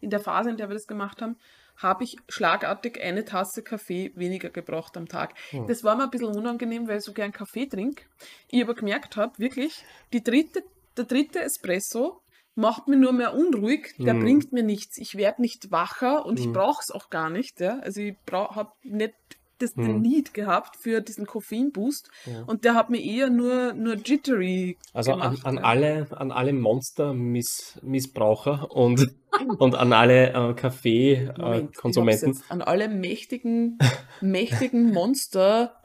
in der Phase, in der wir das gemacht haben, habe ich schlagartig eine Tasse Kaffee weniger gebraucht am Tag. Mhm. Das war mir ein bisschen unangenehm, weil ich so gern Kaffee trinke. Ich aber gemerkt habe, wirklich, die dritte, der dritte Espresso macht mich nur mehr unruhig, der Mhm. bringt mir nichts. Ich werde nicht wacher und ich Mhm. brauche es auch gar nicht. Ja? Also ich habe nicht das, den Mhm. Need gehabt für diesen Koffeinboost Ja. und der hat mir eher nur, nur jittery Also an, gemacht. an ja. alle, an alle Monster-Missbraucher und, und an alle äh, ich Kaffee-Konsumenten. jetzt an alle mächtigen, mächtigen Monster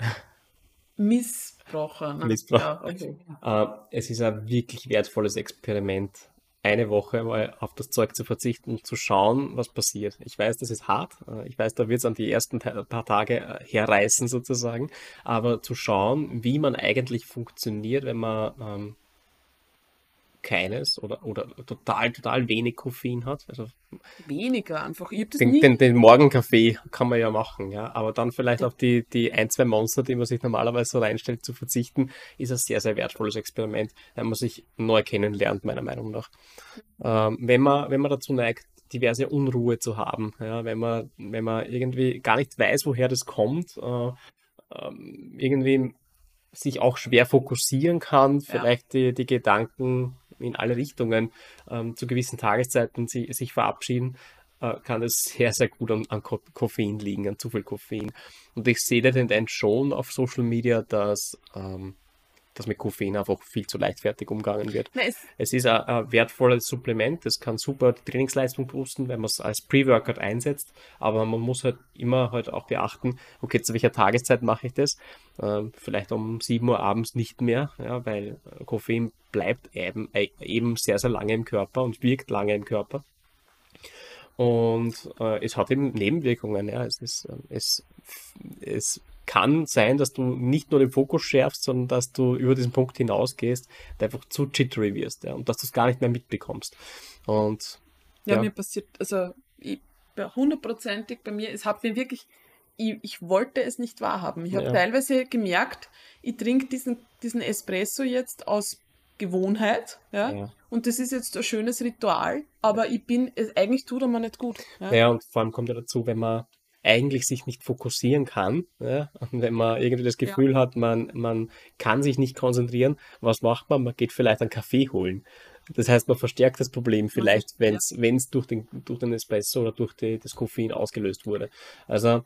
Missbraucher. ne? Missbrauch. Ja, okay. Äh, es ist ein wirklich wertvolles Experiment, eine Woche mal auf das Zeug zu verzichten zu schauen, was passiert. Ich weiß, das ist hart. Äh, Ich weiß, da wird es an die ersten paar Tage äh, herreißen sozusagen. Aber zu schauen, wie man eigentlich funktioniert, wenn man ähm, keines oder, oder total, total wenig Koffein hat. Also Weniger einfach. Ich den, nie. den, den Morgenkaffee kann man ja machen, ja. Aber dann vielleicht auf die, die ein, zwei Monster, die man sich normalerweise so reinstellt, zu verzichten, ist ein sehr, sehr wertvolles Experiment, wenn man sich neu kennenlernt, meiner Meinung nach. Ähm, wenn man, wenn man dazu neigt, diverse Unruhe zu haben, ja, wenn man, wenn man irgendwie gar nicht weiß, woher das kommt, äh, ähm, irgendwie sich auch schwer fokussieren kann, Ja. vielleicht die, die Gedanken in alle Richtungen ähm, zu gewissen Tageszeiten sie, sich verabschieden, äh, kann es sehr, sehr gut an, an Ko Koffein liegen, an zu viel Koffein. Und ich sehe die Tendenz schon auf Social Media, dass, ähm, dass mit Koffein einfach viel zu leichtfertig umgegangen wird. Na, es, ist ein, ein wertvolles Supplement, das kann super die Trainingsleistung boosten, wenn man es als Pre-Workout einsetzt, aber man muss halt immer halt auch beachten, okay, zu welcher Tageszeit mache ich das? Ähm, vielleicht um 7 Uhr abends nicht mehr, ja, weil äh, Koffein bleibt eben, äh, eben sehr, sehr lange im Körper und wirkt lange im Körper. Und äh, es hat eben Nebenwirkungen. Ja. Es, ist, ähm, es, es kann sein, dass du nicht nur den Fokus schärfst, sondern dass du über diesen Punkt hinausgehst, und einfach zu jittery wirst ja, und dass du es gar nicht mehr mitbekommst. Und ja, Ja. mir passiert, also ich, hundertprozentig bei mir, es hat mir wirklich, ich, ich wollte es nicht wahrhaben. Ich habe Ja. teilweise gemerkt, ich trinke diesen, diesen Espresso jetzt aus Gewohnheit, ja, ja. und das ist jetzt ein schönes Ritual, aber ich bin, es, eigentlich tut er mir nicht gut. Ja. Ja, und vor allem kommt ja dazu, wenn man eigentlich sich nicht fokussieren kann, ja, und wenn man irgendwie das Gefühl hat, man, man kann sich nicht konzentrieren, was macht man? Man geht vielleicht einen Kaffee holen. Das heißt, man verstärkt das Problem vielleicht, wenn es es durch den, durch den Espresso oder durch die, das Koffein ausgelöst wurde. Also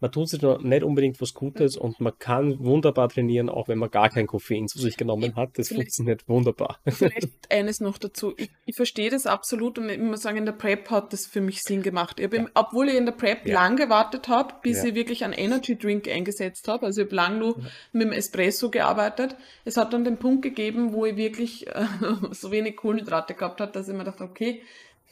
man tut sich noch nicht unbedingt was Gutes und man kann wunderbar trainieren, auch wenn man gar kein Koffein zu sich genommen hat. Das Vielleicht- funktioniert wunderbar. Vielleicht eines noch dazu. Ich, ich verstehe das absolut und ich muss sagen, in der Prep hat das für mich Sinn gemacht. Ich hab im, obwohl ich in der Prep Ja. lang gewartet habe, bis Ja. ich wirklich einen Energy Drink eingesetzt habe. Also ich habe lang nur mit dem Espresso gearbeitet. Es hat dann den Punkt gegeben, wo ich wirklich äh, so wenig Kohlenhydrate gehabt habe, dass ich mir dachte, okay,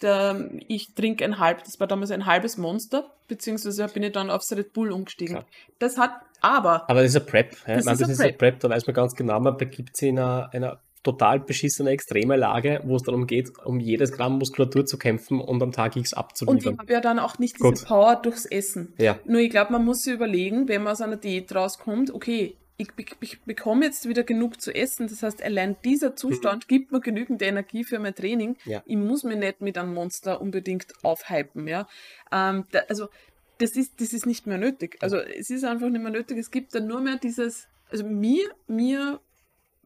der, ich trinke ein halb, das war damals ein halbes Monster, beziehungsweise bin ich dann aufs Red Bull umgestiegen. Klar. Das hat, aber, Aber das ist ein Prep. Ja? Das meine, ist das ein ist Prep. Prep, da weiß man ganz genau, man begibt sich in einer, einer total beschissene extreme Lage, wo es darum geht, um jedes Gramm Muskulatur zu kämpfen und am Tag X und ich abzuliefern. habe ja dann auch nicht diese Gut. Power durchs Essen. Ja, Nur ich glaube, man muss sich überlegen, wenn man aus einer Diät rauskommt, okay, ich, ich bekomme jetzt wieder genug zu essen. Das heißt, allein dieser Zustand gibt mir genügend Energie für mein Training. Mhm. Ja. Ich muss mich nicht mit einem Monster unbedingt aufhypen. Ja? Ähm, da, also das ist, das ist nicht mehr nötig. Also es ist einfach nicht mehr nötig. Es gibt dann nur mehr dieses, also mir, mir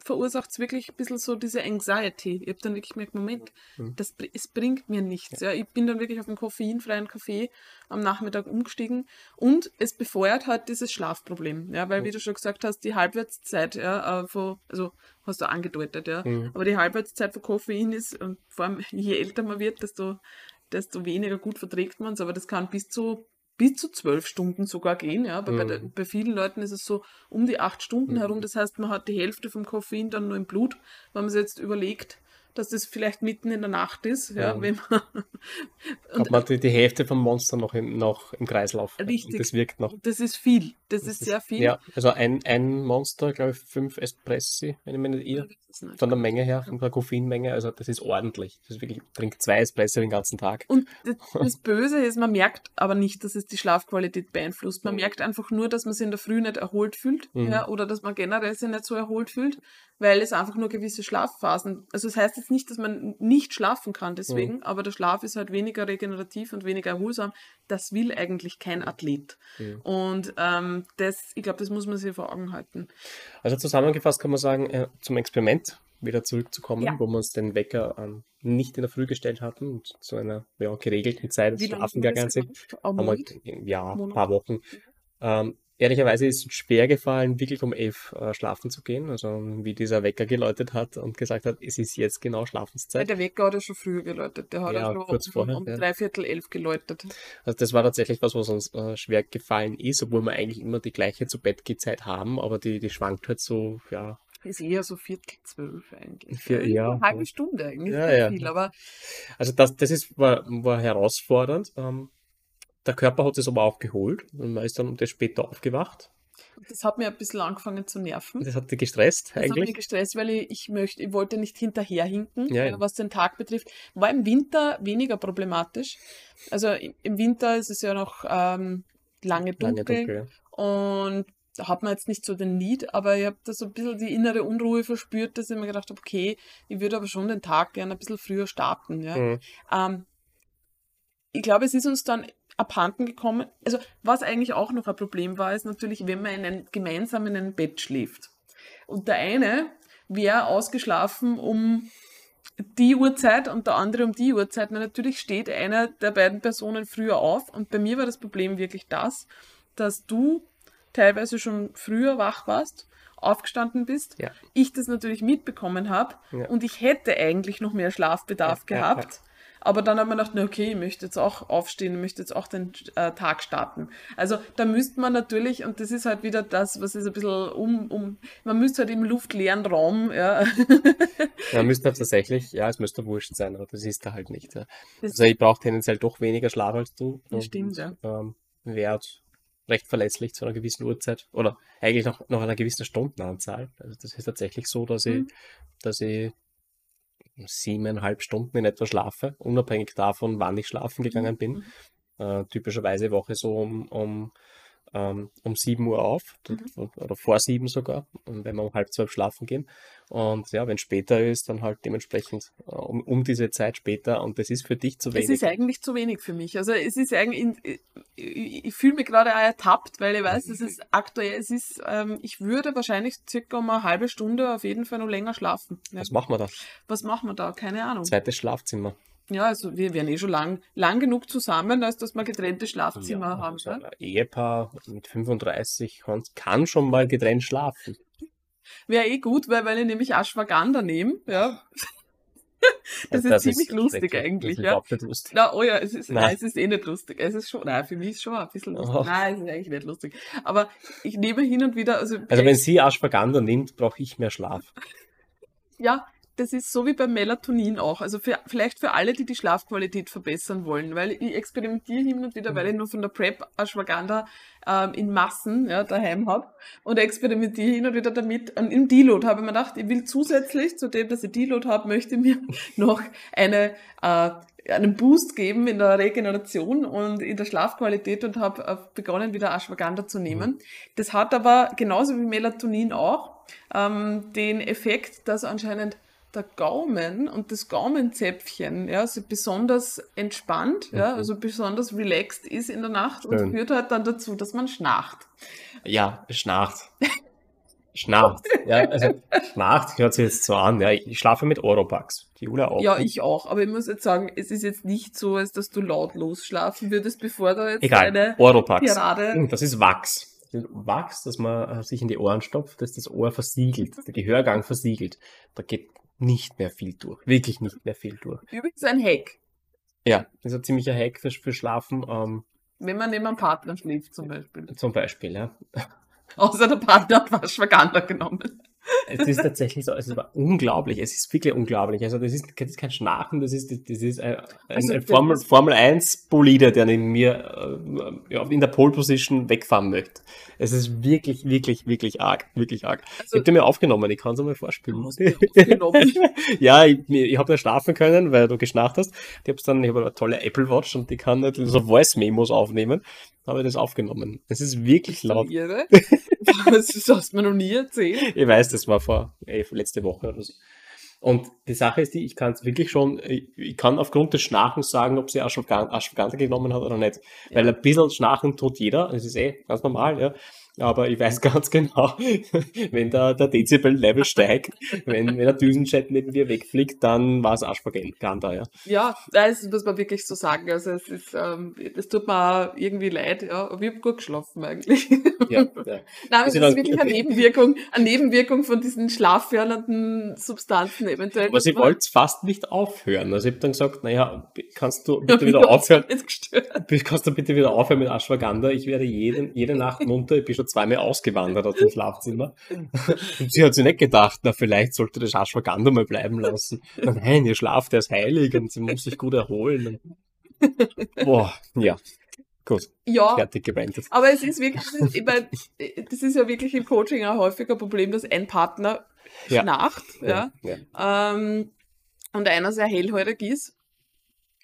verursacht es wirklich ein bisschen so diese Anxiety. Ich habe dann wirklich gemerkt, Moment, Mhm. das, es bringt mir nichts. Ja. Ich bin dann wirklich auf einen koffeinfreien Kaffee am Nachmittag umgestiegen und es befeuert halt dieses Schlafproblem. Ja, weil, wie du schon gesagt hast, die Halbwertszeit, ja, äh, von, also hast du angedeutet, ja, Mhm. aber die Halbwertszeit von Koffein ist, und vor allem je älter man wird, desto, desto weniger gut verträgt man es, aber das kann bis zu bis zu zwölf Stunden sogar gehen, ja. Aber bei, der, Mhm. bei vielen Leuten ist es so um die acht Stunden Mhm. herum. Das heißt, man hat die Hälfte vom Koffein dann nur im Blut. Wenn man sich jetzt überlegt, dass das vielleicht mitten in der Nacht ist, ja, Ja. wenn man und hat man die, die Hälfte vom Monster noch im, noch im Kreislauf. Richtig. Und das wirkt noch. das ist viel. Das, Das ist sehr viel. Ja, also ein, ein Monster, glaube ich, fünf Espressi, wenn ich mich nicht irre. Ist Von der Menge her, von der Koffeinmenge, also das ist ordentlich. Das ist wirklich, ich trinke zwei Espresso den ganzen Tag. Und das, das Böse ist, man merkt aber nicht, dass es die Schlafqualität beeinflusst. Man merkt einfach nur, dass man sich in der Früh nicht erholt fühlt, Mhm. ja, oder dass man generell sich nicht so erholt fühlt, weil es einfach nur gewisse Schlafphasen, also es das heißt jetzt nicht, dass man nicht schlafen kann deswegen, Mhm. aber der Schlaf ist halt weniger regenerativ und weniger erholsam. Das will eigentlich kein Athlet. Mhm. Und ähm, das, ich glaube, das muss man sich vor Augen halten. Also zusammengefasst kann man sagen, äh, zum Experiment wieder zurückzukommen, Ja. wo wir uns den Wecker ähm, nicht in der Früh gestellt hatten und zu einer ja, geregelten Zeit Wie schlafen gegangen sind. ja, ein paar Wochen. Ähm, ehrlicherweise ist es schwer gefallen, wirklich um elf äh, schlafen zu gehen. Also wie dieser Wecker geläutet hat und gesagt hat, es ist jetzt genau Schlafenszeit. der Wecker hat ja schon früher geläutet. Der hat Ja, schon kurz um, vorher, um ja. dreiviertel elf geläutet. Also das war tatsächlich was, was uns äh, schwer gefallen ist, obwohl wir eigentlich immer die gleiche zu Bett Zeit haben, aber die, die schwankt halt so, ja, Ist eher so Viertel zwölf eigentlich. Vier- ja. Eine halbe Stunde eigentlich. Ja, ja. Viel, aber Also das, das ist, war, war herausfordernd. Ähm, der Körper hat es aber auch geholt und man ist dann um das später aufgewacht. Das hat mir ein bisschen angefangen zu nerven. Das hat dich gestresst Das hat mich eigentlich? gestresst, weil ich, ich möchte, ich wollte nicht hinterherhinken, Ja, äh, ja. was den Tag betrifft. War im Winter weniger problematisch. Also im Winter ist es ja noch ähm, lange Lange dunkel, dunkel, und da hat man jetzt nicht so den Need, aber ich habe da so ein bisschen die innere Unruhe verspürt, dass ich mir gedacht habe, okay, ich würde aber schon den Tag gerne ein bisschen früher starten. Ja. ja. Mhm. Ähm, ich glaube, es ist uns dann abhanden gekommen. Also, was eigentlich auch noch ein Problem war, ist natürlich, wenn man in ein, gemeinsam in einem Bett schläft. Und der eine wäre ausgeschlafen um die Uhrzeit und der andere um die Uhrzeit. Na, natürlich steht einer der beiden Personen früher auf. Und bei mir war das Problem wirklich das, dass du teilweise schon früher wach warst, aufgestanden bist, Ja. ich das natürlich mitbekommen habe Ja. und ich hätte eigentlich noch mehr Schlafbedarf ja, gehabt. Aber dann hat man gedacht, na okay, ich möchte jetzt auch aufstehen, ich möchte jetzt auch den äh, Tag starten. Also da müsste man natürlich, und das ist halt wieder das, was ist ein bisschen um, um man müsste halt im luftleeren Raum, ja, Ja, müsste tatsächlich, ja, es müsste wurscht sein, aber das ist da halt nicht. Ja. Also ich brauche tendenziell doch weniger Schlaf als du. Das stimmt, ja. Ähm, Wert recht verlässlich zu einer gewissen Uhrzeit oder eigentlich noch, noch einer gewissen Stundenanzahl. Also das ist tatsächlich so, dass ich, Mhm. dass ich siebeneinhalb Stunden in etwa schlafe, unabhängig davon, wann ich schlafen gegangen bin. Mhm. Äh, typischerweise wache ich so um, um, ähm, um 7 Uhr auf Mhm. oder vor sieben sogar, und wenn wir um halb zwölf schlafen gehen. Und ja, wenn später ist, dann halt dementsprechend äh, um, um diese Zeit später und das ist für dich zu Es wenig. ist eigentlich zu wenig für mich. Also es ist eigentlich, ich, ich, fühle mich gerade auch ertappt, weil ich weiß, es ist aktuell, es ist, ähm, ich würde wahrscheinlich circa um eine halbe Stunde auf jeden Fall noch länger schlafen. Ja. Was machen wir da? Was machen wir da? Keine Ahnung. Zweites Schlafzimmer. Ja, also wir wären eh schon lang, lang genug zusammen, als dass wir getrennte Schlafzimmer Ja, haben. also Ja? ein Ehepaar mit 35 kann, kann schon mal getrennt schlafen. Wäre eh gut, weil, weil ich nämlich Ashwagandha nehme. Ja. Das ist ziemlich lustig schrecklich. eigentlich, Das ist ja. überhaupt nicht lustig. Na, oh ja, es ist, Nein. nein. es ist eh nicht lustig. Es ist schon, nein, für mich ist schon ein bisschen lustig. Oh. Nein, es ist eigentlich nicht lustig. Aber ich nehme hin und wieder, also, Also wenn sie Ashwagandha nimmt, brauche ich mehr Schlaf. ja, das ist so wie beim Melatonin auch. Also für, vielleicht für alle, die die Schlafqualität verbessern wollen, weil ich experimentiere hin und wieder, weil ich nur von der Prep Ashwagandha ähm, in Massen ja, daheim habe und experimentiere hin und wieder damit. Und im Deload habe ich mir gedacht, ich will zusätzlich zu dem, dass ich Deload habe, möchte ich mir noch eine äh, einen Boost geben in der Regeneration und in der Schlafqualität und habe äh, begonnen, wieder Ashwagandha zu nehmen. Das hat aber genauso wie Melatonin auch ähm, den Effekt, dass anscheinend der Gaumen und das Gaumenzäpfchen ja, so besonders entspannt, ja, Mhm. also besonders relaxed ist in der Nacht und Schön. führt halt dann dazu, dass man schnarcht. Ja, schnarcht. Schnarcht. Ja, also schnarcht hört sich jetzt so an. Ja, ich schlafe mit Oropax. Die Ula auch. Ja, ich auch, aber ich muss jetzt sagen, es ist jetzt nicht so, als dass du lautlos schlafen würdest, bevor da jetzt Egal, eine Oropax. Tirade Hm, Das ist Wachs. Wachs, das man äh, sich in die Ohren stopft, das das Ohr versiegelt, der Gehörgang versiegelt. Da geht nicht mehr viel durch. Wirklich nicht mehr viel durch. Übrigens ein Hack, Ja, das ist ein ziemlicher Hack für, für Schlafen, ähm, wenn man neben einem Partner schläft zum Beispiel. zum Beispiel, ja. Außer der Partner hat Ashwagandha genommen. Es ist tatsächlich so, es ist aber unglaublich, es ist wirklich unglaublich. Also das ist, das ist kein Schnarchen, das ist, das ist ein, Also ein Formel, Formel 1 Bolide, der neben mir äh, in der Pole Position wegfahren möchte. Es ist wirklich, wirklich, wirklich arg, wirklich arg. ich Also, habe den mir aufgenommen, ich kann es einmal vorspielen. Ja, ich, ich habe nicht schlafen können, weil du geschnarcht hast. Ich habe dann, ich habe eine tolle Apple Watch und die kann nicht so Voice Memos aufnehmen. Habe ich das aufgenommen. Es ist wirklich laut. Das hast du mir noch nie erzählt. Ich weiß, das war vor eh, letzte Woche oder so. Und die Sache ist die, ich kann es wirklich schon, ich, kann aufgrund des Schnarchens sagen, ob sie Ashwagandha genommen hat oder nicht. Weil ein bisschen Schnarchen tut jeder, das ist eh ganz normal, ja. Aber ich weiß ganz genau, wenn da der Dezibel-Level steigt, wenn, wenn der Düsenjet neben dir wegfliegt, dann war es Ashwagandha, ja. Ja, das muss man wirklich so sagen. Also es ist, ähm, das tut mir auch irgendwie leid, ja. Aber ich habe gut geschlafen eigentlich. ja, ja. Nein, aber es Ist dann- wirklich eine Nebenwirkung, eine Nebenwirkung von diesen schlaffördernden Substanzen eventuell. Aber sie wollte fast nicht aufhören. Also ich habe dann gesagt, naja, kannst du bitte wieder aufhören. Kannst du bitte wieder aufhören mit Ashwagandha? Ich werde jeden, jede Nacht munter. Ich bin schon zweimal ausgewandert aus dem Schlafzimmer. Und sie hat sich nicht gedacht, na, vielleicht sollte das Ashwagandha mal bleiben lassen. Nein, ihr schlaft, der ist heilig und sie muss sich gut erholen. Boah, ja. Gut, Ja, fertig gewendet. aber es ist wirklich, ich mein, das ist ja wirklich im Coaching ein häufiger Problem, dass ein Partner Ja. schnarcht, ja, ja. ähm, und einer sehr hellhörig ist.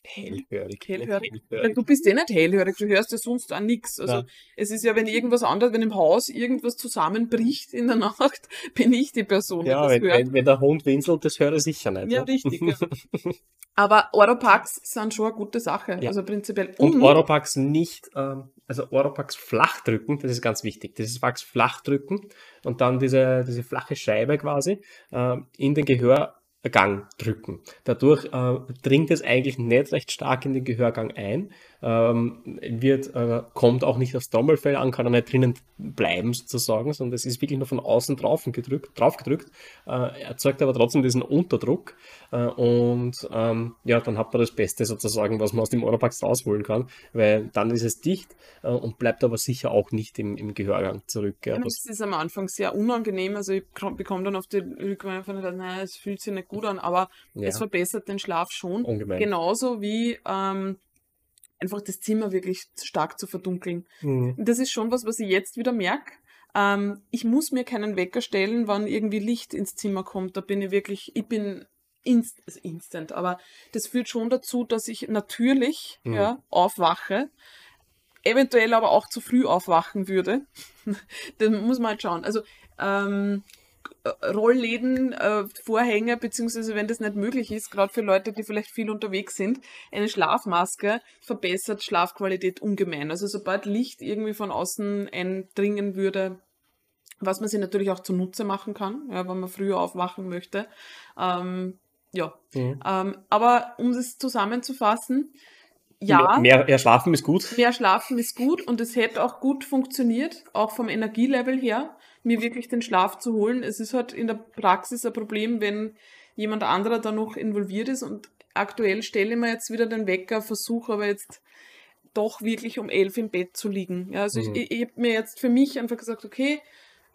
Hellhörig. Hellhörig. Hellhörig. Du bist eh nicht hellhörig, du hörst ja sonst auch nichts. Also Ja. es ist ja, wenn irgendwas anderes, wenn im Haus irgendwas zusammenbricht in der Nacht, bin ich die Person, die Ja, das wenn, hört. wenn, wenn der Hund winselt, das höre ich sicher nicht. Ja, richtig. Ja. Aber Oropax sind schon eine gute Sache. Ja. Also prinzipiell. Und Oropax nicht, ähm, also Oropax flach drücken, das ist ganz wichtig. Dieses Wachs flach drücken und dann diese, diese flache Scheibe quasi ähm, in den Gehörgang drücken. Dadurch äh, dringt es eigentlich nicht recht stark in den Gehörgang ein, ähm, wird, äh, kommt auch nicht aufs Trommelfell an, kann auch nicht drinnen bleiben sozusagen, sondern es ist wirklich nur von außen drauf gedrückt, drauf gedrückt, äh, erzeugt aber trotzdem diesen Unterdruck äh, und ähm, ja, dann hat man das Beste sozusagen, was man aus dem Oropax rausholen kann, weil dann ist es dicht äh, und bleibt aber sicher auch nicht im, im Gehörgang zurück. Ja, das ist am Anfang sehr unangenehm. Also ich bekomme dann oft die Rückmeldung von, naja, es fühlt sich nicht gut an, aber ja, es verbessert den Schlaf schon. ungemein. Genauso wie ähm, einfach das Zimmer wirklich stark zu verdunkeln. Mhm. Das ist schon was, was ich jetzt wieder merke. Ähm, ich muss mir keinen Wecker stellen, wann irgendwie Licht ins Zimmer kommt. Da bin ich wirklich, ich bin inst also instant, aber das führt schon dazu, dass ich natürlich Mhm. ja, aufwache, eventuell aber auch zu früh aufwachen würde. Dann muss man halt schauen. Also ähm, Rollläden, äh, Vorhänge, beziehungsweise wenn das nicht möglich ist, gerade für Leute, die vielleicht viel unterwegs sind, eine Schlafmaske verbessert Schlafqualität ungemein. Also sobald Licht irgendwie von außen eindringen würde, was man sich natürlich auch zunutze machen kann, ja, wenn man früher aufwachen möchte. Ähm, ja, Mhm. ähm, aber um das zusammenzufassen, ja, Mehr, mehr schlafen ist gut. Mehr schlafen ist gut und es hätte auch gut funktioniert, auch vom Energielevel her, mir wirklich den Schlaf zu holen. Es ist halt in der Praxis ein Problem, wenn jemand anderer da noch involviert ist und aktuell stelle ich mir jetzt wieder den Wecker, versuche aber jetzt doch wirklich um elf im Bett zu liegen. Ja, also Mhm. ich, ich habe mir jetzt für mich einfach gesagt, okay,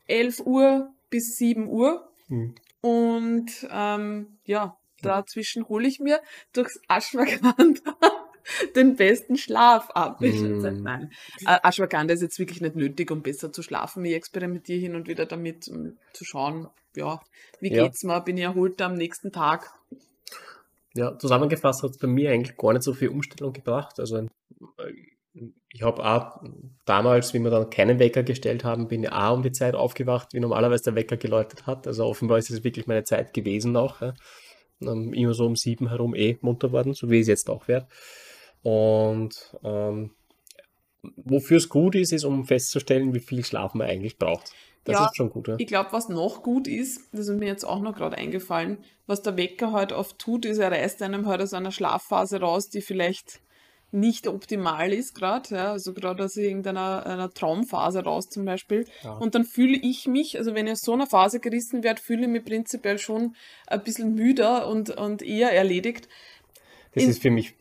11 Uhr bis 7 Uhr Mhm. und ähm, ja, dazwischen hole ich mir durchs Ashwagandha den besten Schlaf ab. Mm. sag, nein, Äh, Ashwagandha ist jetzt wirklich nicht nötig, um besser zu schlafen. Ich experimentiere hin und wieder damit, um zu schauen, ja, wie Ja. geht's mir, bin ich erholter am nächsten Tag. Ja, zusammengefasst hat es bei mir eigentlich gar nicht so viel Umstellung gebracht. Also äh, ich habe auch damals, wie wir dann keinen Wecker gestellt haben, bin ich auch um die Zeit aufgewacht, wie normalerweise der Wecker geläutet hat. Also offenbar ist es wirklich meine Zeit gewesen auch. Ja. Ähm, immer so um sieben herum eh munter worden, so wie es jetzt auch werde. Und ähm, wofür es gut ist, ist, um festzustellen, wie viel Schlaf man eigentlich braucht. Das Ja, ist schon gut. Ja. Ich glaube, was noch gut ist, das ist mir jetzt auch noch gerade eingefallen, was der Wecker halt oft tut, ist, er reißt einem halt aus einer Schlafphase raus, die vielleicht nicht optimal ist gerade, ja, also gerade aus irgendeiner einer Traumphase raus zum Beispiel. Ja. Und dann fühle ich mich, also wenn ich aus so einer Phase gerissen werde, fühle ich mich prinzipiell schon ein bisschen müder und, und eher erledigt. Das in- ist für mich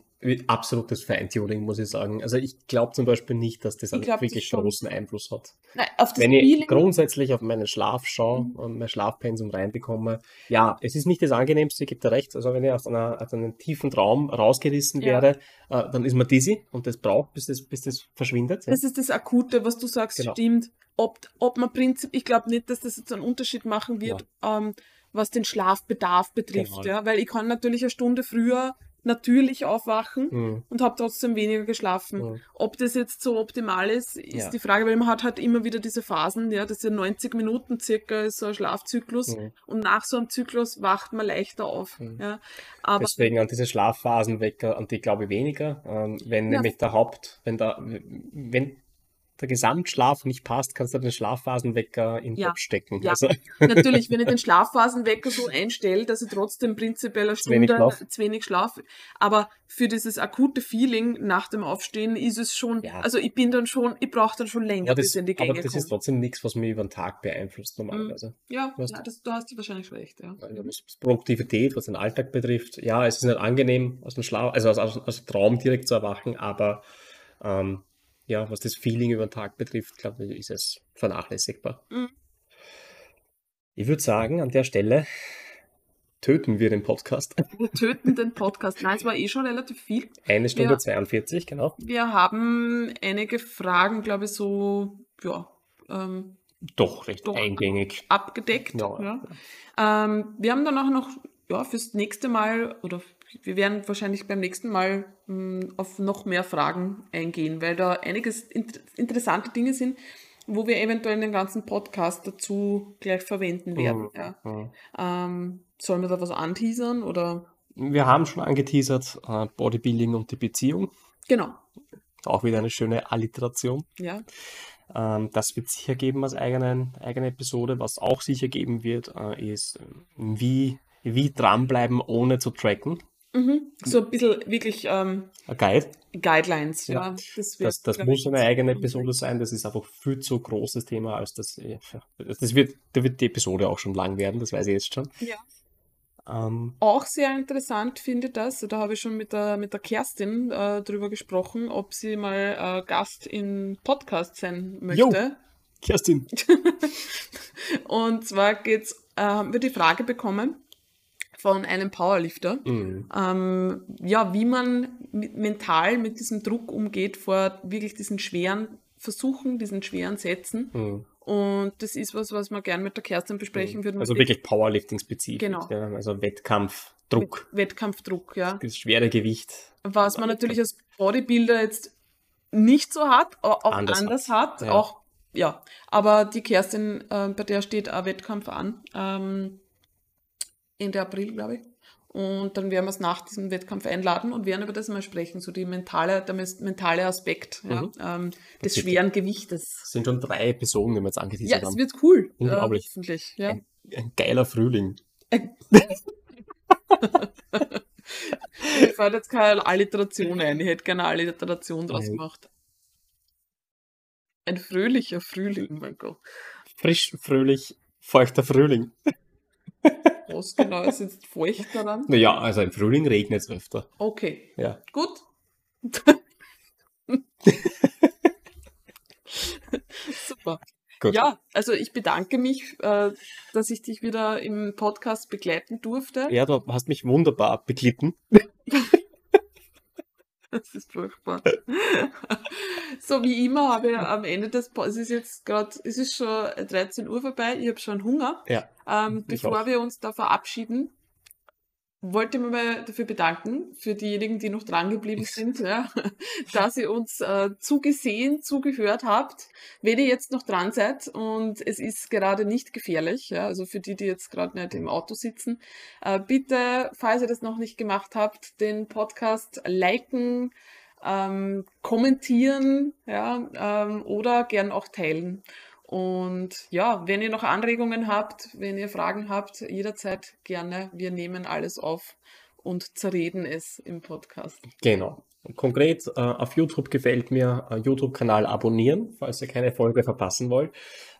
absolutes Feintuning, muss ich sagen. Also ich glaube zum Beispiel nicht, dass das einen glaub, das wirklich schon. großen Einfluss hat. Nein, auf das Wenn ich grundsätzlich auf meinen Schlaf schaue Mhm. und mein Schlafpensum reinbekomme, ja, es ist nicht das angenehmste, ich gebe dir recht. Also wenn ich aus, einer, aus einem tiefen Traum rausgerissen Ja. werde, äh, dann ist man dizzy und das braucht, bis das, bis das verschwindet. Ja. Das ist das Akute, was du sagst, Genau. stimmt. Ob, ob man Prinzip, ich glaube nicht, dass das jetzt einen Unterschied machen wird, ähm, was den Schlafbedarf betrifft, Genau. ja, weil ich kann natürlich eine Stunde früher natürlich aufwachen Mhm. und habe trotzdem weniger geschlafen. Mhm. Ob das jetzt so optimal ist, ist Ja. die Frage, weil man hat halt immer wieder diese Phasen, ja, das ist ja 90 Minuten circa ist so ein Schlafzyklus Mhm. und nach so einem Zyklus wacht man leichter auf, Mhm. ja. Aber Deswegen an diese Schlafphasenwecker, an die glaube ich weniger. Ähm, wenn Ja. nämlich der Haupt, wenn der, wenn der Gesamtschlaf nicht passt, kannst du den Schlafphasenwecker in den Ja. Topf stecken. Ja. Also, Natürlich, wenn ich den Schlafphasenwecker so einstelle, dass ich trotzdem prinzipiell eine Zu wenig Stunde Schlaf. zu wenig schlafe. Aber für dieses akute Feeling nach dem Aufstehen ist es schon, Ja. also ich bin dann schon, ich brauche dann schon länger, ja, bis das, ich in die aber Gänge das ist komme. trotzdem nichts, was mich über den Tag beeinflusst normalerweise. Ja, weißt ja du. das, da hast du wahrscheinlich recht, ja. Also Produktivität, was den Alltag betrifft, ja, es ist nicht angenehm, aus dem Schlaf, also aus, aus, aus dem Traum direkt zu erwachen, aber ähm, ja, was das Feeling über den Tag betrifft, glaube ich, ist es vernachlässigbar. Mhm. Ich würde sagen, an der Stelle töten wir den Podcast. Wir töten den Podcast. Nein, es war eh schon relativ viel. Eine Stunde Ja. 42, genau. Wir haben einige Fragen, glaube ich, so ja, ähm, Doch, recht Doch. eingängig. abgedeckt. Ja, Ja. Ähm, wir haben dann auch noch ja, fürs nächste Mal oder wir werden wahrscheinlich beim nächsten Mal mh, auf noch mehr Fragen eingehen, weil da einiges int interessante Dinge sind, wo wir eventuell den ganzen Podcast dazu gleich verwenden werden. Mhm. Ja. Mhm. Ähm, sollen wir da was anteasern oder? Wir haben schon angeteasert, äh, Bodybuilding und die Beziehung. Genau. Auch wieder eine schöne Alliteration. Ja. Ähm, das wird sicher geben als eigenen, eigene Episode. Was auch sicher geben wird, äh, ist, wie, wie dranbleiben, ohne zu tracken. Mhm. So ein bisschen wirklich ähm, Guide. Guidelines. Ja. Ja. Das, wird, Das, das muss eine eigene. Episode sein. Das ist einfach viel zu großes Thema, als das. ja, Das wird, da wird die Episode auch schon lang werden, das weiß ich jetzt schon. Ja. Ähm, Auch sehr interessant finde ich das, da habe ich schon mit der, mit der Kerstin äh, drüber gesprochen, ob sie mal äh, Gast im Podcast sein möchte. Kerstin. Und zwar geht's, äh, haben wir die Frage bekommen von einem Powerlifter, Mhm. ähm, ja, wie man mit, mental mit diesem Druck umgeht vor wirklich diesen schweren Versuchen, diesen schweren Sätzen. Mhm. Und das ist was, was wir gern mit der Kerstin besprechen würden. Also wirklich Powerlifting-spezifisch. Genau. Ja, also Wettkampfdruck. Wettkampfdruck, ja. Das schwere Gewicht. was man natürlich als Bodybuilder jetzt nicht so hat, au- auch Anders anders, hat. hat, Ja. auch ja. Aber die Kerstin, äh, bei der steht ein Wettkampf an, ähm, Ende April, glaube ich. Und dann werden wir es nach diesem Wettkampf einladen und werden über das mal sprechen, so die mentale, der mentale Aspekt ja, Mhm. ähm, des schweren Gewichtes. Das sind schon drei Episoden, die wir jetzt Ja, angeteasert es haben. wird cool. Unglaublich. Äh, hoffentlich, ja. Ein geiler Frühling. Mir fällt jetzt keine Alliteration ein. Ich hätte gerne eine Alliteration draus Mhm. gemacht. Ein fröhlicher Frühling, mein Gott. Frisch, fröhlich, feuchter Frühling. Was genau ist jetzt feucht daran? Naja, also im Frühling regnet es öfter. Okay, Ja. gut. Super. Gut. Ja, also ich bedanke mich, äh, dass ich dich wieder im Podcast begleiten durfte. Ja, du hast mich wunderbar beglitten. Das ist furchtbar. so wie immer habe ich am Ende des Po- es ist jetzt gerade, es ist schon 13 Uhr vorbei, ich habe schon Hunger. Ja. Ähm, bevor wir uns da verabschieden, wollte ich mich mal dafür bedanken, für diejenigen, die noch dran geblieben sind, ja, dass ihr uns äh, zugesehen, zugehört habt, wenn ihr jetzt noch dran seid und es ist gerade nicht gefährlich, ja, also für die, die jetzt gerade nicht im Auto sitzen, äh, bitte, falls ihr das noch nicht gemacht habt, den Podcast liken, ähm, kommentieren, ja, ähm, oder gern auch teilen. Und ja, wenn ihr noch Anregungen habt, wenn ihr Fragen habt, jederzeit gerne. Wir nehmen alles auf und zerreden es im Podcast. Genau. Konkret äh, auf YouTube gefällt mir äh, YouTube-Kanal abonnieren, falls ihr keine Folge verpassen wollt.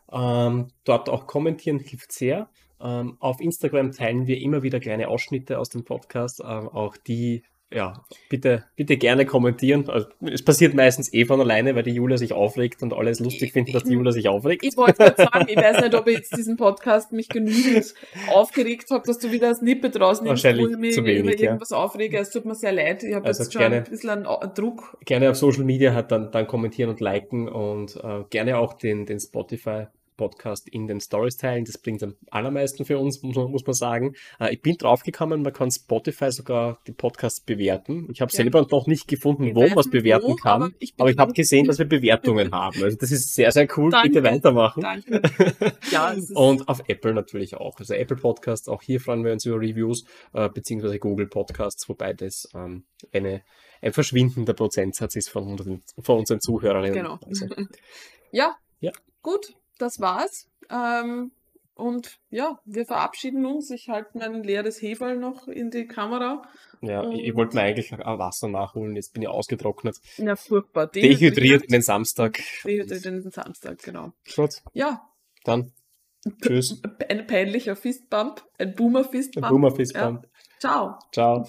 Ähm, dort auch kommentieren hilft sehr. Ähm, auf Instagram teilen wir immer wieder kleine Ausschnitte aus dem Podcast. Ähm, auch die, ja, bitte, bitte gerne kommentieren. Also, es passiert meistens eh von alleine, weil die Julia sich aufregt und alles lustig finden, dass die Julia sich aufregt. Ich wollte gerade sagen, ich weiß nicht, ob ich jetzt diesen Podcast mich genügend aufgeregt habe, dass du wieder ein Snippet rausnimmst, Wahrscheinlich wo ich mich zu wenig, über ja. irgendwas aufrege. Es tut mir sehr leid. Ich habe Also jetzt schon gerne- ein bisschen einen Druck. gerne auf Social Media hat dann, dann kommentieren und liken und äh, gerne auch den, den Spotify Podcast in den Stories teilen. Das bringt am allermeisten für uns, muss man, sagen. Äh, ich bin draufgekommen, man kann Spotify sogar die Podcasts bewerten. Ich habe Ja. selber noch nicht gefunden, Ich wo man es bewerten wo, kann. aber ich ich habe gesehen, dass wir Bewertungen haben. Also das ist sehr, sehr cool. Bitte Danke. weitermachen. Danke. Ja, Und auf Apple natürlich auch. Also Apple Podcasts, auch hier freuen wir uns über Reviews, äh, beziehungsweise Google Podcasts, wobei das ähm, eine, ein verschwindender Prozentsatz ist von unseren, von unseren Zuhörerinnen. Genau. Also, Ja, Ja. gut, das war's. Ähm, und ja, wir verabschieden uns. Ich halte mein leeres Heferl noch in die Kamera. ja, ich, ich wollte mir eigentlich auch Wasser nachholen, jetzt bin ich ausgetrocknet. Ja, furchtbar. Dehydriert den Samstag. Dehydriert den Samstag, genau. Gut, Ja, dann tschüss. ein peinlicher Fistbump, ein Boomer Ein Fistbump. Boomer Fistbump. Ciao. Ciao.